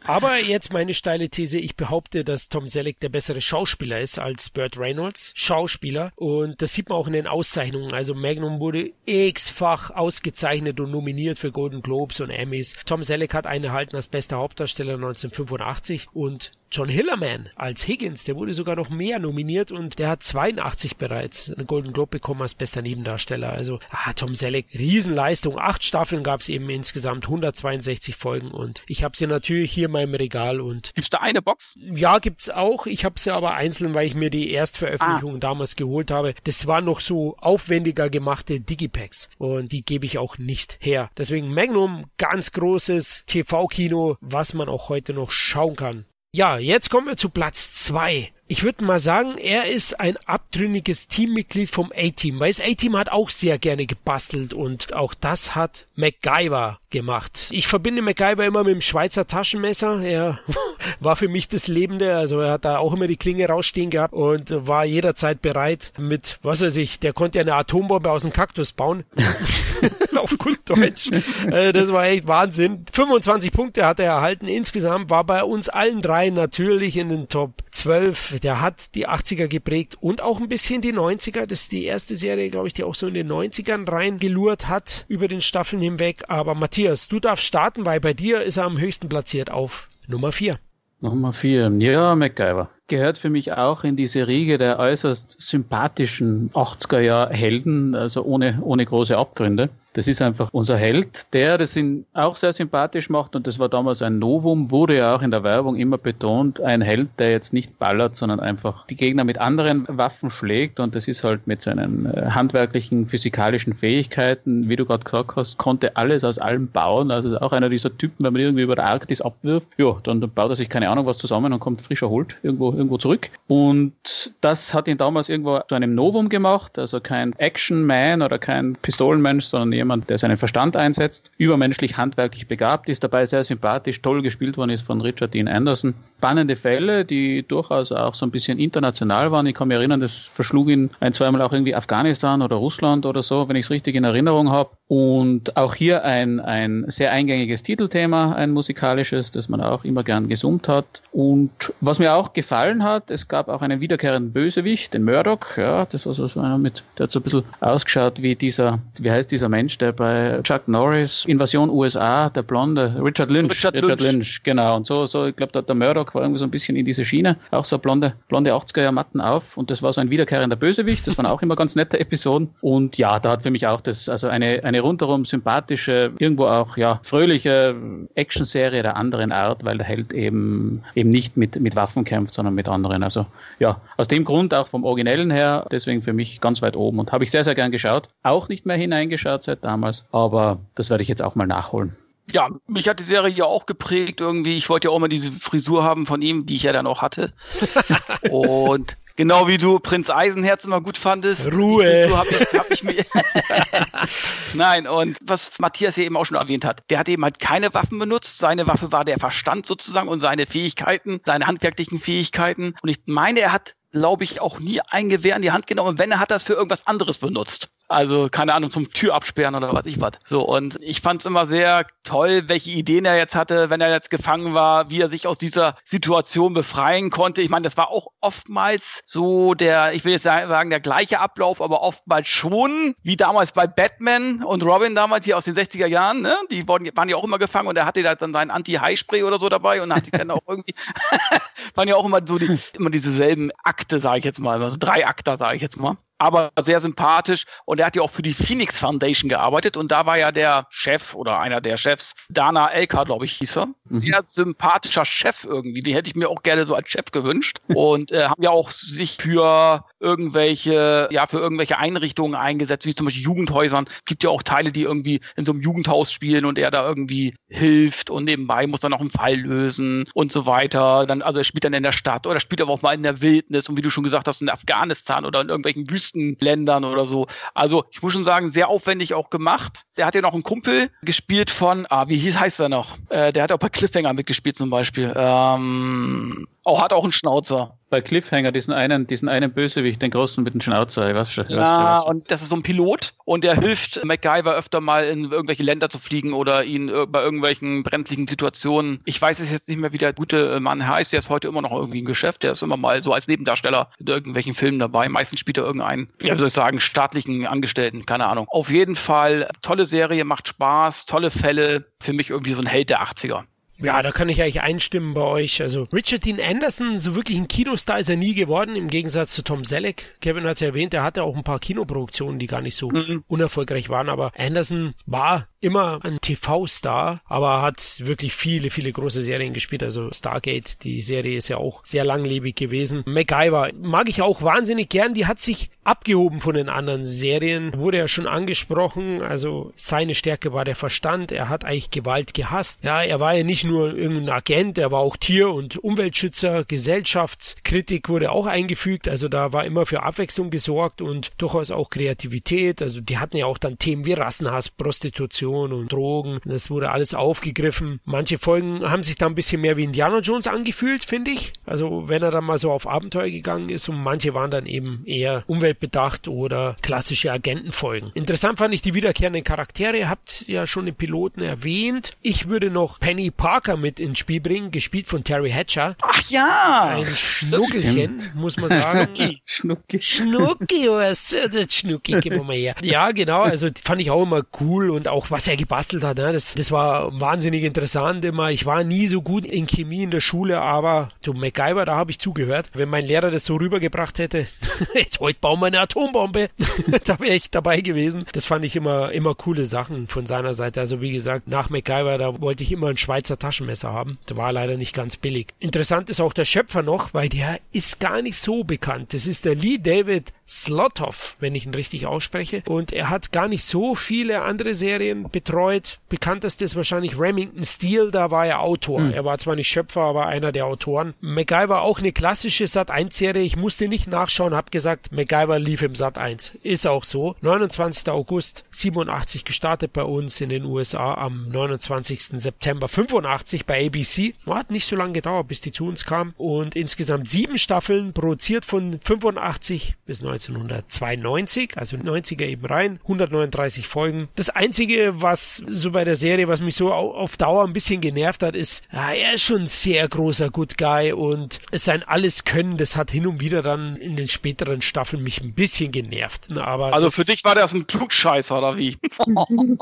Aber jetzt meine steile These, ich behaupte, dass Tom Selleck der bessere Schauspieler ist als Burt Reynolds. Schauspieler. Und das sieht man auch in den Auszeichnungen. Also Magnum wurde x-fach ausgezeichnet und nominiert für Golden Globes und Emmys. Tom Selleck hat einen erhalten als bester Hauptdarsteller 1985 und John Hillerman als Higgins, der wurde sogar noch mehr nominiert und der hat 82 bereits einen Golden Globe bekommen als bester Nebendarsteller. Also ah, Tom Selleck, Riesenleistung. Acht Staffeln gab es eben insgesamt, 162 Folgen und ich habe sie natürlich hier in meinem Regal und gibt's da eine Box? Ja, gibt's auch. Ich habe sie aber einzeln, weil ich mir die Erstveröffentlichung ah. damals geholt habe. Das waren noch so aufwendiger gemachte Digipacks und die gebe ich auch nicht her. Deswegen Magnum, ganz großes TV-Kino, was man auch heute noch schauen kann. Ja, jetzt kommen wir zu Platz zwei. Ich würde mal sagen, er ist ein abtrünniges Teammitglied vom A-Team, weil das A-Team hat auch sehr gerne gebastelt und auch das hat MacGyver gemacht. Ich verbinde MacGyver immer mit dem Schweizer Taschenmesser. Er war für mich das Lebende, also er hat da auch immer die Klinge rausstehen gehabt und war jederzeit bereit mit, was weiß ich, der konnte ja eine Atombombe aus dem Kaktus bauen. Auf gut Deutsch. Äh, das war echt Wahnsinn. 25 Punkte hat er erhalten. Insgesamt war bei uns allen drei natürlich in den Top 12 der hat die 80er geprägt und auch ein bisschen die 90er. Das ist die erste Serie, glaube ich, die auch so in den 90ern reingelurt hat über den Staffeln hinweg. Aber Matthias, du darfst starten, weil bei dir ist er am höchsten platziert auf Nummer 4. Nummer 4. Ja, MacGyver gehört für mich auch in diese Riege der äußerst sympathischen 80er Jahr Helden, also ohne, ohne große Abgründe. Das ist einfach unser Held, der das ihn auch sehr sympathisch macht. Und das war damals ein Novum, wurde ja auch in der Werbung immer betont, ein Held, der jetzt nicht ballert, sondern einfach die Gegner mit anderen Waffen schlägt. Und das ist halt mit seinen äh, handwerklichen, physikalischen Fähigkeiten, wie du gerade gesagt hast, konnte alles aus allem bauen, also auch einer dieser Typen, wenn man irgendwie über der Arktis abwirft, ja, dann baut er sich keine Ahnung was zusammen und kommt frisch erholt irgendwo irgendwo zurück. Und das hat ihn damals irgendwo zu einem Novum gemacht, also kein Action-Man oder kein Pistolenmensch, sondern jemand, der seinen Verstand einsetzt, übermenschlich handwerklich begabt ist, dabei sehr sympathisch, toll gespielt worden ist von Richard Dean Anderson. Spannende Fälle, die durchaus auch so ein bisschen international waren. Ich kann mich erinnern, das verschlug ihn ein, zweimal auch irgendwie Afghanistan oder Russland oder so, wenn ich es richtig in Erinnerung habe. Und auch hier ein, ein sehr eingängiges Titelthema, ein musikalisches, das man auch immer gern gesummt hat. Und was mir auch gefallen gefallen hat. Es gab auch einen wiederkehrenden Bösewicht, den Murdoch. Ja, das war so einer mit, der hat so ein bisschen ausgeschaut wie dieser, wie heißt dieser Mensch, der bei Chuck Norris, Invasion USA, der Blonde, Richard Lynch. Richard, Richard Lynch. Lynch. genau. Und so, so, ich glaube, der, der Murdoch war irgendwie so ein bisschen in diese Schiene. Auch so blonde, blonde 80er-Matten auf. Und das war so ein wiederkehrender Bösewicht. Das waren auch immer ganz nette Episoden. Und ja, da hat für mich auch das, also eine, eine rundherum sympathische, irgendwo auch, ja, fröhliche Actionserie der anderen Art, weil der Held eben, eben nicht mit, mit Waffen kämpft, sondern mit anderen. Also ja, aus dem Grund auch vom Originellen her, deswegen für mich ganz weit oben und habe ich sehr, sehr gern geschaut. Auch nicht mehr hineingeschaut seit damals, aber das werde ich jetzt auch mal nachholen ja, mich hat die Serie ja auch geprägt irgendwie. Ich wollte ja auch mal diese Frisur haben von ihm, die ich ja dann auch hatte. und genau wie du Prinz Eisenherz immer gut fandest. Ruhe. Hab ich, hab ich mir Nein, und was Matthias hier eben auch schon erwähnt hat, der hat eben halt keine Waffen benutzt. Seine Waffe war der Verstand sozusagen und seine Fähigkeiten, seine handwerklichen Fähigkeiten. Und ich meine, er hat glaube ich, auch nie ein Gewehr in die Hand genommen. Und wenn er hat das für irgendwas anderes benutzt. Also, keine Ahnung, zum Tür absperren oder was ich was. So, und ich fand es immer sehr toll, welche Ideen er jetzt hatte, wenn er jetzt gefangen war, wie er sich aus dieser Situation befreien konnte. Ich meine, das war auch oftmals so der, ich will jetzt sagen, der gleiche Ablauf, aber oftmals schon, wie damals bei Batman und Robin damals hier aus den 60er Jahren, ne? Die wurden, waren ja auch immer gefangen und er hatte da dann seinen Anti-High-Spray oder so dabei und hat sich dann auch irgendwie, waren ja auch immer so die, immer dieselben Akte, sage ich jetzt mal, also drei Akter, sage ich jetzt mal aber sehr sympathisch. Und er hat ja auch für die Phoenix Foundation gearbeitet. Und da war ja der Chef oder einer der Chefs, Dana Elka, glaube ich, hieß er. Mhm. Sehr sympathischer Chef irgendwie. Den hätte ich mir auch gerne so als Chef gewünscht. Und äh, haben ja auch sich für irgendwelche, ja, für irgendwelche Einrichtungen eingesetzt, wie zum Beispiel Jugendhäusern. Gibt ja auch Teile, die irgendwie in so einem Jugendhaus spielen und er da irgendwie hilft und nebenbei muss dann noch einen Fall lösen und so weiter. Dann, also er spielt dann in der Stadt oder spielt aber auch mal in der Wildnis und wie du schon gesagt hast, in Afghanistan oder in irgendwelchen Wüstenländern oder so. Also ich muss schon sagen, sehr aufwendig auch gemacht. Der hat ja noch einen Kumpel gespielt von, ah, wie hieß, heißt er noch? Äh, der hat auch bei Cliffhanger mitgespielt zum Beispiel. Ähm, auch hat auch einen Schnauzer bei Cliffhanger diesen einen, diesen einen Bösewicht, den großen mit dem Schnauzer, ich weiß schon. Ja, und das ist so ein Pilot und der hilft MacGyver öfter mal in irgendwelche Länder zu fliegen oder ihn äh, bei irgendwelchen brenzlichen Situationen. Ich weiß es jetzt nicht mehr, wie der gute Mann heißt, der ist heute immer noch irgendwie im Geschäft, der ist immer mal so als Nebendarsteller in irgendwelchen Filmen dabei. Meistens spielt er irgendeinen, wie soll ich sagen, staatlichen Angestellten, keine Ahnung. Auf jeden Fall, tolle Serie, macht Spaß, tolle Fälle, für mich irgendwie so ein Held der 80er. Ja, da kann ich eigentlich einstimmen bei euch. Also Richard Dean Anderson, so wirklich ein Kinostar ist er nie geworden, im Gegensatz zu Tom Selleck. Kevin hat es ja erwähnt, er hatte auch ein paar Kinoproduktionen, die gar nicht so mhm. unerfolgreich waren, aber Anderson war immer ein TV-Star, aber hat wirklich viele, viele große Serien gespielt. Also Stargate, die Serie ist ja auch sehr langlebig gewesen. MacGyver mag ich auch wahnsinnig gern. Die hat sich abgehoben von den anderen Serien. Wurde ja schon angesprochen. Also seine Stärke war der Verstand. Er hat eigentlich Gewalt gehasst. Ja, er war ja nicht nur irgendein Agent, er war auch Tier- und Umweltschützer, Gesellschaftskritik wurde auch eingefügt, also da war immer für Abwechslung gesorgt und durchaus auch Kreativität. Also die hatten ja auch dann Themen wie Rassenhass, Prostitution und Drogen. Das wurde alles aufgegriffen. Manche Folgen haben sich da ein bisschen mehr wie Indiana Jones angefühlt, finde ich. Also wenn er dann mal so auf Abenteuer gegangen ist und manche waren dann eben eher umweltbedacht oder klassische Agentenfolgen. Interessant fand ich die wiederkehrenden Charaktere. Ihr habt ja schon den Piloten erwähnt. Ich würde noch Penny Parker mit ins Spiel bringen, gespielt von Terry Hatcher. Ach ja! Ein Schnuckelchen, muss man sagen. Schnucki. Schnucki, was? Das Schnucki, gib mal her. Ja, genau, also fand ich auch immer cool und auch was er gebastelt hat, ne? das, das war wahnsinnig interessant immer. Ich war nie so gut in Chemie in der Schule, aber du MacGyver, da habe ich zugehört. Wenn mein Lehrer das so rübergebracht hätte, jetzt heute bauen wir eine Atombombe, da wäre ich dabei gewesen. Das fand ich immer, immer coole Sachen von seiner Seite. Also wie gesagt, nach MacGyver, da wollte ich immer ein Schweizer Taschenmesser haben. Das war leider nicht ganz billig. Interessant ist auch der Schöpfer noch, weil der ist gar nicht so bekannt. Das ist der Lee David Slothoff, wenn ich ihn richtig ausspreche. Und er hat gar nicht so viele andere Serien betreut. Bekannteste ist wahrscheinlich Remington Steel, da war er Autor. Hm. Er war zwar nicht Schöpfer, aber einer der Autoren. MacGyver auch eine klassische Sat1-Serie. Ich musste nicht nachschauen, hab gesagt, MacGyver lief im Sat1. Ist auch so. 29. August 87 gestartet bei uns in den USA am 29. September 85 bei ABC. Hat nicht so lange gedauert, bis die zu uns kam. Und insgesamt sieben Staffeln, produziert von 85 bis 1992, also 90er eben rein, 139 Folgen. Das einzige, was so bei der Serie, was mich so auf Dauer ein bisschen genervt hat, ist, ja, er ist schon ein sehr großer Good Guy und sein alles Können, das hat hin und wieder dann in den späteren Staffeln mich ein bisschen genervt. Aber also für dich war der so ein Klugscheißer oder wie?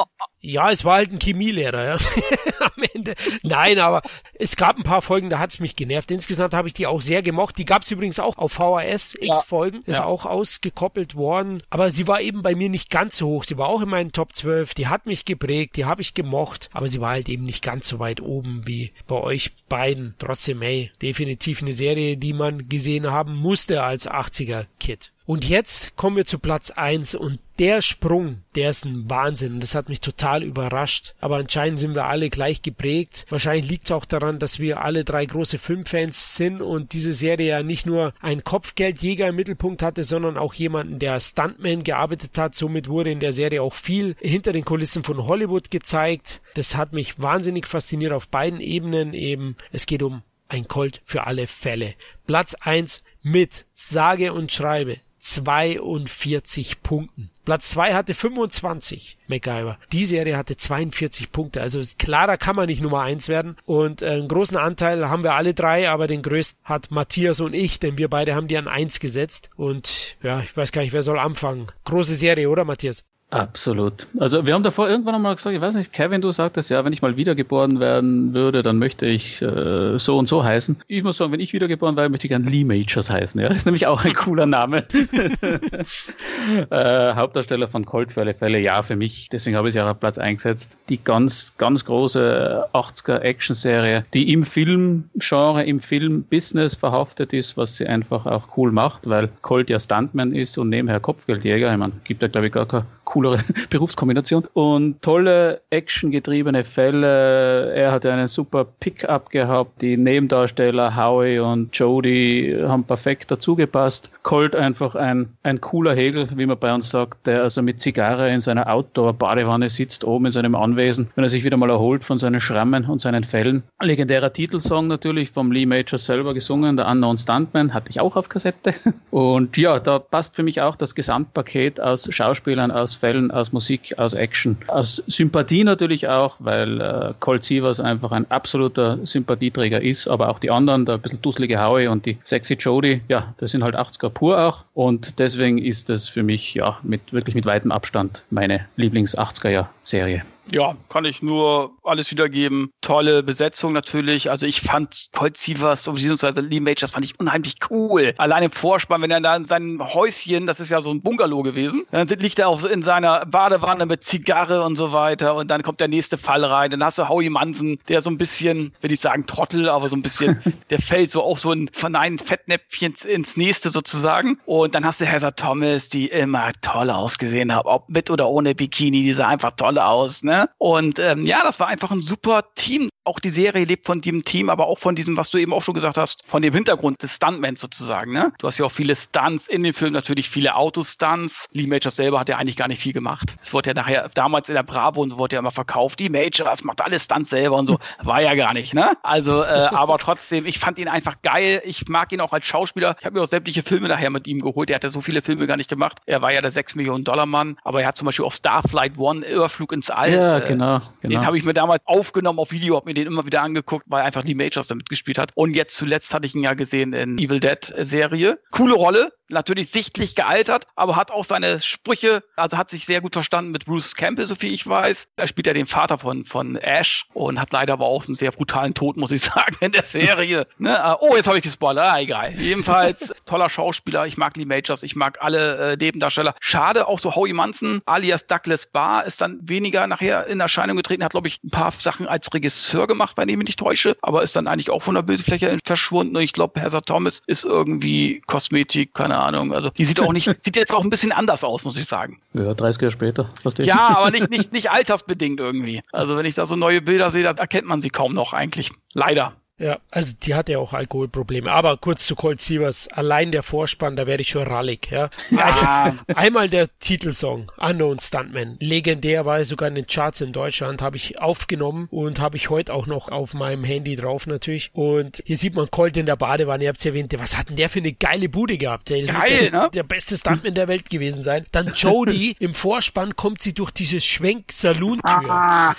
ja, es war halt ein Chemielehrer, ja. Am Ende. Nein, aber es gab ein paar Folgen, da hat es mich genervt. Insgesamt habe ich die auch sehr gemocht. Die gab es übrigens auch auf VHS, X-Folgen. Ja. Ist ja. auch ausgekoppelt worden. Aber sie war eben bei mir nicht ganz so hoch. Sie war auch in meinen Top 12. Die hat mich geprägt, die habe ich gemocht. Aber sie war halt eben nicht ganz so weit oben wie bei euch beiden. Trotzdem, hey, definitiv eine Serie, die man gesehen haben musste als 80er-Kid. Und jetzt kommen wir zu Platz eins und der Sprung, der ist ein Wahnsinn. Das hat mich total überrascht. Aber anscheinend sind wir alle gleich geprägt. Wahrscheinlich liegt es auch daran, dass wir alle drei große Filmfans sind und diese Serie ja nicht nur einen Kopfgeldjäger im Mittelpunkt hatte, sondern auch jemanden, der Stuntman gearbeitet hat. Somit wurde in der Serie auch viel hinter den Kulissen von Hollywood gezeigt. Das hat mich wahnsinnig fasziniert auf beiden Ebenen eben. Es geht um ein Colt für alle Fälle. Platz eins mit sage und schreibe 42 Punkten. Platz 2 hatte 25, MacGyver. Die Serie hatte 42 Punkte. Also klarer kann man nicht Nummer 1 werden. Und äh, einen großen Anteil haben wir alle drei, aber den größten hat Matthias und ich, denn wir beide haben die an 1 gesetzt. Und ja, ich weiß gar nicht, wer soll anfangen. Große Serie, oder Matthias? Absolut. Also wir haben davor irgendwann einmal gesagt, ich weiß nicht, Kevin, du sagtest ja, wenn ich mal wiedergeboren werden würde, dann möchte ich äh, so und so heißen. Ich muss sagen, wenn ich wiedergeboren wäre, möchte ich gern Lee Majors heißen. Ja, das ist nämlich auch ein cooler Name. äh, Hauptdarsteller von Colt für alle Fälle, ja, für mich. Deswegen habe ich sie auch auf Platz eingesetzt. Die ganz, ganz große 80er Action-Serie, die im Filmgenre, im Filmbusiness verhaftet ist, was sie einfach auch cool macht, weil Colt ja Stuntman ist und nebenher Kopfgeldjäger. Ich meine, gibt da glaube ich gar keine coolere Berufskombination. Und tolle actiongetriebene Fälle. Er hatte einen super Pickup gehabt. Die Nebendarsteller Howie und Jody haben perfekt dazugepasst. Colt einfach ein, ein cooler Hegel, wie man bei uns sagt, der also mit Zigarre in seiner Outdoor-Badewanne sitzt, oben in seinem Anwesen, wenn er sich wieder mal erholt von seinen Schrammen und seinen Fällen. Legendärer Titelsong natürlich vom Lee Major selber gesungen, der Unknown Stuntman, hatte ich auch auf Kassette. Und ja, da passt für mich auch das Gesamtpaket aus Schauspielern, aus Fällen, aus Musik, aus Action, aus Sympathie natürlich auch, weil äh, Colt Sievers einfach ein absoluter Sympathieträger ist, aber auch die anderen, der ein bisschen dusselige Howie und die sexy Jodie, ja, das sind halt 80er pur auch und deswegen ist das für mich ja mit wirklich mit weitem Abstand meine Lieblings-80er-Jahr-Serie. Ja, kann ich nur alles wiedergeben. Tolle Besetzung natürlich. Also ich fand Colt Sievers, beziehungsweise Lee Majors, fand ich unheimlich cool. Allein im Vorspann, wenn er da in seinem Häuschen, das ist ja so ein Bungalow gewesen, dann liegt er auch in seiner Badewanne mit Zigarre und so weiter und dann kommt der nächste Fall rein. Dann hast du Howie Manson, der so ein bisschen, will ich sagen Trottel, aber so ein bisschen, der fällt so auch so in, von einem Fettnäpfchen ins nächste sozusagen. Und dann hast du Heather Thomas, die immer toll ausgesehen hat, ob mit oder ohne Bikini, die sah einfach toll aus, ne? Und ähm, ja, das war einfach ein super Team. Auch die Serie lebt von dem Team, aber auch von diesem, was du eben auch schon gesagt hast, von dem Hintergrund des Stuntmans sozusagen. Ne? Du hast ja auch viele Stunts in dem Film, natürlich viele Autostunts. Lee Majors selber hat ja eigentlich gar nicht viel gemacht. Es wurde ja nachher, damals in der Bravo und so wurde ja immer verkauft, die Majors macht alles Stunts selber und so. War ja gar nicht, ne? Also, äh, aber trotzdem, ich fand ihn einfach geil. Ich mag ihn auch als Schauspieler. Ich habe mir auch sämtliche Filme nachher mit ihm geholt. Er hat ja so viele Filme gar nicht gemacht. Er war ja der 6 Millionen Dollar Mann, aber er hat zum Beispiel auch Starflight One, Überflug ins All. Ja, genau. genau. Den habe ich mir damals aufgenommen auf Video, habe mir den immer wieder angeguckt, weil einfach Lee Majors damit gespielt hat. Und jetzt zuletzt hatte ich ihn ja gesehen in Evil Dead Serie. Coole Rolle, natürlich sichtlich gealtert, aber hat auch seine Sprüche, also hat sich sehr gut verstanden mit Bruce Campbell, so viel ich weiß. Da spielt er den Vater von, von Ash und hat leider aber auch einen sehr brutalen Tod, muss ich sagen, in der Serie. ne? Äh, oh, jetzt habe ich gespoilert, ah, egal. Jedenfalls toller Schauspieler, ich mag Lee Majors, ich mag alle äh, Nebendarsteller. Schade, auch so Howie Manson alias Douglas Barr ist dann weniger nachher in Erscheinung getreten, hat glaube ich ein paar Sachen als Regisseur gemacht, wenn ich mich nicht täusche, aber ist dann eigentlich auch von der Bildfläche verschwunden und ich glaube, Heather Thomas ist irgendwie Kosmetik, keine keine Ahnung. Also die sieht auch nicht, sieht jetzt auch ein bisschen anders aus, muss ich sagen. Ja, 30 Jahre später. Ja, aber nicht, nicht, nicht altersbedingt irgendwie. Also wenn ich da so neue Bilder sehe, da erkennt man sie kaum noch eigentlich. Leider. Ja, also die hat ja auch Alkoholprobleme. Aber kurz zu Colt Sievers, allein der Vorspann, da werde ich schon rallig. Ja. Ah. Einmal der Titelsong, Unknown Stuntman. Legendär war er sogar in den Charts in Deutschland, habe ich aufgenommen und habe ich heute auch noch auf meinem Handy drauf natürlich. Und hier sieht man Colt in der Badewanne, ihr habt es erwähnt. Was hat denn der für eine geile Bude gehabt? Der Geil, der, ne? der beste Stuntman der Welt gewesen sein. Dann Jodie, im Vorspann kommt sie durch diese Schwenk-Saloon-Tür. Ah.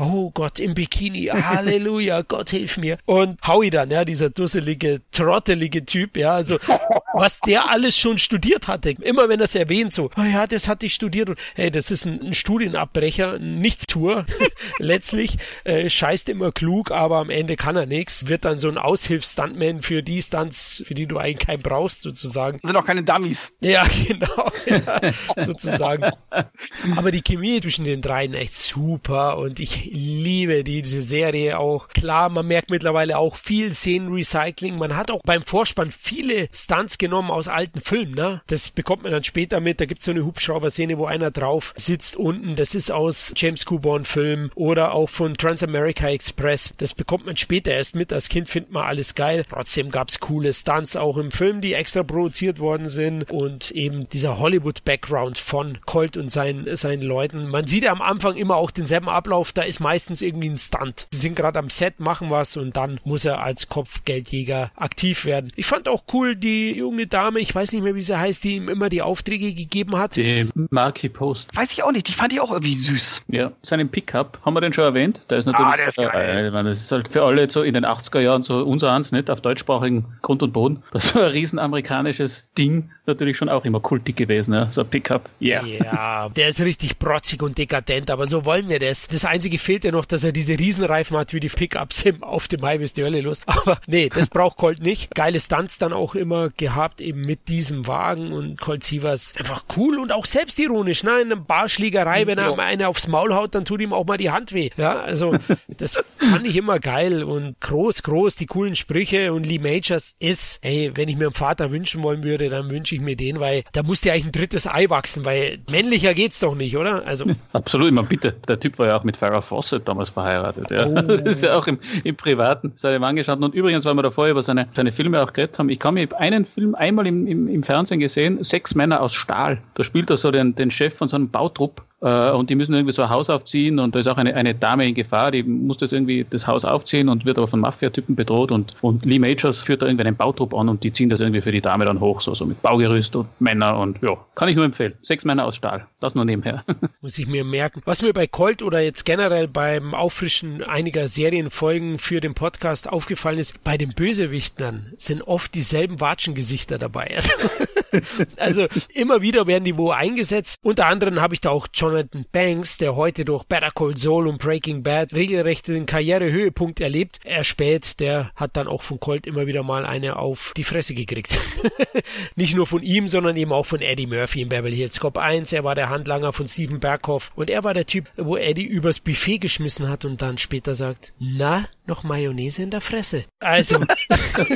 Oh Gott, im Bikini. Halleluja, Gott hilf mir. Und Howie dann, ja, dieser dusselige, trottelige Typ, ja, also was der alles schon studiert hatte. Immer wenn er es erwähnt, so, oh ja, das hatte ich studiert und hey, das ist ein, ein Studienabbrecher, ein Nichtstour. Letztlich äh, scheißt immer klug, aber am Ende kann er nichts. Wird dann so ein Aushilfs-Stuntman für die Stunts, für die du eigentlich keinen brauchst, sozusagen. Das sind auch keine Dummies. Ja, genau. Ja, sozusagen. Aber die Chemie zwischen den dreien echt super und ich liebe diese Serie auch. Klar, man merkt mittlerweile auch viel Szenenrecycling. Man hat auch beim Vorspann viele Stunts genommen aus alten Filmen. Ne? Das bekommt man dann später mit. Da gibt es so eine Hubschrauber-Szene, wo einer drauf sitzt unten. Das ist aus James Coburn-Film oder auch von Transamerica Express. Das bekommt man später erst mit. Als Kind findet man alles geil. Trotzdem gab es coole Stunts auch im Film, die extra produziert worden sind. Und eben dieser Hollywood-Background von Colt und seinen, seinen Leuten. Man sieht ja am Anfang immer auch denselben Ablauf. Da ist meistens irgendwie ein Stunt. Sie sind gerade am Set, machen was und dann muss er als Kopfgeldjäger aktiv werden. Ich fand auch cool, die junge Dame, ich weiß nicht mehr, wie sie heißt, die ihm immer die Aufträge gegeben hat. Die Marky Post. Weiß ich auch nicht, die fand ich auch irgendwie süß. Ja, seinen Pickup, haben wir den schon erwähnt? Der ist natürlich, ah, der ist geil. Äh, das ist halt für alle so in den 80er Jahren so unser eins, nicht auf deutschsprachigen Grund und Boden. Das so ein riesen amerikanisches Ding, natürlich schon auch immer kultig gewesen, ja? so ein Pickup. Yeah. Ja, der ist richtig protzig und dekadent, aber so wollen wir das. Das einzige fehlt ja noch, dass er diese Riesenreifen hat wie die Pickups im auf dem Mai bis die Hölle los. Aber nee, das braucht Colt nicht. Geile Stunts dann auch immer gehabt, eben mit diesem Wagen und Colt Sievers einfach cool und auch selbstironisch, ne? In einer Barschlägerei, wenn er ja. einer aufs Maul haut, dann tut ihm auch mal die Hand weh. Ja, also das fand ich immer geil und groß, groß, die coolen Sprüche und Lee Majors ist, ey, wenn ich mir einen Vater wünschen wollen würde, dann wünsche ich mir den, weil da musste ja eigentlich ein drittes Ei wachsen, weil männlicher geht's doch nicht, oder? Also. Absolut, ich meine, bitte, der Typ war ja auch mit Farrah Fawcett damals verheiratet, ja. Oh. Das ist ja auch im, im Privaten seine angeschaut. Und übrigens, weil wir da vorher über seine, seine Filme auch geredet haben, ich kann mir einen Film einmal im, im, im Fernsehen gesehen, Sechs Männer aus Stahl. Da spielt er so den, den Chef von so einem Bautrupp und die müssen irgendwie so ein Haus aufziehen und da ist auch eine, eine Dame in Gefahr, die muss das irgendwie das Haus aufziehen und wird aber von Mafia-Typen bedroht und, und Lee Majors führt da irgendwie einen Bautrupp an und die ziehen das irgendwie für die Dame dann hoch, so, so mit Baugerüst und Männer und ja, kann ich nur empfehlen. Sechs Männer aus Stahl, das nur nebenher. Muss ich mir merken. Was mir bei Colt oder jetzt generell beim Auffrischen einiger Serienfolgen für den Podcast aufgefallen ist, bei den Bösewichtern sind oft dieselben Watschengesichter dabei. Also, also immer wieder werden die wo eingesetzt. Unter anderem habe ich da auch John Jonathan Banks, der heute durch Better Call Saul und Breaking Bad regelrecht den Karrierehöhepunkt erlebt. Er spät, der hat dann auch von Colt immer wieder mal eine auf die Fresse gekriegt. Nicht nur von ihm, sondern eben auch von Eddie Murphy in Beverly Hills Cop 1. Er war der Handlanger von Steven Berghoff und er war der Typ, wo Eddie übers Buffet geschmissen hat und dann später sagt, na, noch Mayonnaise in der Fresse. Also,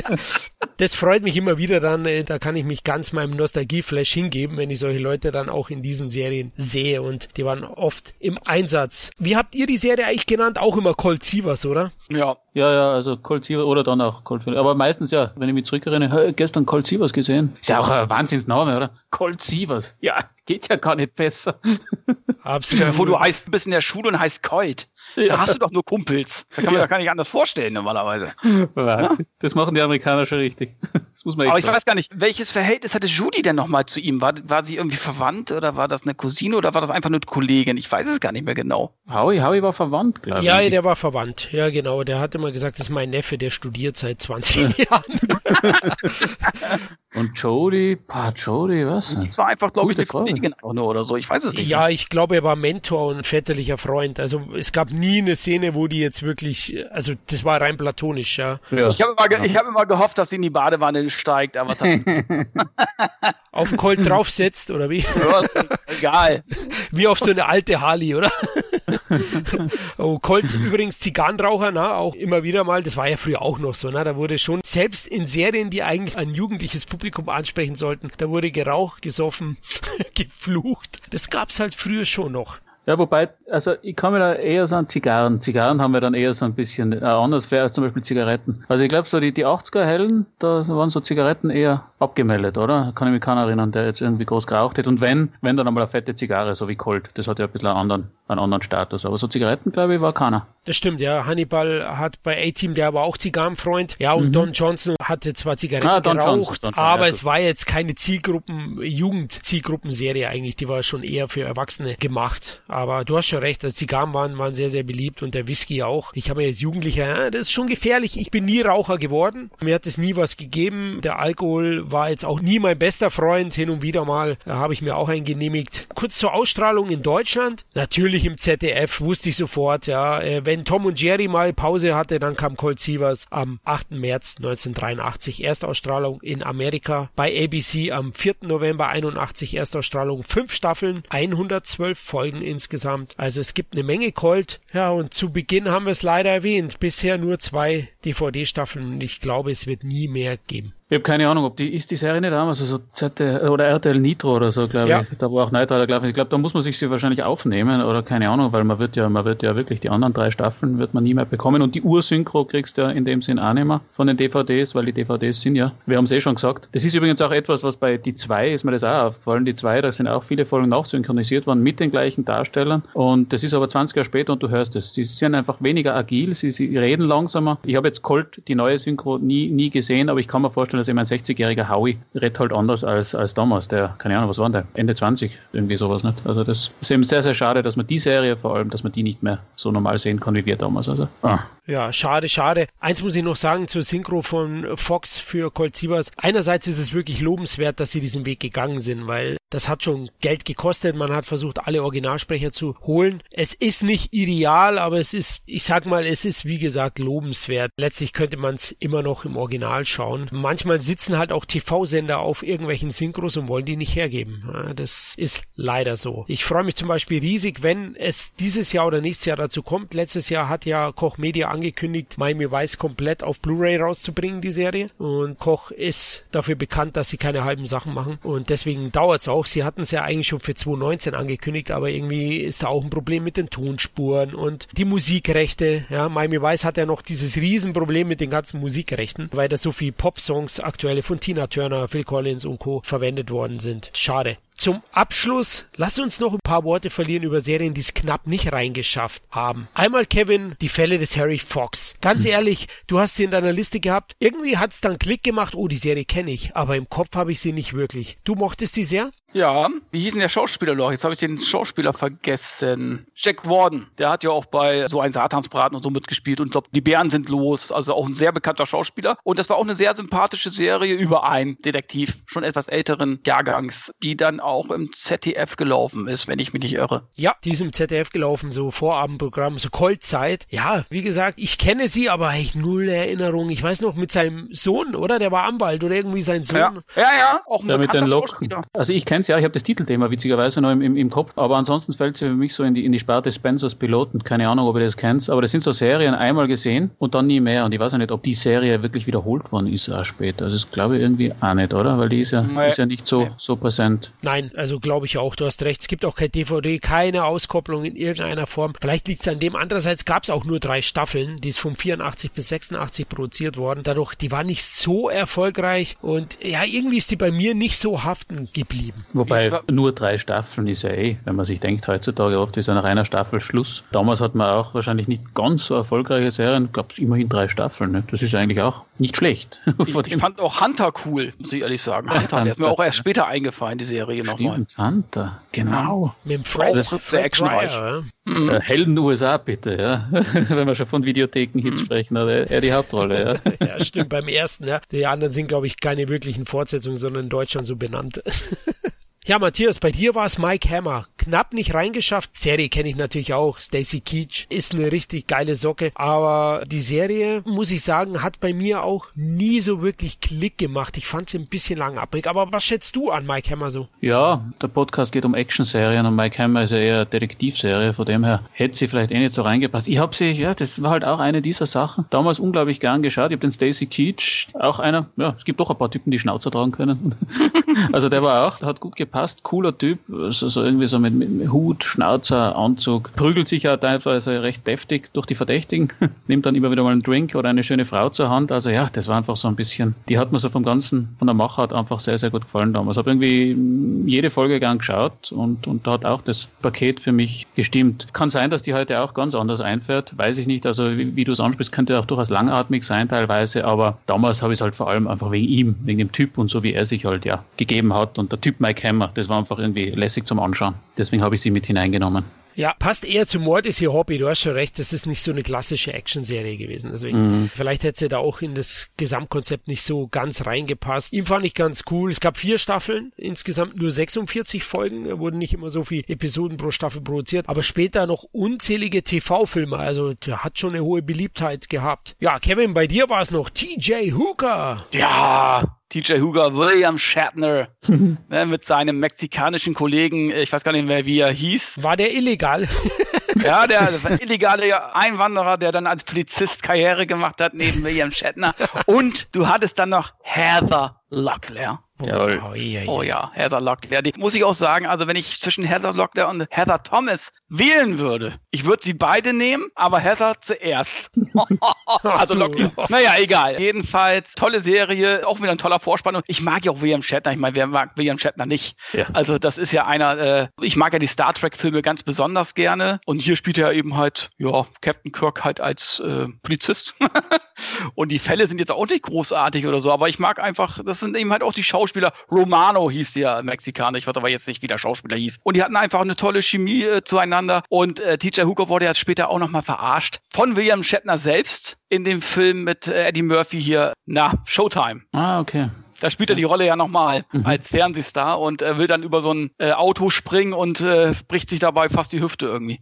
das freut mich immer wieder dann, äh, da kann ich mich ganz meinem Nostalgie-Flash hingeben, wenn ich solche Leute dann auch in diesen Serien sehe und die waren oft im Einsatz. Wie habt ihr die Serie eigentlich genannt? Auch immer Colt Sievers, oder? Ja. Ja, ja, also Colt Sievers oder dann auch Colt Sievers. Aber meistens ja, wenn ich mich zurückerinnere, gestern Colt Sievers gesehen. Ist ja auch ein Wahnsinnsname, oder? Colt Sievers. Ja, geht ja gar nicht besser. Absolut. Wo du heißt, bist in der Schule und heißt Colt. Ja. Da hast du doch nur Kumpels. Da kann man ja. gar nicht anders vorstellen normalerweise. Wahnsinn. Das machen die Amerikaner schon richtig. Das muss man Aber ich sagen. weiß gar nicht, welches Verhältnis hatte Judy denn nochmal zu ihm? War, war sie irgendwie verwandt oder war das eine Cousine oder war das einfach nur eine Kollegin? Ich weiß es gar nicht mehr genau. Howie, Howie war verwandt, glaube ich. Ja, der war verwandt. Ja, genau. Der hat immer gesagt, das ist mein Neffe, der studiert seit 20 Jahren. Und Jody, pa, Jody, was? Das war einfach, glaube ich, eine Frage. Kollegin auch nur oder so. Ich weiß es nicht. Ja, ich glaube, er war Mentor und väterlicher Freund. Also es gab nie eine Szene, wo die jetzt wirklich, also das war rein platonisch, ja. ja. Ich habe immer, ich hab immer gehofft, dass sie in die Badewanne steigt, aber was Auf den Colt draufsetzt, oder wie? Ja, egal. Wie auf so eine alte Harley, oder? oh, Colt übrigens Zigarrenraucher, na, auch immer wieder mal, das war ja früher auch noch so, na, da wurde schon, selbst in Serien, die eigentlich ein jugendliches Publikum ansprechen sollten, da wurde geraucht, gesoffen, geflucht. Das gab's halt früher schon noch. Ja, wobei, also ich mir da eher so an Zigarren. Zigarren haben wir dann eher so ein bisschen äh, anders fair als zum Beispiel Zigaretten. Also ich glaube, so die, die 80er Hellen, da waren so Zigaretten eher abgemeldet, oder? Kann ich mich keiner erinnern, der jetzt irgendwie groß geraucht hat. Und wenn, wenn dann einmal eine fette Zigarre, so wie Colt. Das hat ja ein bisschen einen anderen, einen anderen Status. Aber so Zigaretten, glaube ich, war keiner. Das stimmt, ja. Hannibal hat bei A-Team, der war auch Zigarrenfreund. Ja, und mhm. Don Johnson hatte zwar Zigaretten ah, geraucht, Johnson, aber ja, es war jetzt keine Zielgruppen, Jugend-Zielgruppenserie eigentlich. Die war schon eher für Erwachsene gemacht. Aber du hast schon recht, also Zigarren waren, waren sehr, sehr beliebt und der Whisky auch. Ich habe mir als Jugendlicher, ja, das ist schon gefährlich. Ich bin nie Raucher geworden. Mir hat es nie was gegeben. Der Alkohol war jetzt auch nie mein bester Freund. Hin und wieder mal äh, habe ich mir auch einen genehmigt. Kurz zur Ausstrahlung in Deutschland. Natürlich im ZDF wusste ich sofort, ja, äh, wenn Tom und Jerry mal Pause hatte, dann kam Colt Sievers am 8. März 1983 Erstausstrahlung in Amerika. Bei ABC am 4. November 81 Erstausstrahlung. Fünf Staffeln, 112 Folgen in insgesamt. Also es gibt eine Menge Colt. Ja, und zu Beginn haben wir es leider erwähnt. Bisher nur zwei DVD-Staffeln und ich glaube, es wird nie mehr geben. Ich habe keine Ahnung, ob die ist die Serie nicht damals also so ZD oder RTL Nitro oder so, glaube ja. ich. Da war auch Night Rider, glaube ich. Ich glaube, da muss man sich sie wahrscheinlich aufnehmen oder keine Ahnung, weil man wird ja, man wird ja wirklich die anderen drei Staffeln wird man nie mehr bekommen und die Ursynchro kriegst du ja in dem Sinn auch nicht mehr von den DVDs, weil die DVDs sind ja, wir haben es eh schon gesagt. Das ist übrigens auch etwas, was bei die zwei ist mir das auch aufgefallen. Die zwei, da sind auch viele Folgen nachsynchronisiert worden mit den gleichen Darstellern und das ist aber 20 Jahre später und du hörst es. Sie sind einfach weniger agil, sie, sie reden langsamer. Ich habe jetzt Colt, die neue Synchro, nie, nie gesehen, aber ich kann mir vorstellen, dass eben ein 60-jähriger Howie redet halt anders als, als damals. Der, keine Ahnung, was war der? Ende 20, irgendwie sowas nicht. Also das ist eben sehr, sehr schade, dass man die Serie vor allem, dass man die nicht mehr so normal sehen kann wie wir damals. Also, ah. Ja, schade, schade. Eins muss ich noch sagen zur Synchro von Fox für Colt Sievers. Einerseits ist es wirklich lobenswert, dass sie diesen Weg gegangen sind, weil das hat schon Geld gekostet. Man hat versucht, alle Originalsprecher zu holen. Es ist nicht ideal, aber es ist, ich sag mal, es ist wie gesagt lobenswert. Letztlich könnte man es immer noch im Original schauen. Manchmal sitzen halt auch TV-Sender auf irgendwelchen Synchros und wollen die nicht hergeben. Das ist leider so. Ich freue mich zum Beispiel riesig, wenn es dieses Jahr oder nächstes Jahr dazu kommt. Letztes Jahr hat ja Koch Media angekündigt, Miami Vice komplett auf Blu-ray rauszubringen, die Serie. Und Koch ist dafür bekannt, dass sie keine halben Sachen machen. Und deswegen dauert es auch auch, sie hatten es ja eigentlich schon für 2019 angekündigt, aber irgendwie ist da auch ein Problem mit den Tonspuren und die Musikrechte. Ja, Miami Vice hat ja noch dieses Riesenproblem mit den ganzen Musikrechten, weil da so viele Pop-Songs aktuelle von Tina Turner, Phil Collins und Co. verwendet worden sind. Schade. Zum Abschluss, lass uns noch ein paar Worte verlieren über Serien, die es knapp nicht reingeschafft haben. Einmal, Kevin, die Fälle des Harry Fox. Ganz hm. ehrlich, du hast sie in deiner Liste gehabt. Irgendwie hat es dann Klick gemacht, oh, die Serie kenne ich, aber im Kopf habe ich sie nicht wirklich. Du mochtest die sehr? Ja, wie hieß denn der Schauspieler noch? Jetzt habe ich den Schauspieler vergessen. Jack Warden, der hat ja auch bei so ein Satansbraten und so mitgespielt und ich glaube, die Bären sind los, also auch ein sehr bekannter Schauspieler. Und das war auch eine sehr sympathische Serie über einen Detektiv, schon etwas älteren Jahrgangs, die dann auch im ZDF gelaufen ist, wenn ich mich nicht irre. Ja, die ist im ZDF gelaufen, so Vorabendprogramm, so Koldzeit. Ja, wie gesagt, ich kenne sie, aber ich null Erinnerung. Ich weiß noch, mit seinem Sohn, oder? Der war Anwalt oder irgendwie sein Sohn. Ja, ja, ja auch ja, mit den Locken. Also ich kenne es ja, ich habe das Titelthema witzigerweise noch im, im, im Kopf, aber ansonsten fällt sie für mich so in die, in die Sparte Spencers Piloten. Keine Ahnung, ob ihr das kennt, aber das sind so Serien einmal gesehen und dann nie mehr. Und ich weiß ja nicht, ob die Serie wirklich wiederholt worden ist auch später. Also das glaube ich irgendwie auch nicht, oder? Weil die ist ja, nee. ist ja nicht so, nee. so präsent. Nein, also glaube ich auch, du hast recht. Es gibt auch kein DVD, keine Auskopplung in irgendeiner Form. Vielleicht liegt es an dem. Andererseits gab es auch nur drei Staffeln, die ist von 84 bis 86 produziert worden. Dadurch, die war nicht so erfolgreich und ja, irgendwie ist die bei mir nicht so haften geblieben. Wobei nur drei Staffeln ist ja eh, wenn man sich denkt, heutzutage oft ist nach einer Staffel Schluss. Damals hat man auch wahrscheinlich nicht ganz so erfolgreiche Serien, gab es immerhin drei Staffeln. Ne? Das ist eigentlich auch nicht schlecht. ich, ich fand auch Hunter cool, muss ich ehrlich sagen. Hunter, der ist mir auch erst später eingefallen, die Serie nochmal. Hunter, genau. Mit dem Fred, Fred, Fred Actionreich. Mhm. Äh, Helden USA bitte, ja. Wenn wir schon von Videotheken-Hits mhm. sprechen, hat er, er die Hauptrolle, ja. ja, stimmt, beim ersten, ja. Die anderen sind, glaube ich, keine wirklichen Fortsetzungen, sondern in Deutschland so benannt. Ja, Matthias, bei dir war es Mike Hammer. Knapp nicht reingeschafft. Serie kenne ich natürlich auch. Stacy Keach ist eine richtig geile Socke. Aber die Serie, muss ich sagen, hat bei mir auch nie so wirklich Klick gemacht. Ich fand sie ein bisschen langatmig. Aber was schätzt du an Mike Hammer so? Ja, der Podcast geht um Action-Serien und Mike Hammer ist ja eher Detektivserie. Von dem her hätte sie vielleicht eh nicht so reingepasst. Ich habe sie, ja, das war halt auch eine dieser Sachen. Damals unglaublich gern geschaut. Ich habe den Stacy Keach, auch einer, ja, es gibt doch ein paar Typen, die Schnauzer tragen können. also der war auch, hat gut gepasst passt, cooler Typ, also so irgendwie so mit, mit Hut, Schnauzer, Anzug, prügelt sich ja teilweise recht deftig durch die Verdächtigen, nimmt dann immer wieder mal einen Drink oder eine schöne Frau zur Hand. Also ja, das war einfach so ein bisschen, die hat mir so vom Ganzen, von der Machart einfach sehr, sehr gut gefallen damals. Habe irgendwie jede Folge gern geschaut und, und da hat auch das Paket für mich gestimmt. Kann sein, dass die heute auch ganz anders einfährt, weiß ich nicht. Also wie, wie du es ansprichst, könnte auch durchaus langatmig sein teilweise, aber damals habe ich es halt vor allem einfach wegen ihm, wegen dem Typ und so wie er sich halt ja gegeben hat und der Typ Mike Hammer Thema. Das war einfach irgendwie lässig zum Anschauen. Deswegen habe ich sie mit hineingenommen. Ja, passt eher zu Mord ist ihr Hobby. Du hast schon recht, das ist nicht so eine klassische Actionserie gewesen. Deswegen, mhm. vielleicht hätte sie da auch in das Gesamtkonzept nicht so ganz reingepasst. Ihm fand ich ganz cool. Es gab vier Staffeln, insgesamt nur 46 Folgen, da wurden nicht immer so viele Episoden pro Staffel produziert, aber später noch unzählige TV-Filme. Also, der hat schon eine hohe Beliebtheit gehabt. Ja, Kevin, bei dir war es noch TJ Hooker. Ja, TJ Hooker, William Shatner, ne, mit seinem mexikanischen Kollegen, ich weiß gar nicht mehr, wie er hieß. War der illegal? ja, der illegale Einwanderer, der dann als Polizist Karriere gemacht hat, neben William Shatner. Und du hattest dann noch Heather Locklear. Jawohl. Oh, ja, ja. oh ja, Heather Locklear. Die muss ich auch sagen, also wenn ich zwischen Heather Locklear und Heather Thomas wählen würde, ich würde sie beide nehmen, aber Heather zuerst. also Locklear. Naja, egal. Jedenfalls, tolle Serie, auch wieder ein toller Vorspann. Und ich mag ja auch William Shatner. Ich meine, wer mag William Shatner nicht? Ja. Also das ist ja einer, äh, ich mag ja die Star Trek-Filme ganz besonders gerne. Und hier spielt er eben halt, ja, Captain Kirk halt als äh, Polizist. und die Fälle sind jetzt auch nicht großartig oder so, aber ich mag einfach, das sind eben halt auch die Schauspieler. Romano hieß der Mexikaner, ich weiß aber jetzt nicht, wie der Schauspieler hieß. Und die hatten einfach eine tolle Chemie äh, zueinander. Und äh, TJ Hooker wurde ja später auch nochmal verarscht von William Shatner selbst in dem Film mit äh, Eddie Murphy hier, na, Showtime. Ah, okay. Da spielt er die Rolle ja nochmal mhm. als Fernsehstar und äh, will dann über so ein äh, Auto springen und äh, bricht sich dabei fast die Hüfte irgendwie.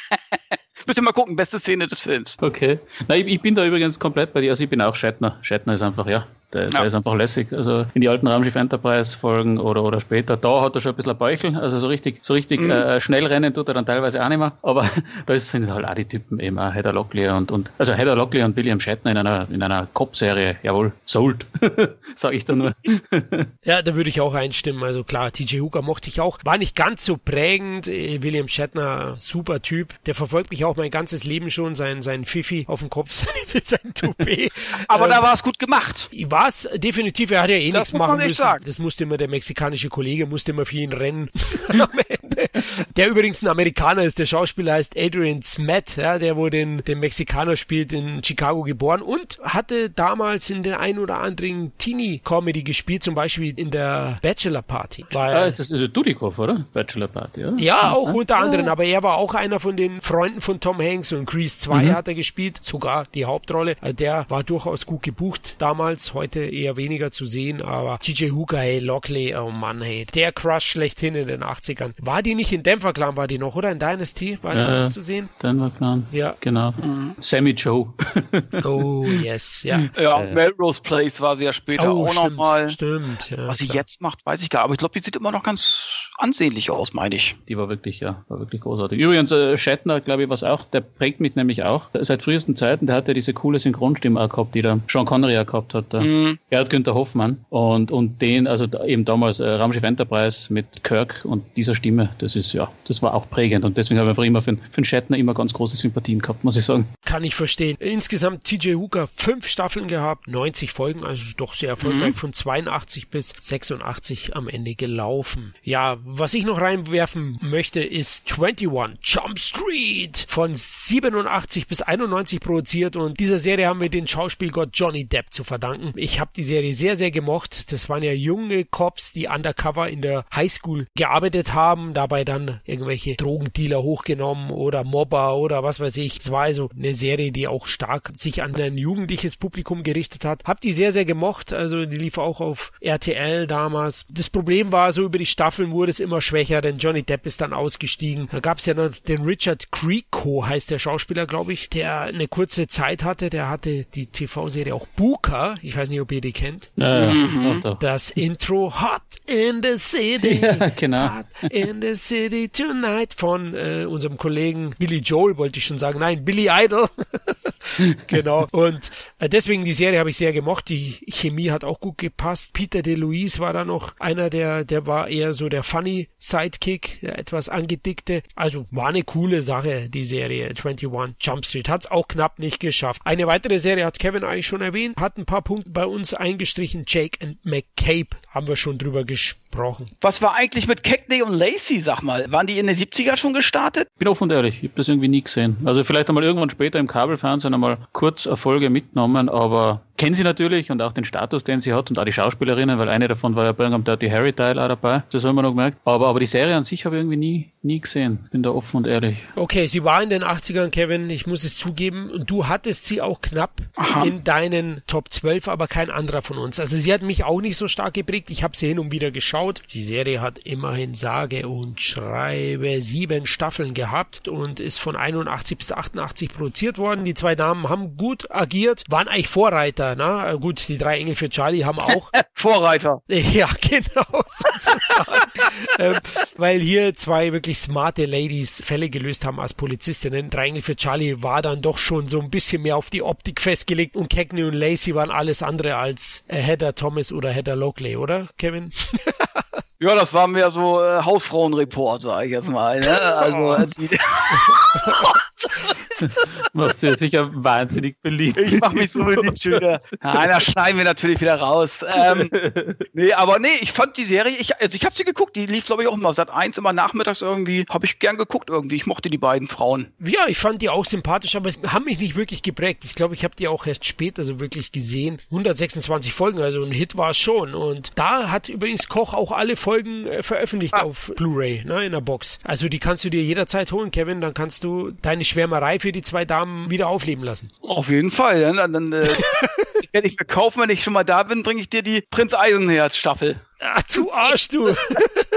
Müsst ihr mal gucken, beste Szene des Films. Okay. Na, ich, ich, bin da übrigens komplett bei dir. Also ich bin auch Shatner. Shatner ist einfach, ja, der, ja. der, ist einfach lässig. Also in die alten Raumschiff Enterprise Folgen oder, oder später, da hat er schon ein bisschen ein Bäuchel. Also so richtig, so richtig mhm. äh, schnell rennen tut er dann teilweise auch nicht mehr. Aber da sind halt auch die Typen eben auch Heather Locklear und, und also Heather Locklear und William Shatner in einer, in einer Cop-Serie. Jawohl, sold. Sag ich da nur. ja, da würde ich auch einstimmen. Also klar, TJ Hooker mochte ich auch. War nicht ganz so prägend. Äh, William Shatner, super Typ. Der verfolgt mich auch mein ganzes Leben schon. Sein, sein Fifi auf dem Kopf mit seinem Toupet. Aber ähm, da war es gut gemacht. War was, definitiv, er hat ja eh das nichts machen müssen. Sagen. Das musste immer der mexikanische Kollege, musste immer für ihn rennen. der übrigens ein Amerikaner ist. Der Schauspieler heißt Adrian Smet, ja, der wo den, den Mexikaner spielt, in Chicago geboren und hatte damals in den ein oder anderen Teenie-Comedy gespielt, zum Beispiel in der Bachelor Party. War ah, ist das ist Dudikoff, oder? Bachelor Party, oder? Ja, auch unter anderem, aber er war auch einer von den Freunden von Tom Hanks und Grease 2 mhm. hat er gespielt, sogar die Hauptrolle. Also der war durchaus gut gebucht damals, heute eher weniger zu sehen, aber TJ Hooker, hey, Lockley, oh Mann, hey, der Crush schlechthin in den 80ern. War die nicht in Denver Clan, war die noch, oder? In Dynasty war die noch zu sehen? Denver Clan. Ja. Genau. Mhm. Sammy Joe. oh, yes, ja. Ja, äh. Melrose Place war sie ja später oh, auch nochmal. Stimmt, ja, Was sie klar. jetzt macht, weiß ich gar nicht. Aber ich glaube, die sieht immer noch ganz ansehnlich aus, meine ich. Die war wirklich, ja, war wirklich großartig. Übrigens, äh, Shatner, glaube ich, was auch, der prägt mich nämlich auch. Seit frühesten Zeiten, der hat ja diese coole Synchronstimme auch gehabt, die der Sean Connery auch gehabt hat. Mhm. Gerhard Günther Hoffmann. Und, und den, also eben damals äh, Raumschiff Enterprise mit Kirk und dieser Stimme, das ist, ja, das war auch prägend. Und deswegen habe ich einfach immer für, für den Shatner immer ganz große Sympathien gehabt, muss ich sagen. Kann ich verstehen. Insgesamt TJ Hooker fünf Staffeln gehabt, 90 Folgen, also doch sehr erfolgreich, mhm. von 82 bis 86 am Ende gelaufen. Ja, was ich noch reinwerfen möchte, ist 21 Jump Street von 87 bis 91 produziert und dieser Serie haben wir den Schauspielgott Johnny Depp zu verdanken. Ich habe die Serie sehr, sehr gemocht. Das waren ja junge Cops, die undercover in der Highschool gearbeitet haben, dabei dann irgendwelche Drogendealer hochgenommen oder Mobber oder was weiß ich. Es war also eine Serie, die auch stark sich an ein jugendliches Publikum gerichtet hat. Hab die sehr, sehr gemocht. Also die lief auch auf RTL damals. Das Problem war so über die Staffeln wurde es immer schwächer, denn Johnny Depp ist dann ausgestiegen. Da gab es ja noch den Richard Grieco, heißt der Schauspieler, glaube ich, der eine kurze Zeit hatte. Der hatte die TV-Serie auch Booker. Ich weiß nicht, ob ihr die kennt. Ja, ja, mhm. doch, doch. Das Intro Hot in the City. Ja, genau. Hot in the City Tonight von äh, unserem Kollegen Billy Joel, wollte ich schon sagen. Nein, Billy Idol. genau. Und äh, deswegen die Serie habe ich sehr gemocht. Die Chemie hat auch gut gepasst. Peter DeLuise war da noch einer, der, der war eher so der funny Sidekick, der etwas angedickte. Also war eine coole Sache, die Serie 21 Jump Street. Hat es auch knapp nicht geschafft. Eine weitere Serie hat Kevin eigentlich schon erwähnt, hat ein paar Punkte bei uns eingestrichen. Jake and McCabe haben wir schon drüber gesprochen. Was war eigentlich mit Cagney und Lacey, sag mal? Waren die in den 70er schon gestartet? Bin offen und ehrlich, ich habe das irgendwie nie gesehen. Also vielleicht einmal irgendwann später im Kabelfernsehen einmal kurz Erfolge mitgenommen, aber kenne sie natürlich und auch den Status, den sie hat und auch die Schauspielerinnen, weil eine davon war ja bei irgendeinem Dirty Harry Teil auch dabei. Das haben wir noch gemerkt. Aber, aber die Serie an sich habe ich irgendwie nie, nie gesehen. Bin da offen und ehrlich. Okay, sie war in den 80ern, Kevin, ich muss es zugeben. Und du hattest sie auch knapp Aha. in deinen Top 12, aber kein anderer von uns. Also sie hat mich auch nicht so stark geprägt. Ich habe sie hin und wieder geschaut. Die Serie hat immerhin sage und schreibe sieben Staffeln gehabt und ist von 81 bis 88 produziert worden. Die zwei Damen haben gut agiert, waren eigentlich Vorreiter. Na gut, die drei Engel für Charlie haben auch Vorreiter. Ja, genau, sozusagen. ähm, weil hier zwei wirklich smarte Ladies Fälle gelöst haben als Polizistinnen. Drei Engel für Charlie war dann doch schon so ein bisschen mehr auf die Optik festgelegt und Cagney und Lacey waren alles andere als äh, Heather Thomas oder Heather Lockley, oder, Kevin? Ja, das war mehr so äh, Hausfrauenreport, sag ich jetzt mal. Ne? Also, äh, die, Machst du jetzt sicher wahnsinnig beliebt. Ich mach mich so beliebt wieder. Nein, da schneiden wir natürlich wieder raus. Ähm, nee, aber nee, ich fand die Serie, ich, also ich habe sie geguckt, die lief glaube ich auch immer seit eins immer nachmittags irgendwie, habe ich gern geguckt irgendwie. Ich mochte die beiden Frauen. Ja, ich fand die auch sympathisch, aber es haben mich nicht wirklich geprägt. Ich glaube, ich habe die auch erst später so wirklich gesehen. 126 Folgen, also ein Hit war es schon. Und da hat übrigens Koch auch alle Folgen äh, veröffentlicht ah. auf Blu-ray, ne, in der Box. Also die kannst du dir jederzeit holen, Kevin. Dann kannst du deine Schwärmerei für die zwei Damen wieder aufleben lassen. Auf jeden Fall. Dann, dann äh, werde ich mir kaufen, wenn ich schon mal da bin, bringe ich dir die Prinz Eisenherz Staffel. Ach, du Arsch, du.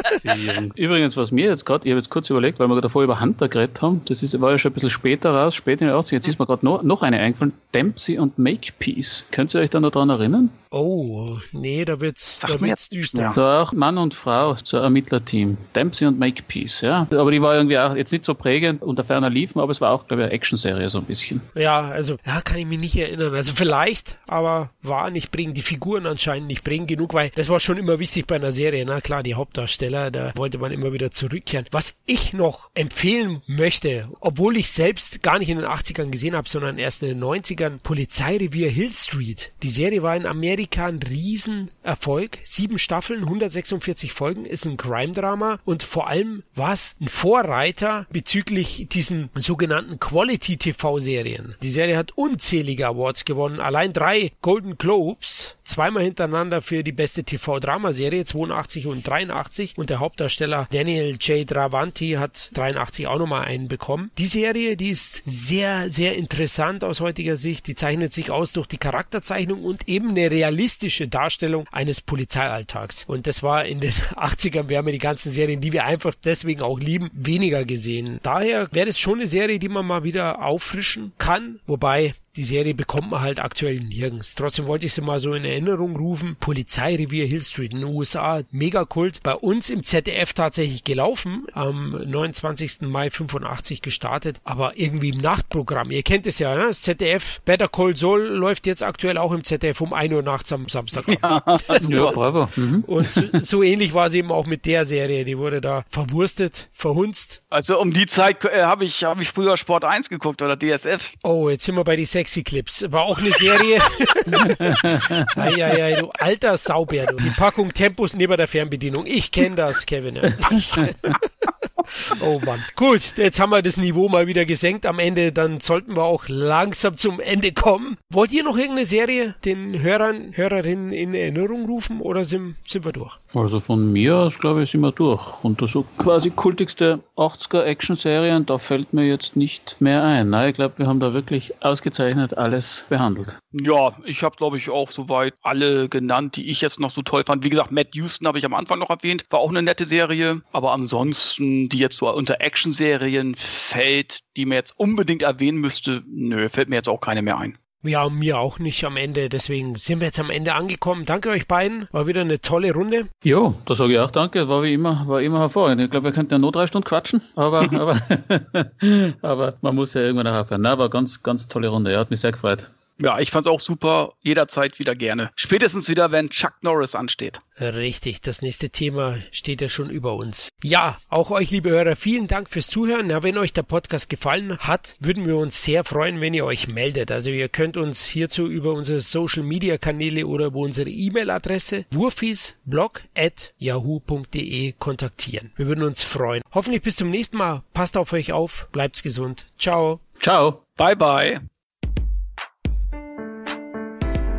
Übrigens, was mir jetzt gerade, ich habe jetzt kurz überlegt, weil wir davor über Hunter geredet haben, das ist, war ja schon ein bisschen später raus, später in den 80 jetzt ist mir gerade noch, noch eine eingefallen, Dempsey und Makepeace. Könnt ihr euch da noch dran erinnern? Oh, nee, da wird's, da wird's düster. Ja. Da auch Mann und Frau, so Ermittlerteam. Dempsey und Makepeace, ja. Aber die war irgendwie auch jetzt nicht so prägend unter ferner liefen, aber es war auch, glaube ich, eine Actionserie so ein bisschen. Ja, also, ja, kann ich mich nicht erinnern. Also vielleicht, aber war nicht prägend. Die Figuren anscheinend nicht prägend genug, weil das war schon immer wichtig bei einer Serie. Na klar, die Hauptdarsteller Hauptdarsteller, da wollte man immer wieder zurückkehren. Was ich noch empfehlen möchte, obwohl ich selbst gar nicht in den 80ern gesehen habe, sondern erst in den 90ern, Polizeirevier Hill Street. Die Serie war in Amerika ein Riesenerfolg. Sieben Staffeln, 146 Folgen, ist ein Crime-Drama und vor allem war es ein Vorreiter bezüglich diesen sogenannten Quality-TV-Serien. Die Serie hat unzählige Awards gewonnen, allein drei Golden Globes, zweimal hintereinander für die beste TV-Dramaserie, 82 und 83 und der Hauptdarsteller Daniel J. Dravanti hat 83 auch nochmal einen bekommen. Die Serie, die ist sehr, sehr interessant aus heutiger Sicht. Die zeichnet sich aus durch die Charakterzeichnung und eben eine realistische Darstellung eines Polizeialltags. Und das war in den 80ern, wir haben ja die ganzen Serien, die wir einfach deswegen auch lieben, weniger gesehen. Daher wäre es schon eine Serie, die man mal wieder auffrischen kann. Wobei die Serie bekommt man halt aktuell nirgends. Trotzdem wollte ich sie mal so in Erinnerung rufen. Polizeirevier Hill Street in den USA, mega Kult. Bei uns im ZDF tatsächlich gelaufen, am 29. Mai 85 gestartet, aber irgendwie im Nachtprogramm. Ihr kennt es ja, ne? das ZDF Better Call Saul läuft jetzt aktuell auch im ZDF um 1 Uhr nachts am Samstag. Ja, ja bravo. Mhm. Und so, so, ähnlich war es eben auch mit der Serie. Die wurde da verwurstet, verhunzt. Also um die Zeit äh, habe ich, hab ich früher Sport 1 geguckt oder DSF. Oh, jetzt sind wir bei die Sexy Clips. War auch eine Serie. Eieiei, du alter Saubär, du. Die Packung Tempus neben der Fernbedienung. Ich kenne das, Kevin. oh Mann. Gut, jetzt haben wir das Niveau mal wieder gesenkt am Ende. Dann sollten wir auch langsam zum Ende kommen. Wollt ihr noch irgendeine Serie den Hörern, Hörerinnen in Erinnerung rufen oder sind, sind wir durch? Also von mir aus, glaube ich, sind wir durch. Und so quasi kultigste 80er Action-Serien, da fällt mir jetzt nicht mehr ein. Nein, ich glaube, wir haben da wirklich ausgezeichnet alles behandelt. Ja, ich habe, glaube ich, auch soweit alle genannt, die ich jetzt noch so toll fand. Wie gesagt, Matt Houston habe ich am Anfang noch erwähnt, war auch eine nette Serie. Aber ansonsten, die jetzt so unter Action-Serien fällt, die mir jetzt unbedingt erwähnen müsste, nö, fällt mir jetzt auch keine mehr ein. Ja, mir auch nicht am Ende. Deswegen sind wir jetzt am Ende angekommen. Danke euch beiden. War wieder eine tolle Runde. Jo, da sage ich auch danke. War wie immer, war immer hervorragend. Ich glaube, wir könnten ja nur drei Stunden quatschen, aber, aber, aber man muss ja irgendwann auch aufhören. Na, war ganz, ganz tolle Runde. Ja, hat mich sehr gefreut. Ja, ich fand's auch super. Jederzeit wieder gerne. Spätestens wieder, wenn Chuck Norris ansteht. Richtig, das nächste Thema steht ja schon über uns. Ja, auch euch, liebe Hörer, vielen Dank fürs Zuhören. Ja, wenn euch der Podcast gefallen hat, würden wir uns sehr freuen, wenn ihr euch meldet. Also ihr könnt uns hierzu über unsere Social Media Kanäle oder über unsere E-Mail-Adresse wurfisblog at yahoo.de kontaktieren. Wir würden uns freuen. Hoffentlich bis zum nächsten Mal. Passt auf euch auf, bleibt's gesund. Ciao. Ciao. Bye bye.